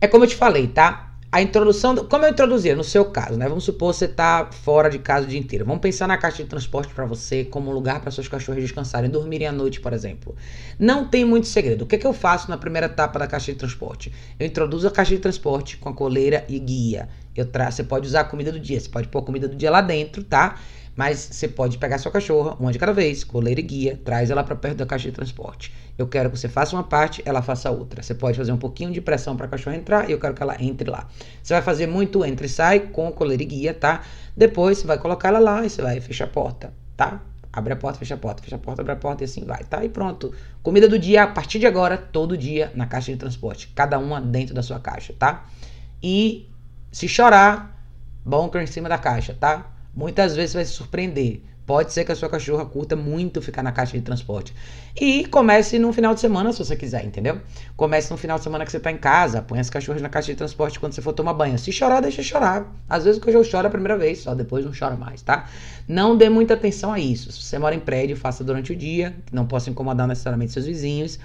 é como eu te falei, tá? A introdução, do, como eu introduzia no seu caso, né? Vamos supor você tá fora de casa o dia inteiro. Vamos pensar na caixa de transporte para você como um lugar para seus cachorros descansarem, dormirem à noite, por exemplo. Não tem muito segredo. O que, é que eu faço na primeira etapa da caixa de transporte? Eu introduzo a caixa de transporte com a coleira e guia. Eu tra... Você pode usar a comida do dia, você pode pôr a comida do dia lá dentro, tá? Mas você pode pegar sua cachorra, uma de cada vez, coleira e guia, traz ela para perto da caixa de transporte. Eu quero que você faça uma parte, ela faça outra. Você pode fazer um pouquinho de pressão para a cachorra entrar e eu quero que ela entre lá. Você vai fazer muito entre e sai com coleira e guia, tá? Depois você vai colocar ela lá e você vai fechar a porta, tá? Abre a porta, fecha a porta, fecha a porta, abre a porta e assim vai, tá? E pronto. Comida do dia, a partir de agora, todo dia na caixa de transporte. Cada uma dentro da sua caixa, tá? E se chorar, bunker em cima da caixa, tá? Muitas vezes você vai se surpreender. Pode ser que a sua cachorra curta muito ficar na caixa de transporte. E comece no final de semana, se você quiser, entendeu? Comece no final de semana que você tá em casa, põe as cachorras na caixa de transporte quando você for tomar banho. Se chorar, deixa chorar. Às vezes o cachorro chora a primeira vez, só depois não chora mais, tá? Não dê muita atenção a isso. Se você mora em prédio, faça durante o dia, que não possa incomodar necessariamente seus vizinhos.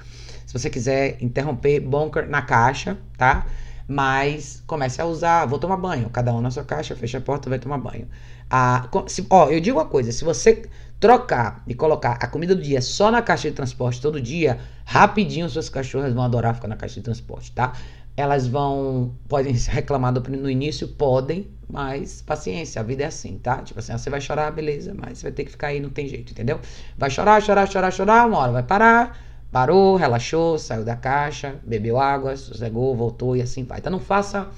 Se você quiser interromper, bunker na caixa, tá? Mas comece a usar, vou tomar banho. Cada um na sua caixa, fecha a porta, vai tomar banho. A, se, ó, eu digo uma coisa, se você trocar e colocar a comida do dia só na caixa de transporte todo dia, rapidinho suas cachorras vão adorar ficar na caixa de transporte, tá? Elas vão, podem reclamar no início, podem, mas paciência, a vida é assim, tá? Tipo assim, você vai chorar, beleza, mas você vai ter que ficar aí, não tem jeito, entendeu? Vai chorar, chorar, chorar, chorar, uma hora vai parar, parou, relaxou, saiu da caixa, bebeu água, sossegou, voltou e assim vai. Então não faça,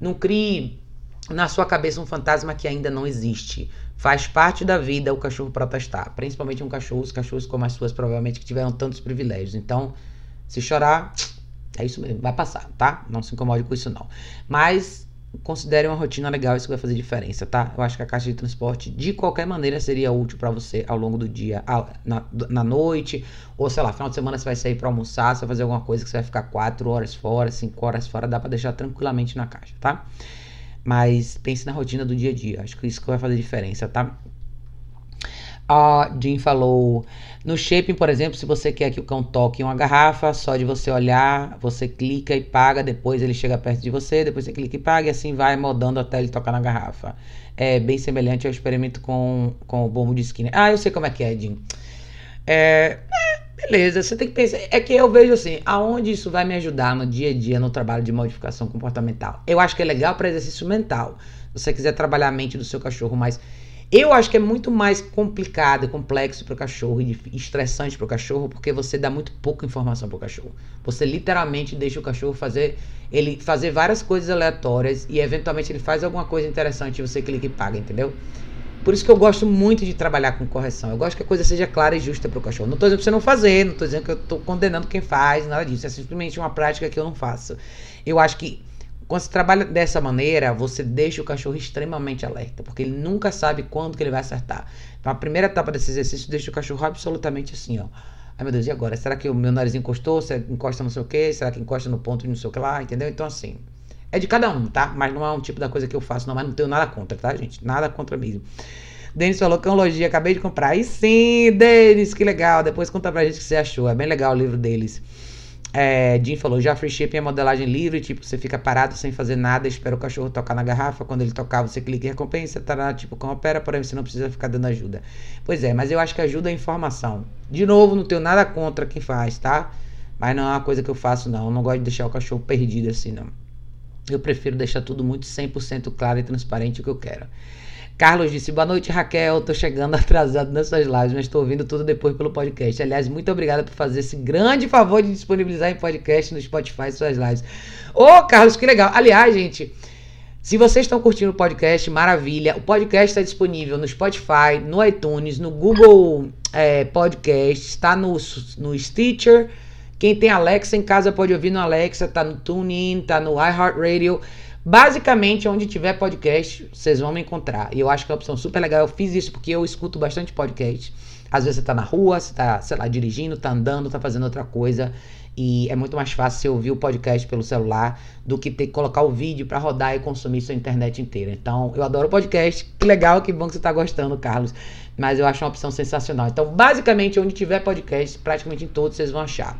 não crie na sua cabeça um fantasma que ainda não existe. Faz parte da vida o cachorro protestar, principalmente um cachorro, os cachorros como as suas, provavelmente, que tiveram tantos privilégios. Então, se chorar, é isso mesmo, vai passar, tá? Não se incomode com isso, não. Mas considere uma rotina legal, isso vai fazer diferença, tá? Eu acho que a caixa de transporte, de qualquer maneira, seria útil para você ao longo do dia, na, na noite, ou sei lá, final de semana você vai sair para almoçar, você vai fazer alguma coisa que você vai ficar 4 horas fora, 5 horas fora, dá para deixar tranquilamente na caixa, tá? Mas pense na rotina do dia a dia. Acho que isso que vai fazer diferença, tá? A Jean falou: no shaping, por exemplo, se você quer que o cão toque uma garrafa, só de você olhar, você clica e paga, depois ele chega perto de você, depois você clica e paga, e assim vai modando até ele tocar na garrafa. É bem semelhante ao experimento com, com o bombo de Skinner. Ah, eu sei como é que é, Jean. É, Beleza, você tem que pensar. É que eu vejo assim, aonde isso vai me ajudar no dia a dia no trabalho de modificação comportamental. Eu acho que é legal para exercício mental. Se você quiser trabalhar a mente do seu cachorro, mas eu acho que é muito mais complicado complexo para o cachorro e estressante para o cachorro, porque você dá muito pouca informação para o cachorro. Você literalmente deixa o cachorro fazer ele fazer várias coisas aleatórias e eventualmente ele faz alguma coisa interessante e você clica e paga, entendeu? Por isso que eu gosto muito de trabalhar com correção. Eu gosto que a coisa seja clara e justa para o cachorro. Não estou dizendo para você não fazer, não estou dizendo que eu estou condenando quem faz, nada disso. É simplesmente uma prática que eu não faço. Eu acho que quando você trabalha dessa maneira, você deixa o cachorro extremamente alerta, porque ele nunca sabe quando que ele vai acertar. Então, a primeira etapa desse exercício deixa o cachorro absolutamente assim, ó. Ai meu Deus, e agora? Será que o meu nariz encostou? Será que encosta não sei o que? Será que encosta no ponto de não sei o que lá? Entendeu? Então, assim, é de cada um, tá? Mas não é um tipo da coisa que eu faço, não. Mas não tenho nada contra, tá, gente? Nada contra mesmo. Denis falou, Cãologia, acabei de comprar. E sim, Denis, que legal. Depois conta pra gente o que você achou. É bem legal o livro deles. É, Jim falou, já free shipping é modelagem livre, tipo, você fica parado sem fazer nada, espera o cachorro tocar na garrafa, quando ele tocar você clica em recompensa, tá tipo, como opera, porém você não precisa ficar dando ajuda. Pois é, mas eu acho que ajuda a informação. De novo, não tenho nada contra quem faz, tá? Mas não é uma coisa que eu faço, não. Eu não gosto de deixar o cachorro perdido assim, não. Eu prefiro deixar tudo muito 100% claro e transparente o que eu quero. Carlos disse: Boa noite, Raquel. Tô chegando atrasado nessas lives, mas tô ouvindo tudo depois pelo podcast. Aliás, muito obrigada por fazer esse grande favor de disponibilizar em podcast no Spotify suas lives. Ô, oh, Carlos, que legal. Aliás, gente. Se vocês estão curtindo o podcast, maravilha. O podcast está disponível no Spotify, no iTunes, no Google é, Podcast, está no, no Stitcher. Quem tem Alexa em casa pode ouvir no Alexa, tá no TuneIn, tá no iHeartRadio. Basicamente, onde tiver podcast, vocês vão me encontrar. E eu acho que é uma opção super legal. Eu fiz isso porque eu escuto bastante podcast. Às vezes você tá na rua, você tá, sei lá, dirigindo, tá andando, tá fazendo outra coisa. E é muito mais fácil você ouvir o podcast pelo celular do que ter que colocar o vídeo para rodar e consumir sua internet inteira. Então, eu adoro podcast. Que legal, que bom que você tá gostando, Carlos. Mas eu acho uma opção sensacional. Então, basicamente, onde tiver podcast, praticamente em todos vocês vão achar.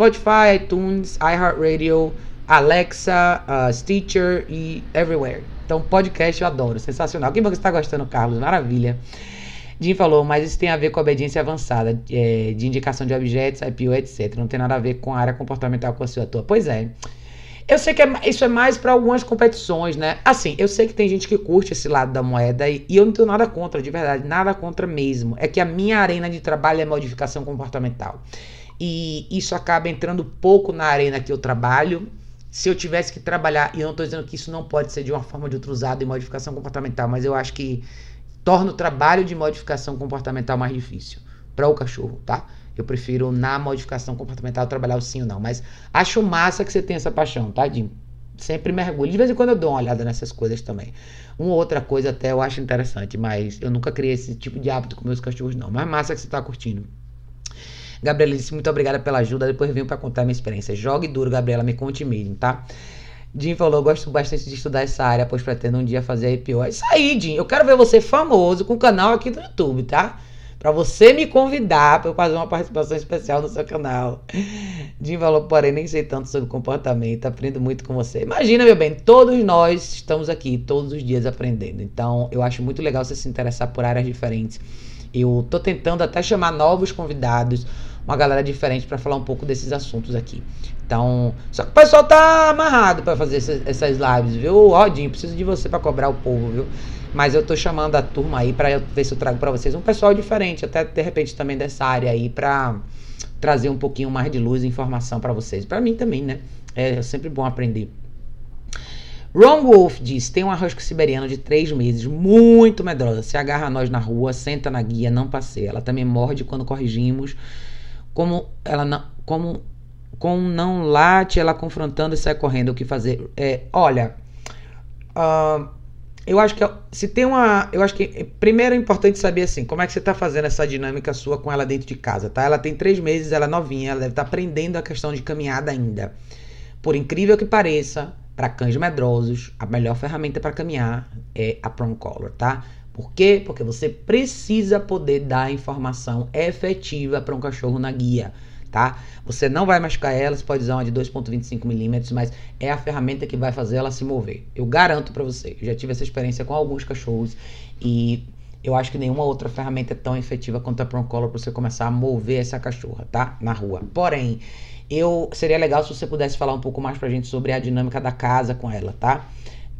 Spotify, iTunes, iHeartRadio, Alexa, uh, Stitcher e everywhere. Então, podcast eu adoro, sensacional. Que bom que você está gostando, Carlos, maravilha. Jim falou, mas isso tem a ver com obediência avançada, é, de indicação de objetos, IPO, etc. Não tem nada a ver com a área comportamental com a sua tua. Pois é. Eu sei que é, isso é mais para algumas competições, né? Assim, eu sei que tem gente que curte esse lado da moeda e, e, eu não tenho nada contra, de verdade, nada contra mesmo. É que a minha arena de trabalho é modificação comportamental. E isso acaba entrando pouco na arena que eu trabalho se eu tivesse que trabalhar, e eu não estou dizendo que isso não pode ser de uma forma de outra usado em modificação comportamental, mas eu acho que torna o trabalho de modificação comportamental mais difícil para o cachorro, tá? Eu prefiro na modificação comportamental trabalhar o sim ou não, mas acho massa que você tem essa paixão, tá, Jim? Sempre mergulho. De vez em quando eu dou uma olhada nessas coisas também. Uma outra coisa até eu acho interessante, mas eu nunca criei esse tipo de hábito com meus cachorros, não. Mas massa que você tá curtindo. Gabriela disse, muito obrigada pela ajuda. Depois venho para contar minha experiência. Jogue duro, Gabriela, me conte mesmo, tá? Jim falou, gosto bastante de estudar essa área, pois pretendo um dia fazer IPO. É isso aí, Jim. Eu quero ver você famoso com o canal aqui do YouTube, tá? para você me convidar para eu fazer uma participação especial no seu canal. De valor, porém, nem sei tanto sobre comportamento, aprendo muito com você. Imagina, meu bem, todos nós estamos aqui todos os dias aprendendo. Então, eu acho muito legal você se interessar por áreas diferentes. Eu tô tentando até chamar novos convidados, uma galera diferente para falar um pouco desses assuntos aqui. Então, só que o pessoal tá amarrado para fazer essas lives, viu? Rodinho, preciso de você para cobrar o povo, viu? Mas eu tô chamando a turma aí para ver se eu trago para vocês um pessoal diferente, até de repente também dessa área aí para trazer um pouquinho mais de luz e informação para vocês. Para mim também, né? É sempre bom aprender. Ron Wolf diz: tem um arrosco siberiano de três meses, muito medrosa. Se agarra a nós na rua, senta na guia, não passeia. Ela também morde quando corrigimos. Como ela não. Como, com não late, ela confrontando e sai correndo. O que fazer? É, olha. Uh, eu acho que se tem uma. Eu acho que primeiro é importante saber assim, como é que você está fazendo essa dinâmica sua com ela dentro de casa, tá? Ela tem três meses, ela é novinha, ela deve estar tá aprendendo a questão de caminhada ainda. Por incrível que pareça, para cães medrosos, a melhor ferramenta para caminhar é a prong collar, tá? Por quê? Porque você precisa poder dar informação efetiva para um cachorro na guia tá? Você não vai machucar ela, você pode usar uma de 2.25 milímetros, mas é a ferramenta que vai fazer ela se mover. Eu garanto para você. Eu já tive essa experiência com alguns cachorros e eu acho que nenhuma outra ferramenta é tão efetiva quanto a Collar para você começar a mover essa cachorra, tá? Na rua. Porém, eu seria legal se você pudesse falar um pouco mais pra gente sobre a dinâmica da casa com ela, tá?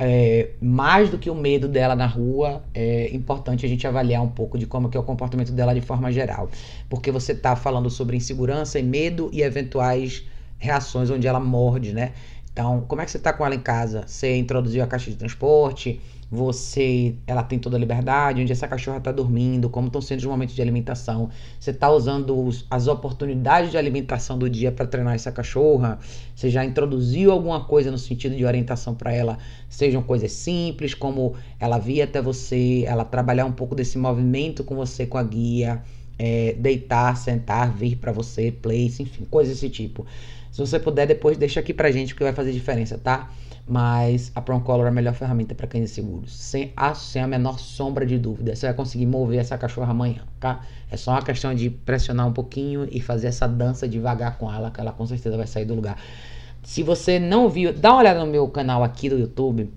É, mais do que o medo dela na rua, é importante a gente avaliar um pouco de como que é o comportamento dela de forma geral. Porque você está falando sobre insegurança e medo e eventuais reações onde ela morde, né? Então, como é que você está com ela em casa? Você introduziu a caixa de transporte? Você ela tem toda a liberdade, onde essa cachorra está dormindo, como estão sendo os momentos de alimentação. Você está usando os, as oportunidades de alimentação do dia para treinar essa cachorra. Você já introduziu alguma coisa no sentido de orientação para ela, sejam coisas simples, como ela vir até você, ela trabalhar um pouco desse movimento com você, com a guia, é, deitar, sentar, vir para você, place, enfim, coisas desse tipo. Se você puder, depois deixa aqui pra gente, porque vai fazer diferença, tá? Mas a Color é a melhor ferramenta para cães seguros. Sem a, sem a menor sombra de dúvida. Você vai conseguir mover essa cachorra amanhã, tá? É só uma questão de pressionar um pouquinho e fazer essa dança devagar com ela, que ela com certeza vai sair do lugar. Se você não viu, dá uma olhada no meu canal aqui do YouTube.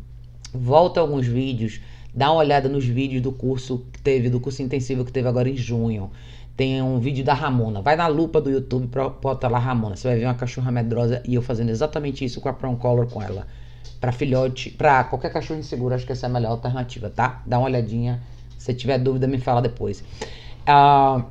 Volta alguns vídeos. Dá uma olhada nos vídeos do curso que teve, do curso intensivo que teve agora em junho. Tem um vídeo da Ramona. Vai na lupa do YouTube, bota lá Ramona. Você vai ver uma cachorra medrosa e eu fazendo exatamente isso com a Prong Color com ela para filhote, para qualquer cachorro inseguro, acho que essa é a melhor alternativa, tá? Dá uma olhadinha. Se tiver dúvida, me fala depois. Uh,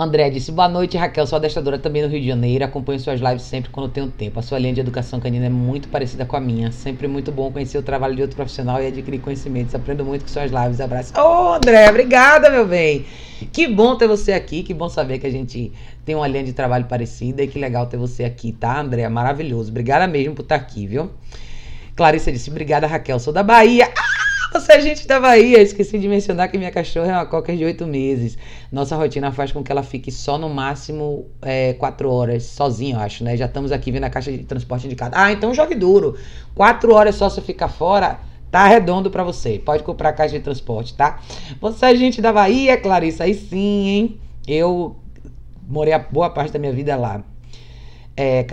André disse: Boa noite, Raquel. Sou adestradora também no Rio de Janeiro. Acompanho suas lives sempre quando tenho tempo. A sua linha de educação canina é muito parecida com a minha. Sempre muito bom conhecer o trabalho de outro profissional e adquirir conhecimentos. Aprendo muito com suas lives. Abraço. Ô, oh, André, obrigada, meu bem. Que bom ter você aqui. Que bom saber que a gente tem uma linha de trabalho parecida. E que legal ter você aqui, tá, André? Maravilhoso. Obrigada mesmo por estar aqui, viu? Clarissa disse: Obrigada, Raquel. Sou da Bahia. Ah! Você é gente da Bahia. Esqueci de mencionar que minha cachorra é uma cocker de oito meses. Nossa rotina faz com que ela fique só no máximo é, quatro horas, sozinha, eu acho, né? Já estamos aqui vendo a caixa de transporte indicada. Ah, então jogue duro. Quatro horas só você fica fora. Tá redondo para você. Pode comprar a caixa de transporte, tá? Você é gente da Bahia, Clarissa? Aí sim, hein? Eu morei a boa parte da minha vida lá. É,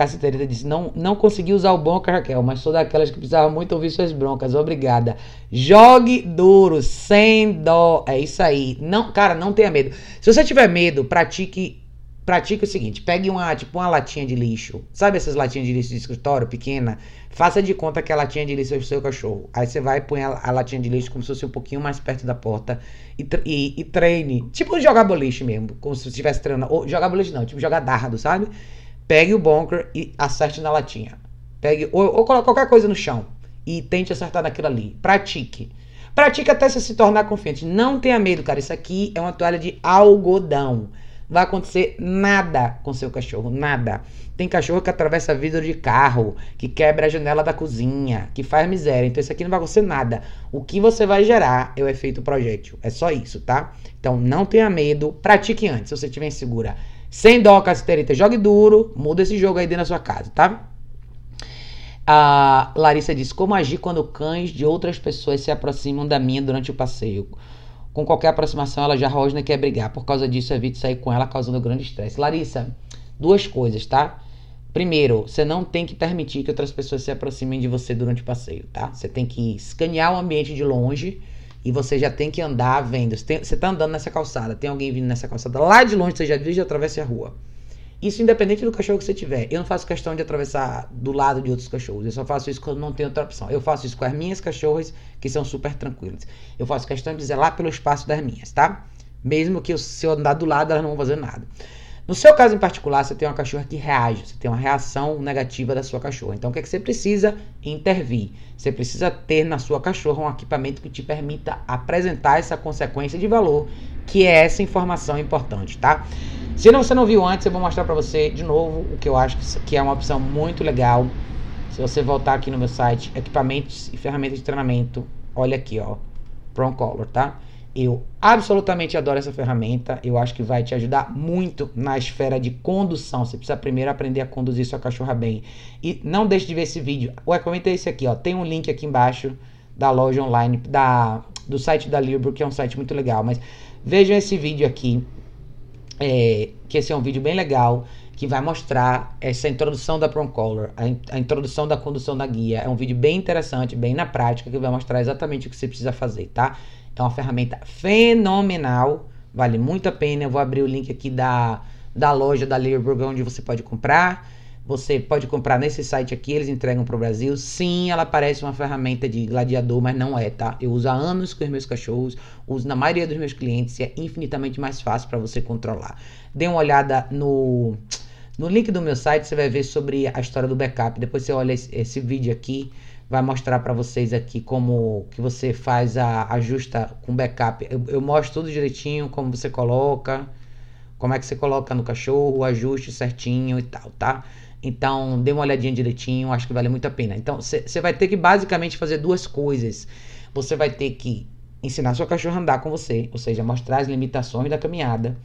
disse: não, não consegui usar o bronca, Raquel, mas sou daquelas que precisava muito ouvir suas broncas. Obrigada. Jogue duro, sem dó. É isso aí. Não, cara, não tenha medo. Se você tiver medo, pratique. Pratique o seguinte: pegue uma, tipo, uma latinha de lixo. Sabe essas latinhas de lixo de escritório pequena? Faça de conta que a latinha de lixo é o seu cachorro. Aí você vai põe a, a latinha de lixo como se fosse um pouquinho mais perto da porta e, e, e treine. Tipo jogar boliche mesmo. Como se estivesse treinando. Ou jogar boliche não, tipo jogar dardo, sabe? Pegue o bunker e acerte na latinha. Pegue, ou, ou coloque qualquer coisa no chão e tente acertar naquilo ali. Pratique. Pratique até você se tornar confiante. Não tenha medo, cara. Isso aqui é uma toalha de algodão. Vai acontecer nada com seu cachorro, nada. Tem cachorro que atravessa vidro de carro, que quebra a janela da cozinha, que faz miséria. Então isso aqui não vai acontecer nada. O que você vai gerar é o efeito projétil. É só isso, tá? Então não tenha medo, pratique antes, se você estiver insegura. Sem dó, casterita. Jogue duro. Muda esse jogo aí dentro da sua casa, tá? A Larissa diz: Como agir quando cães de outras pessoas se aproximam da minha durante o passeio? com qualquer aproximação ela já rosna e quer brigar. Por causa disso, evite sair com ela causando grande estresse. Larissa, duas coisas, tá? Primeiro, você não tem que permitir que outras pessoas se aproximem de você durante o passeio, tá? Você tem que escanear o ambiente de longe e você já tem que andar vendo. Você, tem, você tá andando nessa calçada, tem alguém vindo nessa calçada lá de longe, você já viu e atravessa a rua. Isso independente do cachorro que você tiver. Eu não faço questão de atravessar do lado de outros cachorros. Eu só faço isso quando não tenho outra opção. Eu faço isso com as minhas cachorras, que são super tranquilas. Eu faço questão de zelar pelo espaço das minhas, tá? Mesmo que eu, se eu andar do lado, elas não vão fazer nada. No seu caso em particular, você tem uma cachorra que reage, você tem uma reação negativa da sua cachorra. Então, o que, é que você precisa? Intervir. Você precisa ter na sua cachorra um equipamento que te permita apresentar essa consequência de valor, que é essa informação importante, tá? Se não, você não viu antes, eu vou mostrar para você de novo o que eu acho que é uma opção muito legal. Se você voltar aqui no meu site, equipamentos e ferramentas de treinamento, olha aqui, ó, Prong Color, tá? Eu absolutamente adoro essa ferramenta. Eu acho que vai te ajudar muito na esfera de condução. Você precisa primeiro aprender a conduzir sua cachorra bem. E não deixe de ver esse vídeo. O equipamento é esse aqui, ó. Tem um link aqui embaixo da loja online, da, do site da Libro, que é um site muito legal. Mas vejam esse vídeo aqui é, que esse é um vídeo bem legal que vai mostrar essa introdução da Color, a, in, a, introdução da condução da guia. É um vídeo bem interessante, bem na prática, que vai mostrar exatamente o que você precisa fazer, tá? É uma ferramenta fenomenal, vale muito a pena. Eu vou abrir o link aqui da, da loja da Learburg, onde você pode comprar. Você pode comprar nesse site aqui, eles entregam para o Brasil. Sim, ela parece uma ferramenta de gladiador, mas não é, tá? Eu uso há anos com os meus cachorros, uso na maioria dos meus clientes e é infinitamente mais fácil para você controlar. Dê uma olhada no, no link do meu site, você vai ver sobre a história do backup. Depois você olha esse, esse vídeo aqui, vai mostrar para vocês aqui como que você faz a ajusta com backup. Eu, eu mostro tudo direitinho, como você coloca, como é que você coloca no cachorro, o ajuste certinho e tal, tá? Então, dê uma olhadinha direitinho, acho que vale muito a pena. Então, você vai ter que basicamente fazer duas coisas. Você vai ter que ensinar sua cachorra a andar com você, ou seja, mostrar as limitações da caminhada,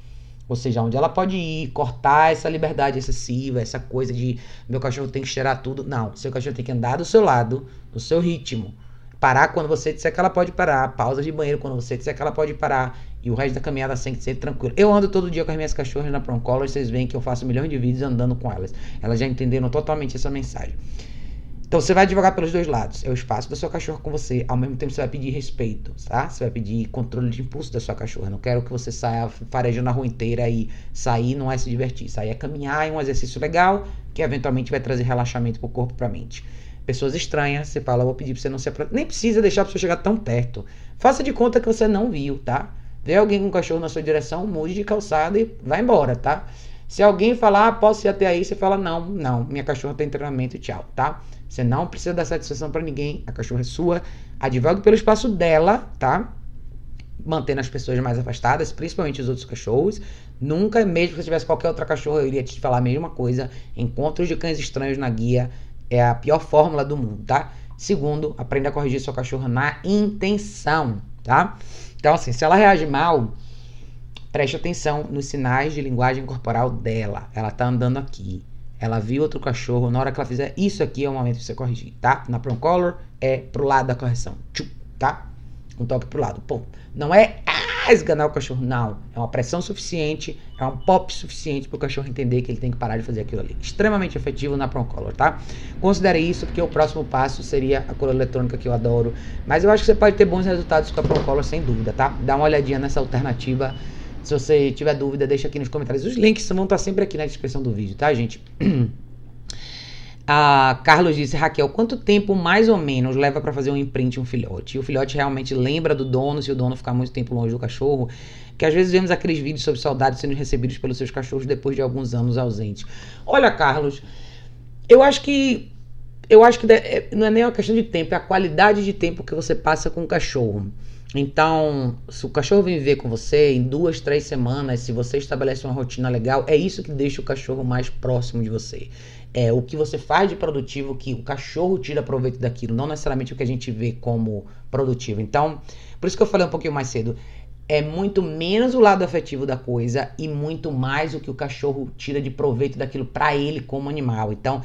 ou seja, onde ela pode ir, cortar essa liberdade excessiva, essa coisa de meu cachorro tem que cheirar tudo. Não, seu cachorro tem que andar do seu lado, no seu ritmo. Parar quando você disser que ela pode parar, pausa de banheiro quando você disser que ela pode parar e o resto da caminhada tem que ser tranquilo. Eu ando todo dia com as minhas cachorras na Proncolor, vocês veem que eu faço milhões de vídeos andando com elas. Elas já entenderam totalmente essa mensagem. Então você vai devagar pelos dois lados. É o espaço da sua cachorra com você. Ao mesmo tempo você vai pedir respeito, tá? Você vai pedir controle de impulso da sua cachorra. Não quero que você saia farejando a rua inteira e sair não é se divertir. Sair é caminhar, é um exercício legal que eventualmente vai trazer relaxamento pro corpo, pra mente. Pessoas estranhas, você fala, vou pedir pra você não se aproximar. Nem precisa deixar a pessoa chegar tão perto. Faça de conta que você não viu, tá? Vê alguém com um cachorro na sua direção, mude de calçada e vai embora, tá? Se alguém falar, ah, posso ir até aí, você fala, não, não, minha cachorra tem treinamento e tchau, tá? Você não precisa dar satisfação para ninguém, a cachorra é sua, advogue pelo espaço dela, tá? Mantendo as pessoas mais afastadas, principalmente os outros cachorros. Nunca, mesmo se tivesse qualquer outra cachorra, eu iria te falar a mesma coisa. Encontros de cães estranhos na guia é a pior fórmula do mundo, tá? Segundo, aprenda a corrigir sua cachorra na intenção, tá? Então, assim, se ela reage mal, preste atenção nos sinais de linguagem corporal dela. Ela tá andando aqui. Ela viu outro cachorro. Na hora que ela fizer isso aqui é o momento de você corrigir, tá? Na prong color é pro lado da correção. Tchum, tá? Um toque pro lado. Pum. Não é ah, esganar o cachorro. Não. É uma pressão suficiente. É um pop suficiente pro cachorro entender que ele tem que parar de fazer aquilo ali. Extremamente efetivo na prong color, tá? Considere isso porque o próximo passo seria a cola eletrônica que eu adoro. Mas eu acho que você pode ter bons resultados com a prong color sem dúvida, tá? Dá uma olhadinha nessa alternativa. Se você tiver dúvida, deixa aqui nos comentários. Os links vão estar sempre aqui na descrição do vídeo, tá, gente? A Carlos disse, Raquel, quanto tempo mais ou menos leva para fazer um imprint um filhote? E o filhote realmente lembra do dono, se o dono ficar muito tempo longe do cachorro, que às vezes vemos aqueles vídeos sobre saudades sendo recebidos pelos seus cachorros depois de alguns anos ausentes. Olha, Carlos, eu acho que eu acho que é, não é nem uma questão de tempo, é a qualidade de tempo que você passa com o cachorro. Então, se o cachorro vem viver com você em duas, três semanas, se você estabelece uma rotina legal, é isso que deixa o cachorro mais próximo de você. É o que você faz de produtivo que o cachorro tira proveito daquilo, não necessariamente o que a gente vê como produtivo. Então, por isso que eu falei um pouquinho mais cedo, é muito menos o lado afetivo da coisa e muito mais o que o cachorro tira de proveito daquilo para ele como animal. Então,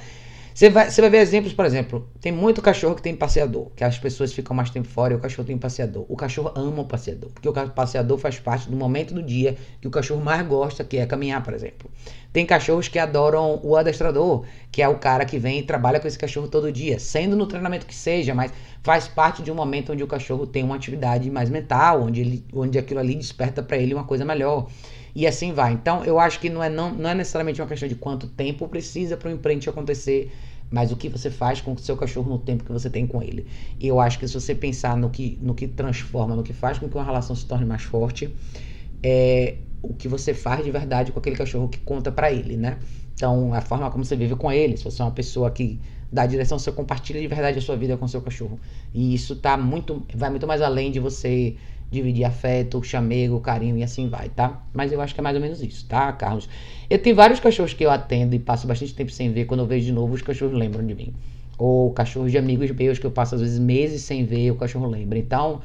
Você vai, você vai ver exemplos, por exemplo, tem muito cachorro que tem passeador, que as pessoas ficam mais tempo fora e o cachorro tem passeador. O cachorro ama o passeador, porque o passeador faz parte do momento do dia que o cachorro mais gosta, que é caminhar, por exemplo. Tem cachorros que adoram o adestrador, que é o cara que vem e trabalha com esse cachorro todo dia, sendo no treinamento que seja, mas faz parte de um momento onde o cachorro tem uma atividade mais mental, onde, ele, onde aquilo ali desperta para ele uma coisa melhor e assim vai. Então, eu acho que não é, não, não é necessariamente uma questão de quanto tempo precisa para o imprint acontecer, mas o que você faz com o seu cachorro no tempo que você tem com ele. E eu acho que se você pensar no que, no que transforma, no que faz com que uma relação se torne mais forte, é o que você faz de verdade com aquele cachorro que conta para ele, né? Então, a forma como você vive com ele, se você é uma pessoa que dá direção, você compartilha de verdade a sua vida com o seu cachorro. E isso tá muito, vai muito mais além de você dividir afeto, chamego, carinho e assim vai, tá? Mas eu acho que é mais ou menos isso, tá, Carlos? Eu tenho vários cachorros que eu atendo e passo bastante tempo sem ver, quando eu vejo de novo, os cachorros lembram de mim. Ou cachorros de amigos meus que eu passo às vezes meses sem ver, o cachorro lembra. Então,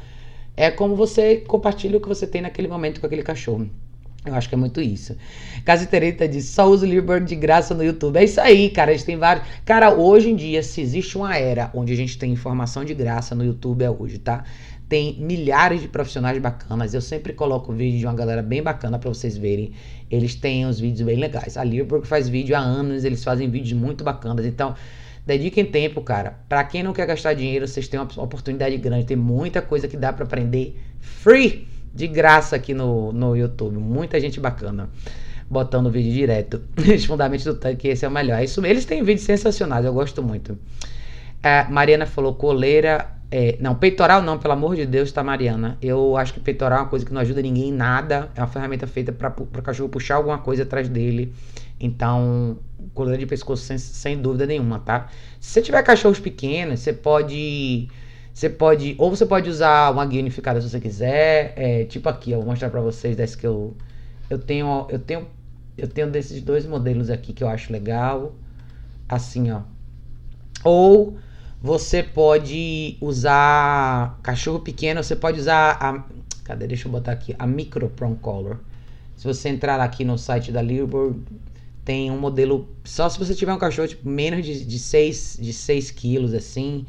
é como você compartilha o que você tem naquele momento com aquele cachorro. Eu acho que é muito isso. Casa Tereta diz: só uso Libor de graça no YouTube. É isso aí, cara. A gente tem vários. Cara, hoje em dia, se existe uma era onde a gente tem informação de graça no YouTube, é hoje, tá? Tem milhares de profissionais bacanas. Eu sempre coloco vídeo de uma galera bem bacana para vocês verem. Eles têm uns vídeos bem legais. A Liberburg faz vídeo há anos, eles fazem vídeos muito bacanas. Então, dediquem tempo, cara. Para quem não quer gastar dinheiro, vocês têm uma oportunidade grande. Tem muita coisa que dá para aprender free de graça aqui no, no YouTube. Muita gente bacana botando vídeo direto. Os fundamentos do tanque, esse é o melhor. É isso, eles têm vídeos sensacionais, eu gosto muito. É, Mariana falou coleira. É, não, peitoral não, pelo amor de Deus, tá, Mariana? Eu acho que peitoral é uma coisa que não ajuda ninguém em nada. É uma ferramenta feita para o cachorro puxar alguma coisa atrás dele. Então, coleira de pescoço sem, sem dúvida nenhuma, tá? Se você tiver cachorros pequenos, você pode você pode, ou você pode usar uma guia unificada se você quiser, é, tipo aqui, eu vou mostrar para vocês desse que eu eu tenho, eu tenho eu tenho desses dois modelos aqui que eu acho legal, assim, ó. Ou você pode usar cachorro pequeno, você pode usar a cadê? Deixa eu botar aqui a Micro Prong Color. Se você entrar aqui no site da Learburg, tem um modelo só se você tiver um cachorro tipo menos de, de 6 de 6 quilos assim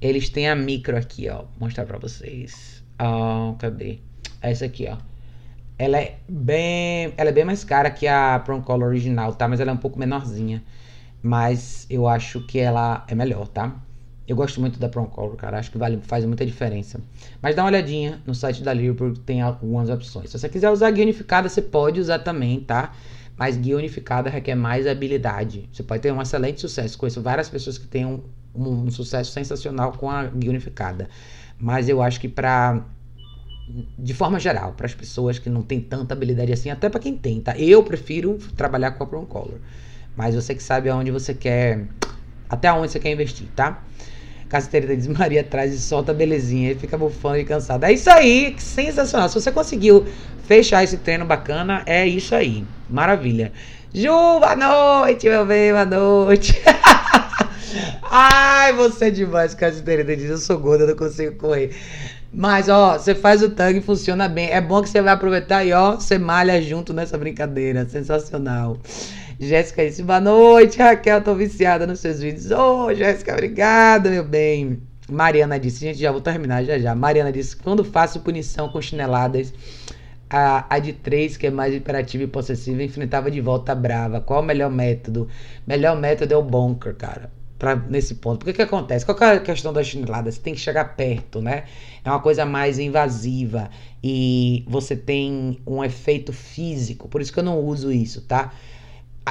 eles têm a micro aqui, ó. Vou mostrar pra vocês. Ah, cadê? Essa aqui, ó. Ela é bem, ela é bem mais cara que a Prom Color original, tá? Mas ela é um pouco menorzinha. Mas eu acho que ela é melhor, tá? Eu gosto muito da Prom Color, cara. Acho que vale, faz muita diferença. Mas dá uma olhadinha no site da Liverpool, tem algumas opções. Se você quiser usar guia unificada, você pode usar também, tá? Mas guia unificada requer mais habilidade. Você pode ter um excelente sucesso. Conheço várias pessoas que têm um, um, um sucesso sensacional com a guia unificada. Mas eu acho que para de forma geral, para as pessoas que não têm tanta habilidade assim, até para quem tem, tá? Eu prefiro trabalhar com a Prom Color. Mas você que sabe aonde você quer, até onde você quer investir, tá? Casterita diz Maria atrás e solta belezinha e fica bufando e cansado. É isso aí, sensacional. Se você conseguiu fechar esse treino bacana, é isso aí. Maravilha. Ju, boa noite, meu bem, boa noite. Ai, você é demais, Casterita diz. Eu sou gorda, não consigo correr. Mas, ó, você faz o tag funciona bem. É bom que você vai aproveitar e, ó, você malha junto nessa brincadeira. Sensacional. Jéssica disse, boa noite, Raquel, tô viciada nos seus vídeos. Ô, oh, Jéssica, obrigada, meu bem. Mariana disse, gente, já vou terminar já já. Mariana disse, quando faço punição com chineladas, a, a de três, que é mais imperativa e possessiva, enfrentava de volta brava. Qual o melhor método? Melhor método é o bunker, cara. Pra, nesse ponto. Porque que acontece? Qual que é a questão da chinelada? Você tem que chegar perto, né? É uma coisa mais invasiva e você tem um efeito físico. Por isso que eu não uso isso, tá?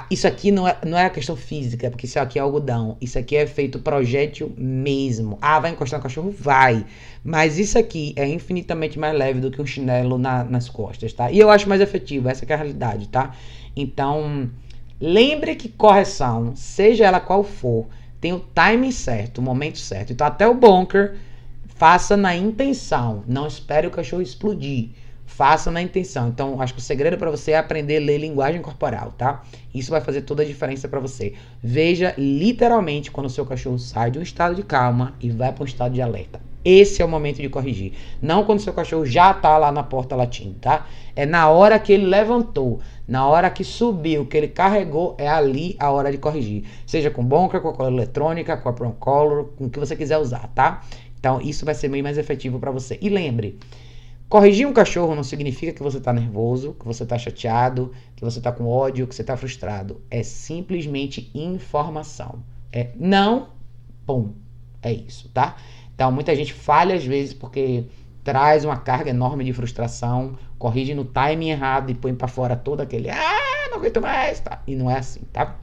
Isso aqui não é, não é a questão física, porque isso aqui é algodão. Isso aqui é feito projétil mesmo. Ah, vai encostar no cachorro? Vai. Mas isso aqui é infinitamente mais leve do que um chinelo na, nas costas, tá? E eu acho mais efetivo, essa é a realidade, tá? Então, lembre que correção, seja ela qual for, tem o timing certo, o momento certo. Então, até o bunker, faça na intenção. Não espere o cachorro explodir faça na intenção. Então, acho que o segredo para você é aprender a ler linguagem corporal, tá? Isso vai fazer toda a diferença para você. Veja literalmente quando o seu cachorro sai de um estado de calma e vai para um estado de alerta. Esse é o momento de corrigir. Não quando seu cachorro já tá lá na porta latindo, tá? É na hora que ele levantou, na hora que subiu, que ele carregou, é ali a hora de corrigir. Seja com bonca, com a cola eletrônica, com a Color, com o que você quiser usar, tá? Então isso vai ser bem mais efetivo para você. E lembre, corrigir um cachorro não significa que você tá nervoso, que você tá chateado, que você tá com ódio, que você tá frustrado. É simplesmente informação. É não, pum. É isso, tá? Então, muita gente falha às vezes porque traz uma carga enorme de frustração, corrige no timing errado e põe para fora todo aquele, ah, não aguento mais, tá? E não é assim, tá?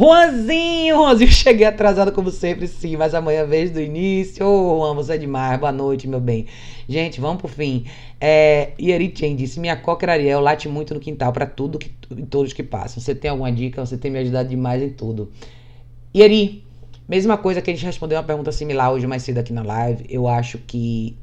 Juanzinho, Juanzinho, cheguei atrasado como sempre, sim, mas amanhã vez do início. Ô, oh, Juan, você é demais. Boa noite, meu bem. Gente, vamos pro fim. É, Yeri Chen disse: Minha cocker Ariel late muito no quintal para tudo que todos que passam. Você tem alguma dica? Você tem me ajudado demais em tudo. Yeri, Mesma coisa que a gente respondeu uma pergunta similar hoje mais cedo aqui na live. Eu acho que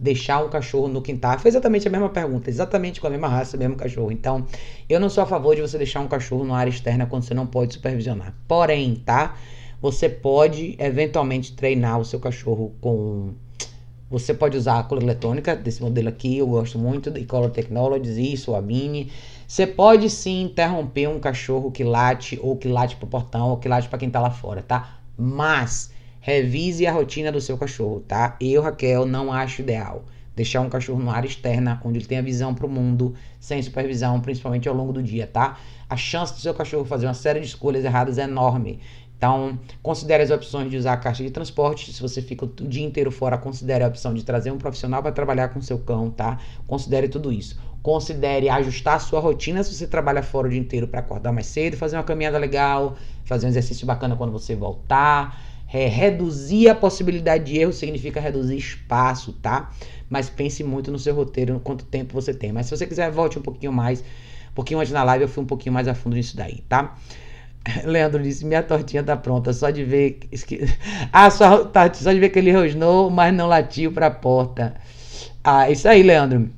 deixar um cachorro no quintal foi exatamente a mesma pergunta, exatamente com a mesma raça, o mesmo cachorro. Então, eu não sou a favor de você deixar um cachorro na área externa quando você não pode supervisionar. Porém, tá? Você pode eventualmente treinar o seu cachorro com você pode usar a cola eletrônica desse modelo aqui, eu gosto muito, de Color Technologies, isso, a Mini. Você pode sim interromper um cachorro que late, ou que late pro portão, ou que late para quem tá lá fora, tá? Mas revise a rotina do seu cachorro, tá? Eu, Raquel, não acho ideal deixar um cachorro na área externa, onde ele tenha visão para o mundo, sem supervisão, principalmente ao longo do dia, tá? A chance do seu cachorro fazer uma série de escolhas erradas é enorme. Então, considere as opções de usar a caixa de transporte. Se você fica o dia inteiro fora, considere a opção de trazer um profissional para trabalhar com seu cão, tá? Considere tudo isso. Considere ajustar a sua rotina se você trabalha fora o dia inteiro para acordar mais cedo, fazer uma caminhada legal, fazer um exercício bacana quando você voltar. É, reduzir a possibilidade de erro significa reduzir espaço, tá? Mas pense muito no seu roteiro, no quanto tempo você tem. Mas se você quiser, volte um pouquinho mais. Um pouquinho antes na live eu fui um pouquinho mais a fundo nisso daí, tá? Leandro disse: Minha tortinha tá pronta, só de ver. Ah, só, tá, só de ver que ele rosnou, mas não latiu pra porta. Ah, isso aí, Leandro.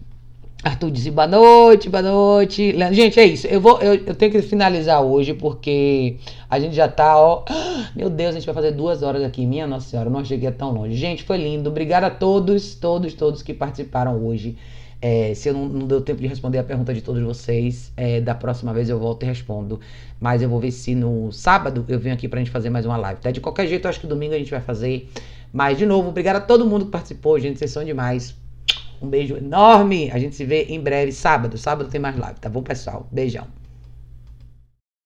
Arthur disse boa noite, boa noite. Gente, é isso. Eu, vou, eu, eu tenho que finalizar hoje porque a gente já tá, ó. Meu Deus, a gente vai fazer duas horas aqui. Minha Nossa Senhora, eu não ia tão longe. Gente, foi lindo. Obrigado a todos, todos, todos que participaram hoje. É, se eu não, não, deu tempo de responder a pergunta de todos vocês, é, da próxima vez eu volto e respondo. Mas eu vou ver se no sábado eu venho aqui pra gente fazer mais uma live, tá? De qualquer jeito, eu acho que domingo a gente vai fazer. Mas, de novo, obrigado a todo mundo que participou, gente. Vocês são demais. Um beijo enorme. A gente se vê em breve, sábado. Sábado tem mais live, tá bom, pessoal? Beijão.